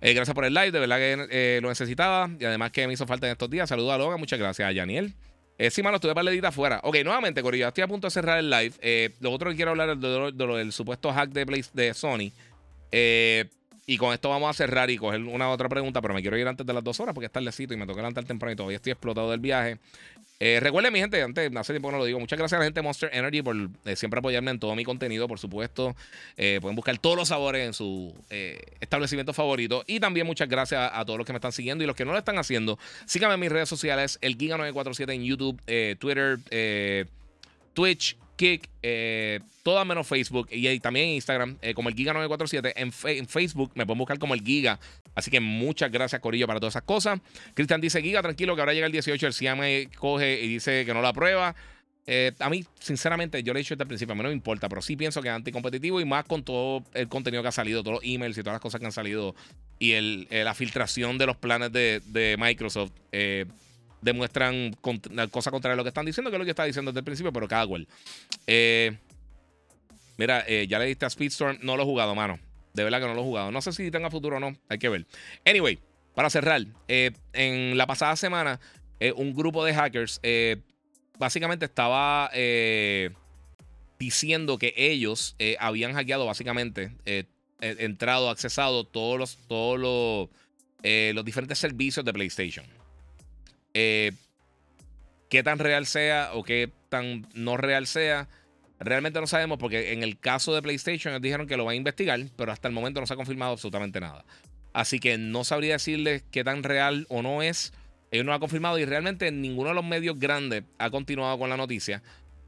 Eh, gracias por el live, de verdad que lo necesitaba y además que me hizo falta en estos días. Saludos a Logan, muchas gracias a Yaniel. sí, mano, estuve para la afuera. Ok, nuevamente, Corillo, estoy a punto de cerrar el live. lo otro que quiero hablar es de, lo del supuesto hack de, de Sony. Eh, y con esto vamos a cerrar y coger una otra pregunta, pero me quiero ir antes de las dos horas porque es tardecito y me toca levantar temprano y todavía estoy explotado del viaje. Eh, recuerden, mi gente, antes, hace tiempo no lo digo, muchas gracias a la gente de Monster Energy por eh, siempre apoyarme en todo mi contenido, por supuesto. Eh, pueden buscar todos los sabores en su establecimiento favorito. Y también muchas gracias a, todos los que me están siguiendo y los que no lo están haciendo. Síganme en mis redes sociales, el Giga947 en YouTube, Twitter, Twitch, Kick, eh, todas menos Facebook y, también Instagram, como el Giga947. En, en, Facebook me pueden buscar como el Giga. Así que muchas gracias, Corillo, para todas esas cosas. Cristian dice: Giga, tranquilo, que ahora llega el 18. El CIA me coge y dice que no la aprueba. Eh, a mí, sinceramente, yo le he dicho desde el principio, a mí no me importa, pero sí pienso que es anticompetitivo y más con todo el contenido que ha salido, todos los emails y todas las cosas que han salido y el, la filtración de los planes de, de Microsoft. Demuestran cosas contraria a lo que están diciendo, que es lo que estaba diciendo desde el principio, pero cada cual. Eh, mira, eh, ya le diste a Speedstorm, no lo he jugado, mano. De verdad que no lo he jugado. No sé si tenga futuro o no, hay que ver. Anyway, para cerrar, eh, en la pasada semana, un grupo de hackers básicamente estaba diciendo que ellos habían hackeado, básicamente, entrado, accesado todos los, todos los, los diferentes servicios de PlayStation. Eh, qué tan real sea o qué tan no real sea, realmente no sabemos porque en el caso de PlayStation ellos dijeron que lo van a investigar, pero hasta el momento no se ha confirmado absolutamente nada. Así que no sabría decirles qué tan real o no es. Ellos no lo han confirmado y realmente ninguno de los medios grandes ha continuado con la noticia.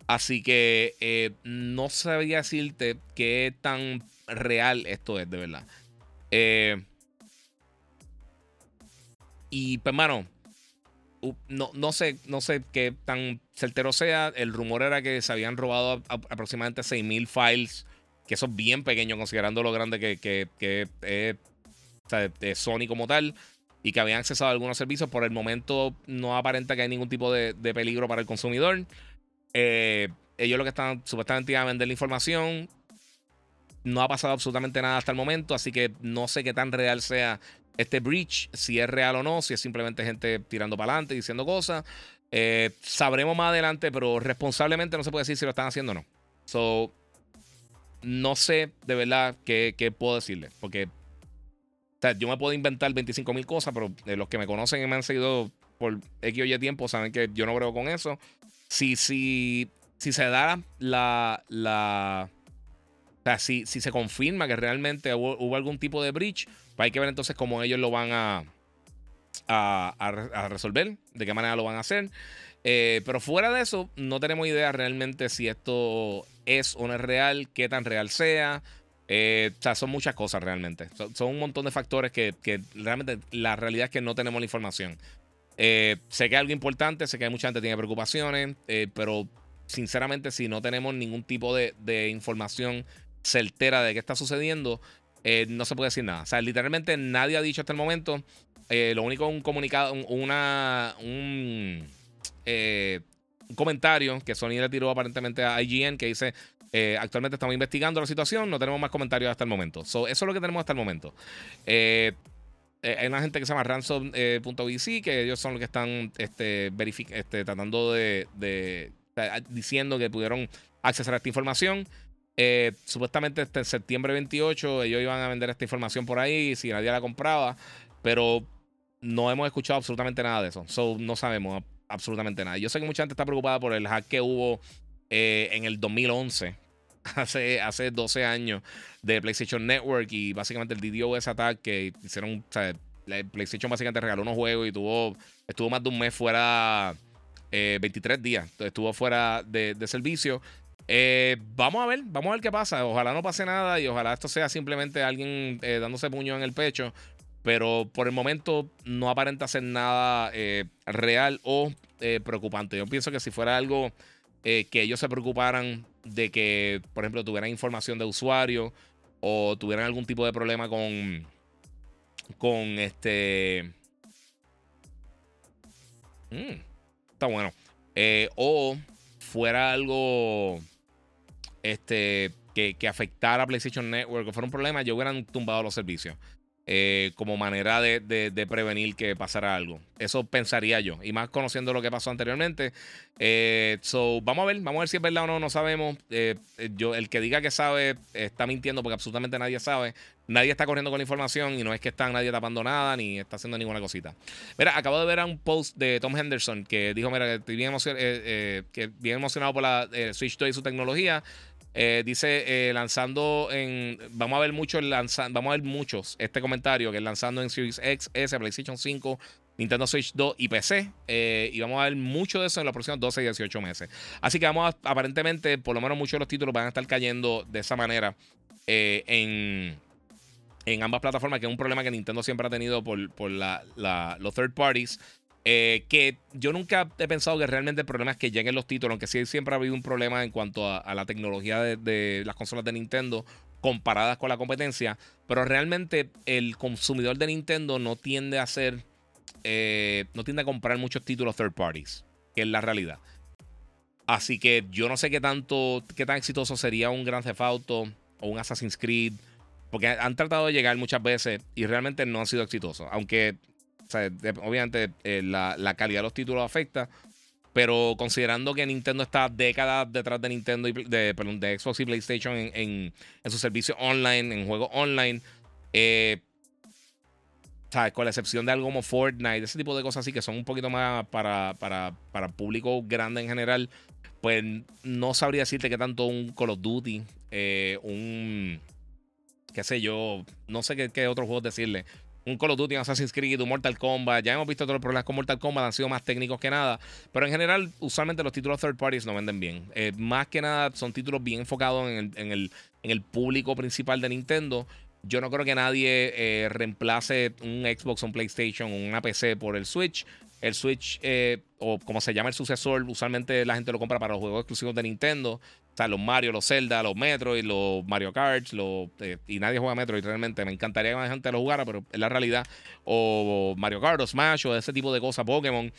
Así que eh, no sabría decirte qué tan real esto es, de verdad. Eh, y pues, mano, no, no, sé, no sé qué tan certero sea. El rumor era que se habían robado aproximadamente 6.000 files, que eso es bien pequeño considerando lo grande que, que, es Sony como tal, y que habían accesado a algunos servicios. Por el momento no aparenta que hay ningún tipo de, peligro para el consumidor. Eh, ellos lo que están supuestamente iban a vender la información. No ha pasado absolutamente nada hasta el momento, así que no sé qué tan real sea este breach, si es real o no, si es simplemente gente tirando para adelante, diciendo cosas. Eh, sabremos más adelante, pero responsablemente no se puede decir si lo están haciendo o no. So, no sé de verdad qué, puedo decirle. Porque yo me puedo inventar 25 mil cosas, pero los que me conocen y me han seguido por X o Y tiempo saben que yo no creo con eso. Si, si, si se da la, la sea, si, si se confirma que realmente hubo algún tipo de breach, hay que ver entonces cómo ellos lo van a, a, resolver, de qué manera lo van a hacer. Eh, pero fuera de eso, no tenemos idea realmente si esto es o no es real, qué tan real sea. Eh, o sea, son muchas cosas realmente. Son, un montón de factores que, realmente la realidad es que no tenemos la información. Eh, sé que es algo importante, sé que mucha gente que tiene preocupaciones, pero sinceramente si no tenemos ningún tipo de información certera de qué está sucediendo, eh, no se puede decir nada. O sea, literalmente nadie ha dicho hasta el momento. Eh, lo único, un comunicado, una, un, eh, un, comentario que Sony le tiró aparentemente a IGN que dice: Actualmente estamos investigando la situación, no tenemos más comentarios hasta el momento. eso es lo que tenemos hasta el momento. hay una gente que se llama ransom.vc, que ellos son los que están este, este, tratando de, de diciendo que pudieron acceder a esta información. Eh, supuestamente este septiembre 28 ellos iban a vender esta información por ahí si nadie la compraba, pero no hemos escuchado absolutamente nada de eso. So, no sabemos absolutamente nada. Yo sé que mucha gente está preocupada por el hack que hubo eh, en el 2011, hace, hace 12 años, de PlayStation Network y básicamente el DDoS attack que hicieron. O PlayStation básicamente regaló unos juegos y tuvo, estuvo más de un mes fuera. 23 eh, días estuvo fuera de servicio eh, vamos a ver, vamos a ver qué pasa. Ojalá no pase nada y ojalá esto sea simplemente alguien eh, dándose puño en el pecho. Pero por el momento no aparenta ser nada eh, real o preocupante. Yo pienso que si fuera algo que ellos se preocuparan de que, por ejemplo, tuvieran información de usuario o tuvieran algún tipo de problema con, con este... Mm, está bueno. o fuera algo este, que, afectara a PlayStation Network, que fuera un problema, yo hubieran tumbado los servicios. eh, como manera de, prevenir que pasara algo. Eso pensaría yo. Y más conociendo lo que pasó anteriormente. Eh, so, vamos a ver, vamos a ver si es verdad o no, no sabemos. Eh, yo, el que diga que sabe está mintiendo porque absolutamente nadie sabe. Nadie está corriendo con la información y no es que está nadie tapando nada ni está haciendo ninguna cosita. Mira, acabo de ver un post de Tom Henderson que dijo, mira, que estoy bien, que bien emocionado por la Switch 2 y su tecnología. Eh, dice eh, lanzando en. Vamos a ver mucho vamos a ver muchos este comentario que es lanzando en Series X, S, PlayStation 5, Nintendo Switch 2 y PC. Eh, y vamos a ver mucho de eso en los próximos 12 y 18 meses. Así que vamos a, aparentemente, por lo menos muchos de los títulos van a estar cayendo de esa manera en, en ambas plataformas, que es un problema que Nintendo siempre ha tenido por, por los third parties. Eh, que yo nunca he pensado que realmente el problema es que lleguen los títulos, aunque sí siempre ha habido un problema en cuanto a, la tecnología de, las consolas de Nintendo comparadas con la competencia, pero realmente el consumidor de Nintendo no tiende a hacer, eh, no tiende a comprar muchos títulos third parties, que es la realidad. Así que yo no sé qué tanto, qué tan exitoso sería un Grand Theft Auto o un Assassin's Creed, porque han tratado de llegar muchas veces y realmente no han sido exitosos, aunque obviamente eh, la, calidad de los títulos afecta. Pero considerando que Nintendo está décadas detrás de Nintendo y de, de Xbox y PlayStation en, en, en su servicio online, en juegos online, eh, Con la excepción de algo como Fortnite, ese tipo de cosas así que son un poquito más para, para, para público grande en general, pues no sabría decirte que tanto un Call of Duty, eh, un qué sé yo, no sé qué, qué otros juegos decirle un Call of Duty, un Assassin's Creed, un Mortal Kombat. Ya hemos visto todos los problemas con Mortal Kombat, han sido más técnicos que nada. Pero en general, usualmente los títulos third parties no venden bien. Eh, más que nada, son títulos bien enfocados en el, público principal de Nintendo. Yo no creo que nadie eh, reemplace un Xbox, un PlayStation, una PC por el Switch. El Switch, eh, o como se llama el sucesor, usualmente la gente lo compra para los juegos exclusivos de Nintendo sea, los Mario, los Zelda, los Metroid, los Mario Kart, los, eh, y nadie juega Metroid realmente. Me encantaría que más gente lo jugara, pero es la realidad. O Mario Kart, o Smash, o ese tipo de cosas, Pokémon.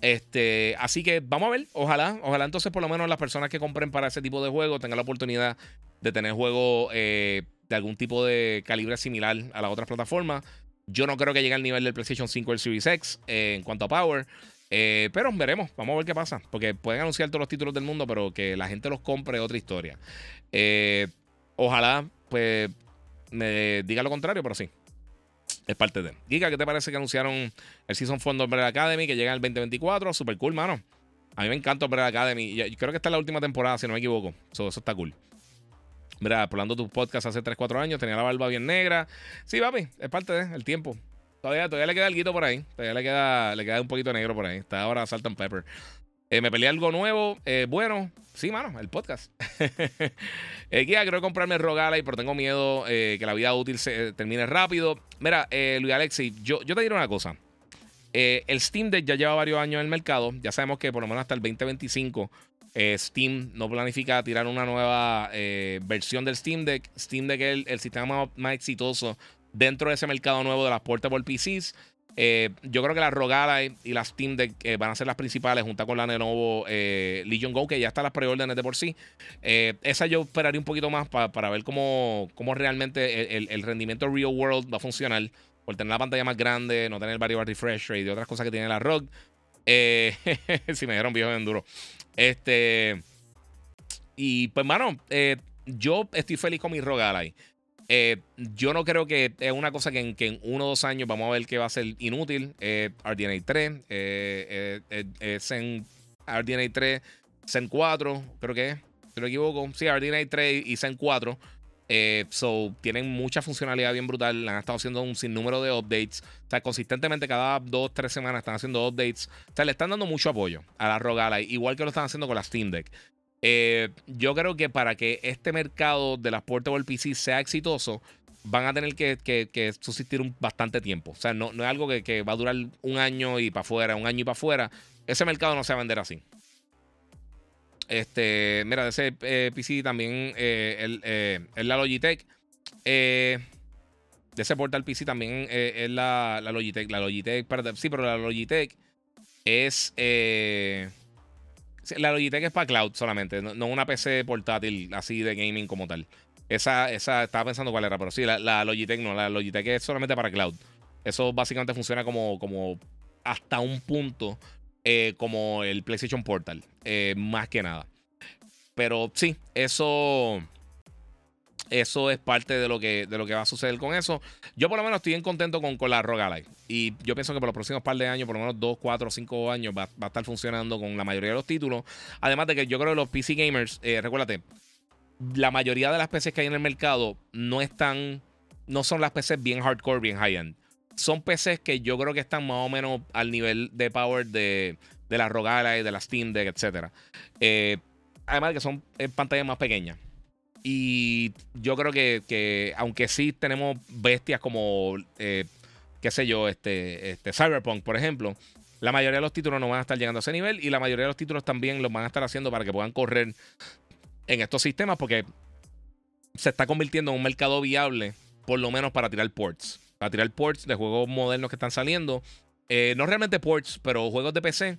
Este, así que vamos a ver, ojalá, ojalá entonces por lo menos las personas que compren para ese tipo de juegos tengan la oportunidad de tener juegos eh, de algún tipo de calibre similar a las otras plataformas. Yo no creo que llegue al nivel del PlayStation 5 o el Series X eh, en cuanto a power. Eh, pero veremos, vamos a ver qué pasa. Porque pueden anunciar todos los títulos del mundo, pero que la gente los compre es otra historia. Eh, ojalá, pues, me diga lo contrario, pero sí. Es parte de. Giga, ¿qué te parece que anunciaron el Season Fund Umbrella Academy que llega en el 2024? Super cool, mano. A mí me encanta Umbrella Academy. Y creo que esta es la última temporada, si no me equivoco. eso está cool. Mira, hablando tu podcast hace 3-4 años, tenía la barba bien negra. Sí, papi, es parte del tiempo. Todavía, todavía le queda algo por ahí. Todavía le queda, le queda un poquito negro por ahí. Está ahora Salt and Pepper. Eh, me peleé algo nuevo. Eh, bueno, sí, mano, el podcast. eh, quiero comprarme el pero tengo miedo eh, que la vida útil se termine rápido. Mira, Luis Alexi, yo, yo te diré una cosa. el Steam Deck ya lleva varios años en el mercado. Ya sabemos que por lo menos hasta el 2025 Steam no planifica tirar una nueva versión del Steam Deck. Steam Deck es el, sistema más, exitoso dentro de ese mercado nuevo de las portable PCs. Eh, yo creo que la Rogala y las Steam Deck eh, van a ser las principales, junto con la Lenovo eh, Legion Go, que ya está las preórdenes de por sí. esa yo esperaría un poquito más para ver cómo, cómo realmente el, rendimiento real world va a funcionar. Por tener la pantalla más grande, no tener variable refresh rate y otras cosas que tiene la ROG. si me dieron viejo en duro. Este. Y pues, mano, yo estoy feliz con mi ROG Ally. Eh, yo no creo que es una cosa que en, uno o dos años vamos a ver que va a ser inútil. Eh, RDNA 3, eh, Zen, RDNA 3, Zen 4, creo que es, si no me equivoco. Sí, RDNA 3 y Zen 4. so, tienen mucha funcionalidad bien brutal. Han estado haciendo un sinnúmero de updates. O sea, consistentemente cada dos, tres semanas están haciendo updates. O sea, le están dando mucho apoyo a la Rogala, igual que lo están haciendo con la Steam Deck. Eh, yo creo que para que este mercado de las portable PC sea exitoso, van a tener que, subsistir un, bastante tiempo. O sea, no, es algo que, va a durar un año y para afuera, un año y para afuera. Ese mercado no se va a vender así. Este, mira, de ese eh, PC también eh, el, la Logitech. de ese portal PC también es la, la, Logitech. La Logitech, sí, pero la Logitech es la Logitech es para cloud solamente, no, una PC portátil así de gaming como tal. Esa, esa, estaba pensando cuál era, pero sí, la, Logitech no, la Logitech es solamente para cloud. Eso básicamente funciona como, como hasta un punto eh, como el PlayStation Portal, eh, más que nada. Pero sí, eso eso es parte de lo que, de lo que va a suceder con eso. Yo por lo menos estoy bien contento con, con la Y yo pienso que por los próximos par de años, por lo menos 2, 4, 5 años, va, a estar funcionando con la mayoría de los títulos. Además de que yo creo que los PC gamers, eh, recuérdate, la mayoría de las PCs que hay en el mercado no están, no son las PCs bien hardcore, bien high-end. Son PCs que yo creo que están más o menos al nivel de power de, de la Rogue de la Steam Deck, etc. Eh, además de que son eh, pantallas más pequeñas. Y yo creo que, aunque sí tenemos bestias como, eh, qué sé yo, este, este Cyberpunk, por ejemplo, la mayoría de los títulos no van a estar llegando a ese nivel y la mayoría de los títulos también los van a estar haciendo para que puedan correr en estos sistemas porque se está convirtiendo en un mercado viable, por lo menos para tirar ports. Para tirar ports de juegos modernos que están saliendo. Eh, no realmente ports, pero juegos de PC.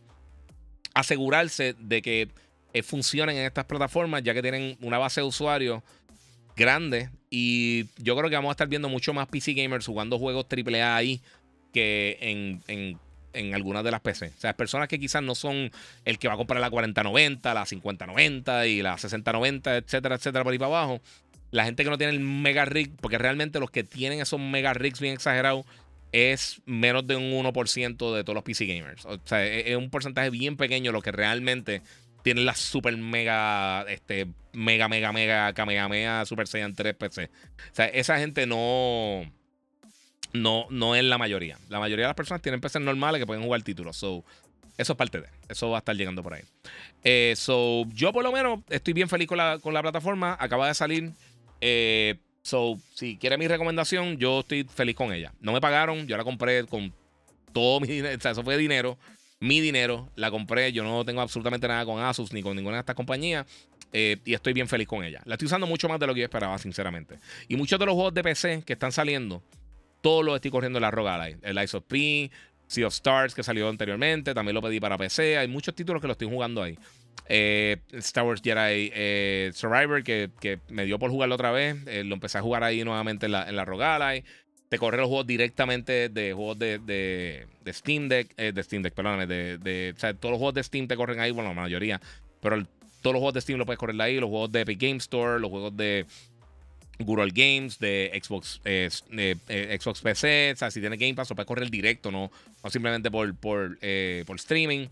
Asegurarse de que eh, funcionen en estas plataformas, ya que tienen una base de usuarios grande. Y yo creo que vamos a estar viendo mucho más PC gamers jugando juegos AAA ahí que en, en, en algunas de las PC. O sea, personas que quizás no son el que va a comprar la 4090, la 5090 y la 6090, etcétera, etcétera, por ahí para abajo. La gente que no tiene el mega rig, porque realmente los que tienen esos mega rigs bien exagerados es menos de un 1% de todos los PC gamers. O sea, es un porcentaje bien pequeño lo que realmente tienen la super mega, este, mega, mega, mega, Kamehameha Super Saiyan 3 PC. O sea, esa gente no, no, no es la mayoría. La mayoría de las personas tienen PCs normales que pueden jugar títulos. So, eso es parte de. Eso va a estar llegando por ahí. Eh, so, yo por lo menos estoy bien feliz con la, con la plataforma. Acaba de salir. Eh, so, si quiere mi recomendación, yo estoy feliz con ella. No me pagaron, yo la compré con todo mi dinero. O sea, eso fue dinero mi dinero, la compré. Yo no tengo absolutamente nada con Asus ni con ninguna de estas compañías. Eh, y estoy bien feliz con ella. La estoy usando mucho más de lo que yo esperaba, sinceramente. Y muchos de los juegos de PC que están saliendo, todos los estoy corriendo en la Rogue El Ice of P, Sea of Stars, que salió anteriormente, también lo pedí para PC. Hay muchos títulos que lo estoy jugando ahí. Eh, Star Wars Jedi eh, Survivor, que, me dio por jugarlo otra vez. lo empecé a jugar ahí nuevamente en la, en la te corre los juegos directamente de juegos de, de, Steam Deck, eh, de Steam Deck, perdóname, de, de, o sea, todos los juegos de Steam te corren ahí, bueno, la mayoría, pero todos los juegos de Steam los puedes correr ahí, los juegos de Epic Game Store, los juegos de Google Games, de Xbox, eh, eh, Xbox PC, o sea, si tiene Game Pass lo puedes correr directo, no, no simplemente por, por, por streaming.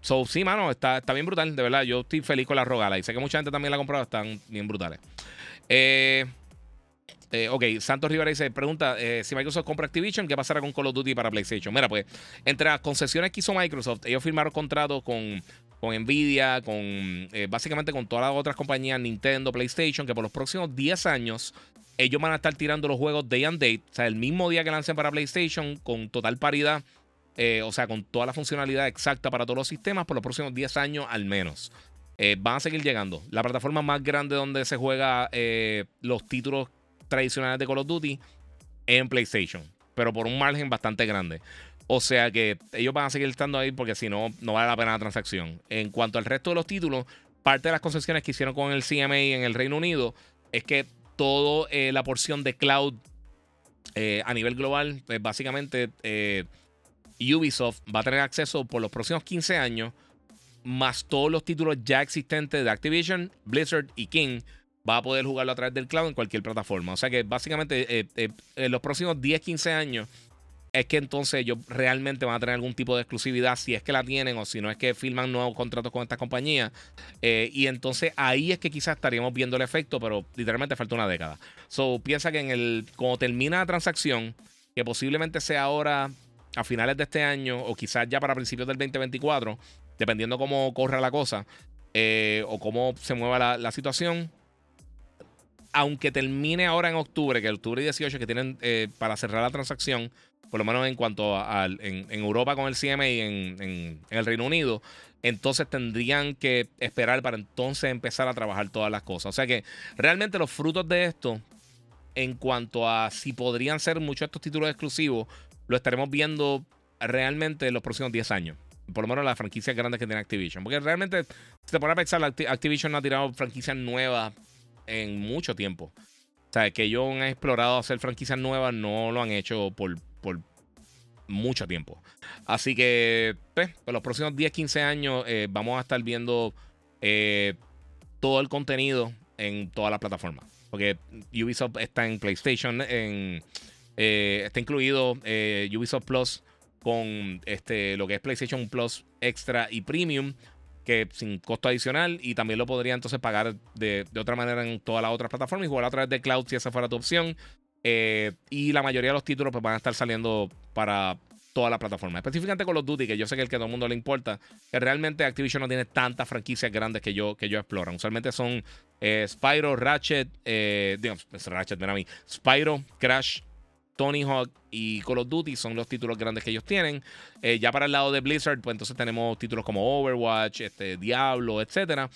so, sí, mano, está, está bien brutal, de verdad. Yo estoy feliz con la Rogala y sé que mucha gente también la ha comprado, están bien brutales. Eh, eh, ok, Santos Rivera dice, pregunta, eh, si Microsoft compra Activision, ¿qué pasará con Call of Duty para PlayStation? Mira, pues, entre las concesiones que hizo Microsoft, ellos firmaron contratos con, con Nvidia, con eh, básicamente con todas las otras compañías, Nintendo, PlayStation, que por los próximos 10 años ellos van a estar tirando los juegos day and date, o sea, el mismo día que lancen para PlayStation, con total paridad, o sea, con toda la funcionalidad exacta para todos los sistemas, por los próximos 10 años al menos. van a seguir llegando. La plataforma más grande donde se juega los títulos tradicionales de Call of Duty en PlayStation, pero por un margen bastante grande. O sea que ellos van a seguir estando ahí porque si no, no vale la pena la transacción. En cuanto al resto de los títulos, parte de las concesiones que hicieron con el CMA en el Reino Unido es que toda eh, la porción de cloud eh, a nivel global, pues básicamente eh, Ubisoft va a tener acceso por los próximos 15 años, más todos los títulos ya existentes de Activision, Blizzard y King va a poder jugarlo a través del cloud en cualquier plataforma. O sea que básicamente eh, eh, en los próximos 10, 15 años es que entonces ellos realmente van a tener algún tipo de exclusividad, si es que la tienen o si no es que firman nuevos contratos con estas compañías. Eh, y entonces ahí es que quizás estaríamos viendo el efecto, pero literalmente falta una década. So piensa que en el, cuando termina la transacción, que posiblemente sea ahora a finales de este año o quizás ya para principios del 2024, dependiendo cómo corra la cosa o cómo se mueva la situación aunque termine ahora en octubre, que octubre 18 que tienen eh, para cerrar la transacción, por lo menos en cuanto a, en, Europa con el CMA y en, el Reino Unido, entonces tendrían que esperar para entonces empezar a trabajar todas las cosas. O sea que realmente los frutos de esto, en cuanto a si podrían ser muchos estos títulos exclusivos, lo estaremos viendo realmente en los próximos 10 años. Por lo menos las franquicias grandes que tiene Activision. Porque realmente, si te pones a pensar, Activision no ha tirado franquicias nuevas en mucho tiempo. O sea, que ellos han explorado hacer franquicias nuevas, no lo han hecho por, por mucho tiempo. Así que, pues, los próximos 10, 15 años eh, vamos a estar viendo eh, todo el contenido en todas las plataformas. Porque Ubisoft está en PlayStation, eh, está incluido Ubisoft Plus con este, lo que es PlayStation Plus Extra y Premium que sin costo adicional y también lo podría entonces pagar de, otra manera en todas las otras plataformas y jugar a través de cloud si esa fuera tu opción. Eh, y la mayoría de los títulos pues, van a estar saliendo para todas las plataformas. Específicamente con los Duty, que yo sé que el que a todo el mundo le importa, que realmente Activision no tiene tantas franquicias grandes que yo, que yo exploran. Usualmente son eh, Spyro, Ratchet, eh, digamos, Ratchet, mira a mí, Spyro, Crash, Tony Hawk y Call of Duty son los títulos grandes que ellos tienen. Eh, ya para el lado de Blizzard, pues entonces tenemos títulos como Overwatch, este, Diablo, etc.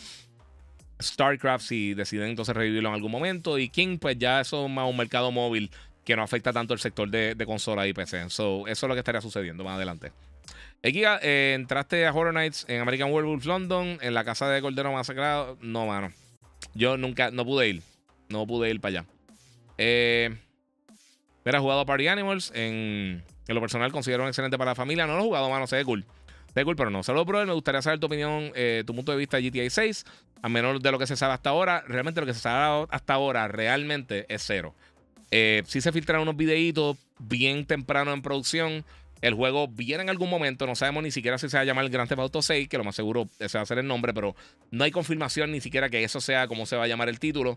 StarCraft, si deciden entonces revivirlo en algún momento. Y King, pues ya eso es más un mercado móvil que no afecta tanto el sector de, consola y PC. eso es lo que estaría sucediendo más adelante. Equiga, eh, entraste a Horror Nights en American Werewolf London, en la casa de Cordero Masacrado. No, mano. Yo nunca, no pude ir. No pude ir para allá. Eh. Mira, jugado a Party Animals. En, lo personal considero un excelente para la familia. No lo he jugado, mano, se ve cool. Se ve cool, pero no. Saludos, brother. Me gustaría saber tu opinión, eh, tu punto de vista de GTA 6. A menos de lo que se sabe hasta ahora. Realmente lo que se sabe hasta ahora realmente es cero. Eh, sí se filtraron unos videitos bien temprano en producción. El juego viene en algún momento, no sabemos ni siquiera si se va a llamar el Grand Theft Auto 6, que lo más seguro ese va a ser el nombre, pero no hay confirmación ni siquiera que eso sea como se va a llamar el título.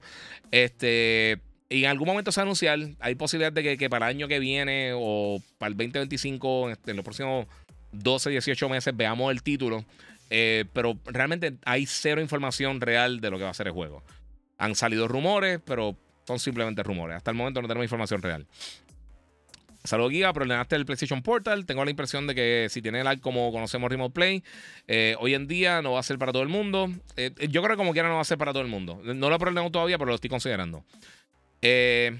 Este, y en algún momento se va hay posibilidad de que, para el año que viene o para el 2025, este, en los próximos 12, 18 meses, veamos el título. Eh, pero realmente hay cero información real de lo que va a ser el juego. Han salido rumores, pero son simplemente rumores. Hasta el momento no tenemos información real. Saludos, Giga. Problemaste el PlayStation Portal. Tengo la impresión de que si tiene el como conocemos Remote Play, eh, hoy en día no va a ser para todo el mundo. Eh, yo creo que como quiera no va a ser para todo el mundo. No lo problemado todavía, pero lo estoy considerando. Eh,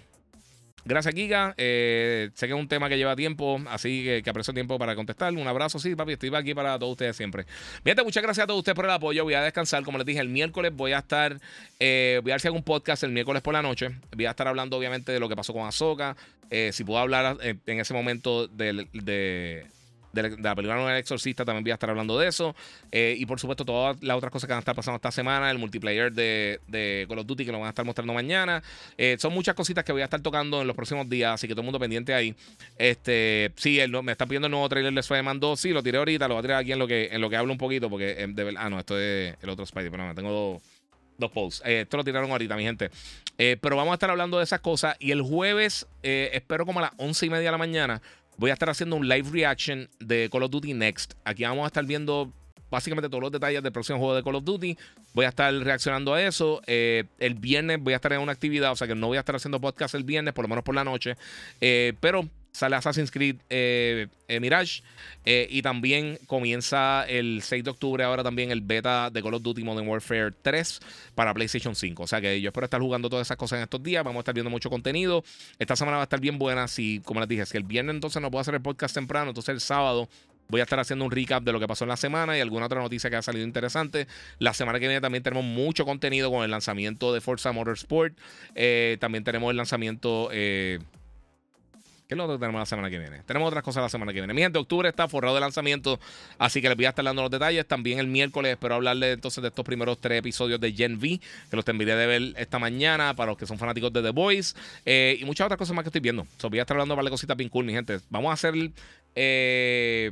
gracias, Giga. Eh, sé que es un tema que lleva tiempo, así que, que aprecio tiempo para contestar. Un abrazo, sí, papi. Estoy aquí para todos ustedes siempre. Bien, muchas gracias a todos ustedes por el apoyo. Voy a descansar. Como les dije, el miércoles voy a estar. Eh, voy a hago un podcast el miércoles por la noche. Voy a estar hablando, obviamente, de lo que pasó con Azoka. si puedo hablar en ese momento de de la, película Nueva Exorcista, también voy a estar hablando de eso. Eh, y por supuesto, todas las otras cosas que van a estar pasando esta semana, el multiplayer de, de Call of Duty que lo van a estar mostrando mañana. Eh, son muchas cositas que voy a estar tocando en los próximos días, así que todo el mundo pendiente ahí. Este, sí, me está pidiendo el nuevo trailer de Spider-Man 2. Sí, lo tiré ahorita, lo voy a tirar aquí en lo que, en lo que hablo un poquito, porque eh, de ah, no, esto es el otro Spider-Man, tengo dos dos posts. esto lo tiraron ahorita, mi gente. pero vamos a estar hablando de esas cosas. Y el jueves, espero como a las once y media de la mañana, voy a estar haciendo un live reaction de Call of Duty Next. Aquí vamos a estar viendo básicamente todos los detalles del próximo juego de Call of Duty. Voy a estar reaccionando a eso. Eh, el viernes voy a estar en una actividad, o sea que no voy a estar haciendo podcast el viernes, por lo menos por la noche. Eh, pero sale Assassin's Creed eh, eh, Mirage. Eh, y también comienza el 6 de octubre ahora también el beta de Call of Duty Modern Warfare 3 para PlayStation 5. O sea que yo espero estar jugando todas esas cosas en estos días. Vamos a estar viendo mucho contenido. Esta semana va a estar bien buena. Si, como les dije, si el viernes entonces no puedo hacer el podcast temprano, entonces el sábado Voy a estar haciendo un recap de lo que pasó en la semana y alguna otra noticia que ha salido interesante. La semana que viene también tenemos mucho contenido con el lanzamiento de Forza Motorsport. también tenemos el lanzamiento. ¿Qué es lo que tenemos la semana que viene? Tenemos otras cosas la semana que viene. Mi gente, octubre está forrado de lanzamiento, así que les voy a estar dando los detalles. También el miércoles espero hablarles entonces de estos primeros tres episodios de Gen V, que los tendré de ver esta mañana para los que son fanáticos de The Voice eh, y muchas otras cosas más que estoy viendo. voy a estar hablando de cositas bien cool, mi gente. Vamos a hacer eh,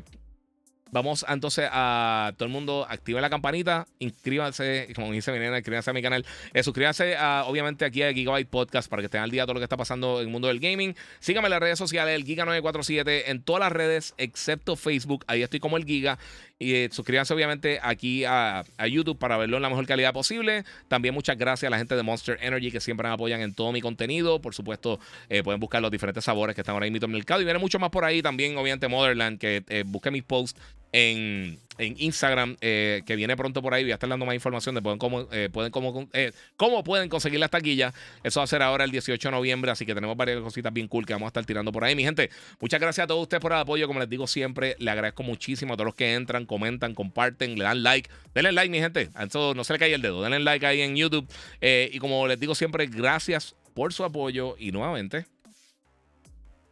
Vamos entonces a todo el mundo, active la campanita, inscríbanse, como dice mi nena, inscríbanse a mi canal. Eh, suscríbanse a, obviamente aquí a Gigabyte Podcast para que estén al día de todo lo que está pasando en el mundo del gaming. Síganme en las redes sociales, el Giga947, en todas las redes excepto Facebook. Ahí estoy como el Giga. Y eh, suscríbanse obviamente aquí a, YouTube para verlo en la mejor calidad posible. También muchas gracias a la gente de Monster Energy que siempre me apoyan en todo mi contenido. Por supuesto, eh, pueden buscar los diferentes sabores que están ahora mismo en el mercado. Y viene mucho más por ahí también, obviamente, Motherland, que busque mis posts en, Instagram, eh, que viene pronto por ahí. Voy a estar dando más información de cómo, eh, pueden, cómo, cómo pueden conseguir las taquillas. Eso va a ser ahora el 18 de noviembre, así que tenemos varias cositas bien cool que vamos a estar tirando por ahí. Mi gente, muchas gracias a todos ustedes por el apoyo. Como les digo siempre, le agradezco muchísimo a todos los que entran, comentan, comparten, le dan like. Denle like, mi gente. Eso no se le cae el dedo. Denle like ahí en YouTube. y como les digo siempre, gracias por su apoyo y nuevamente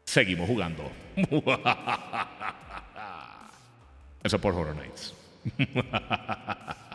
seguimos jugando. as a Horror nights.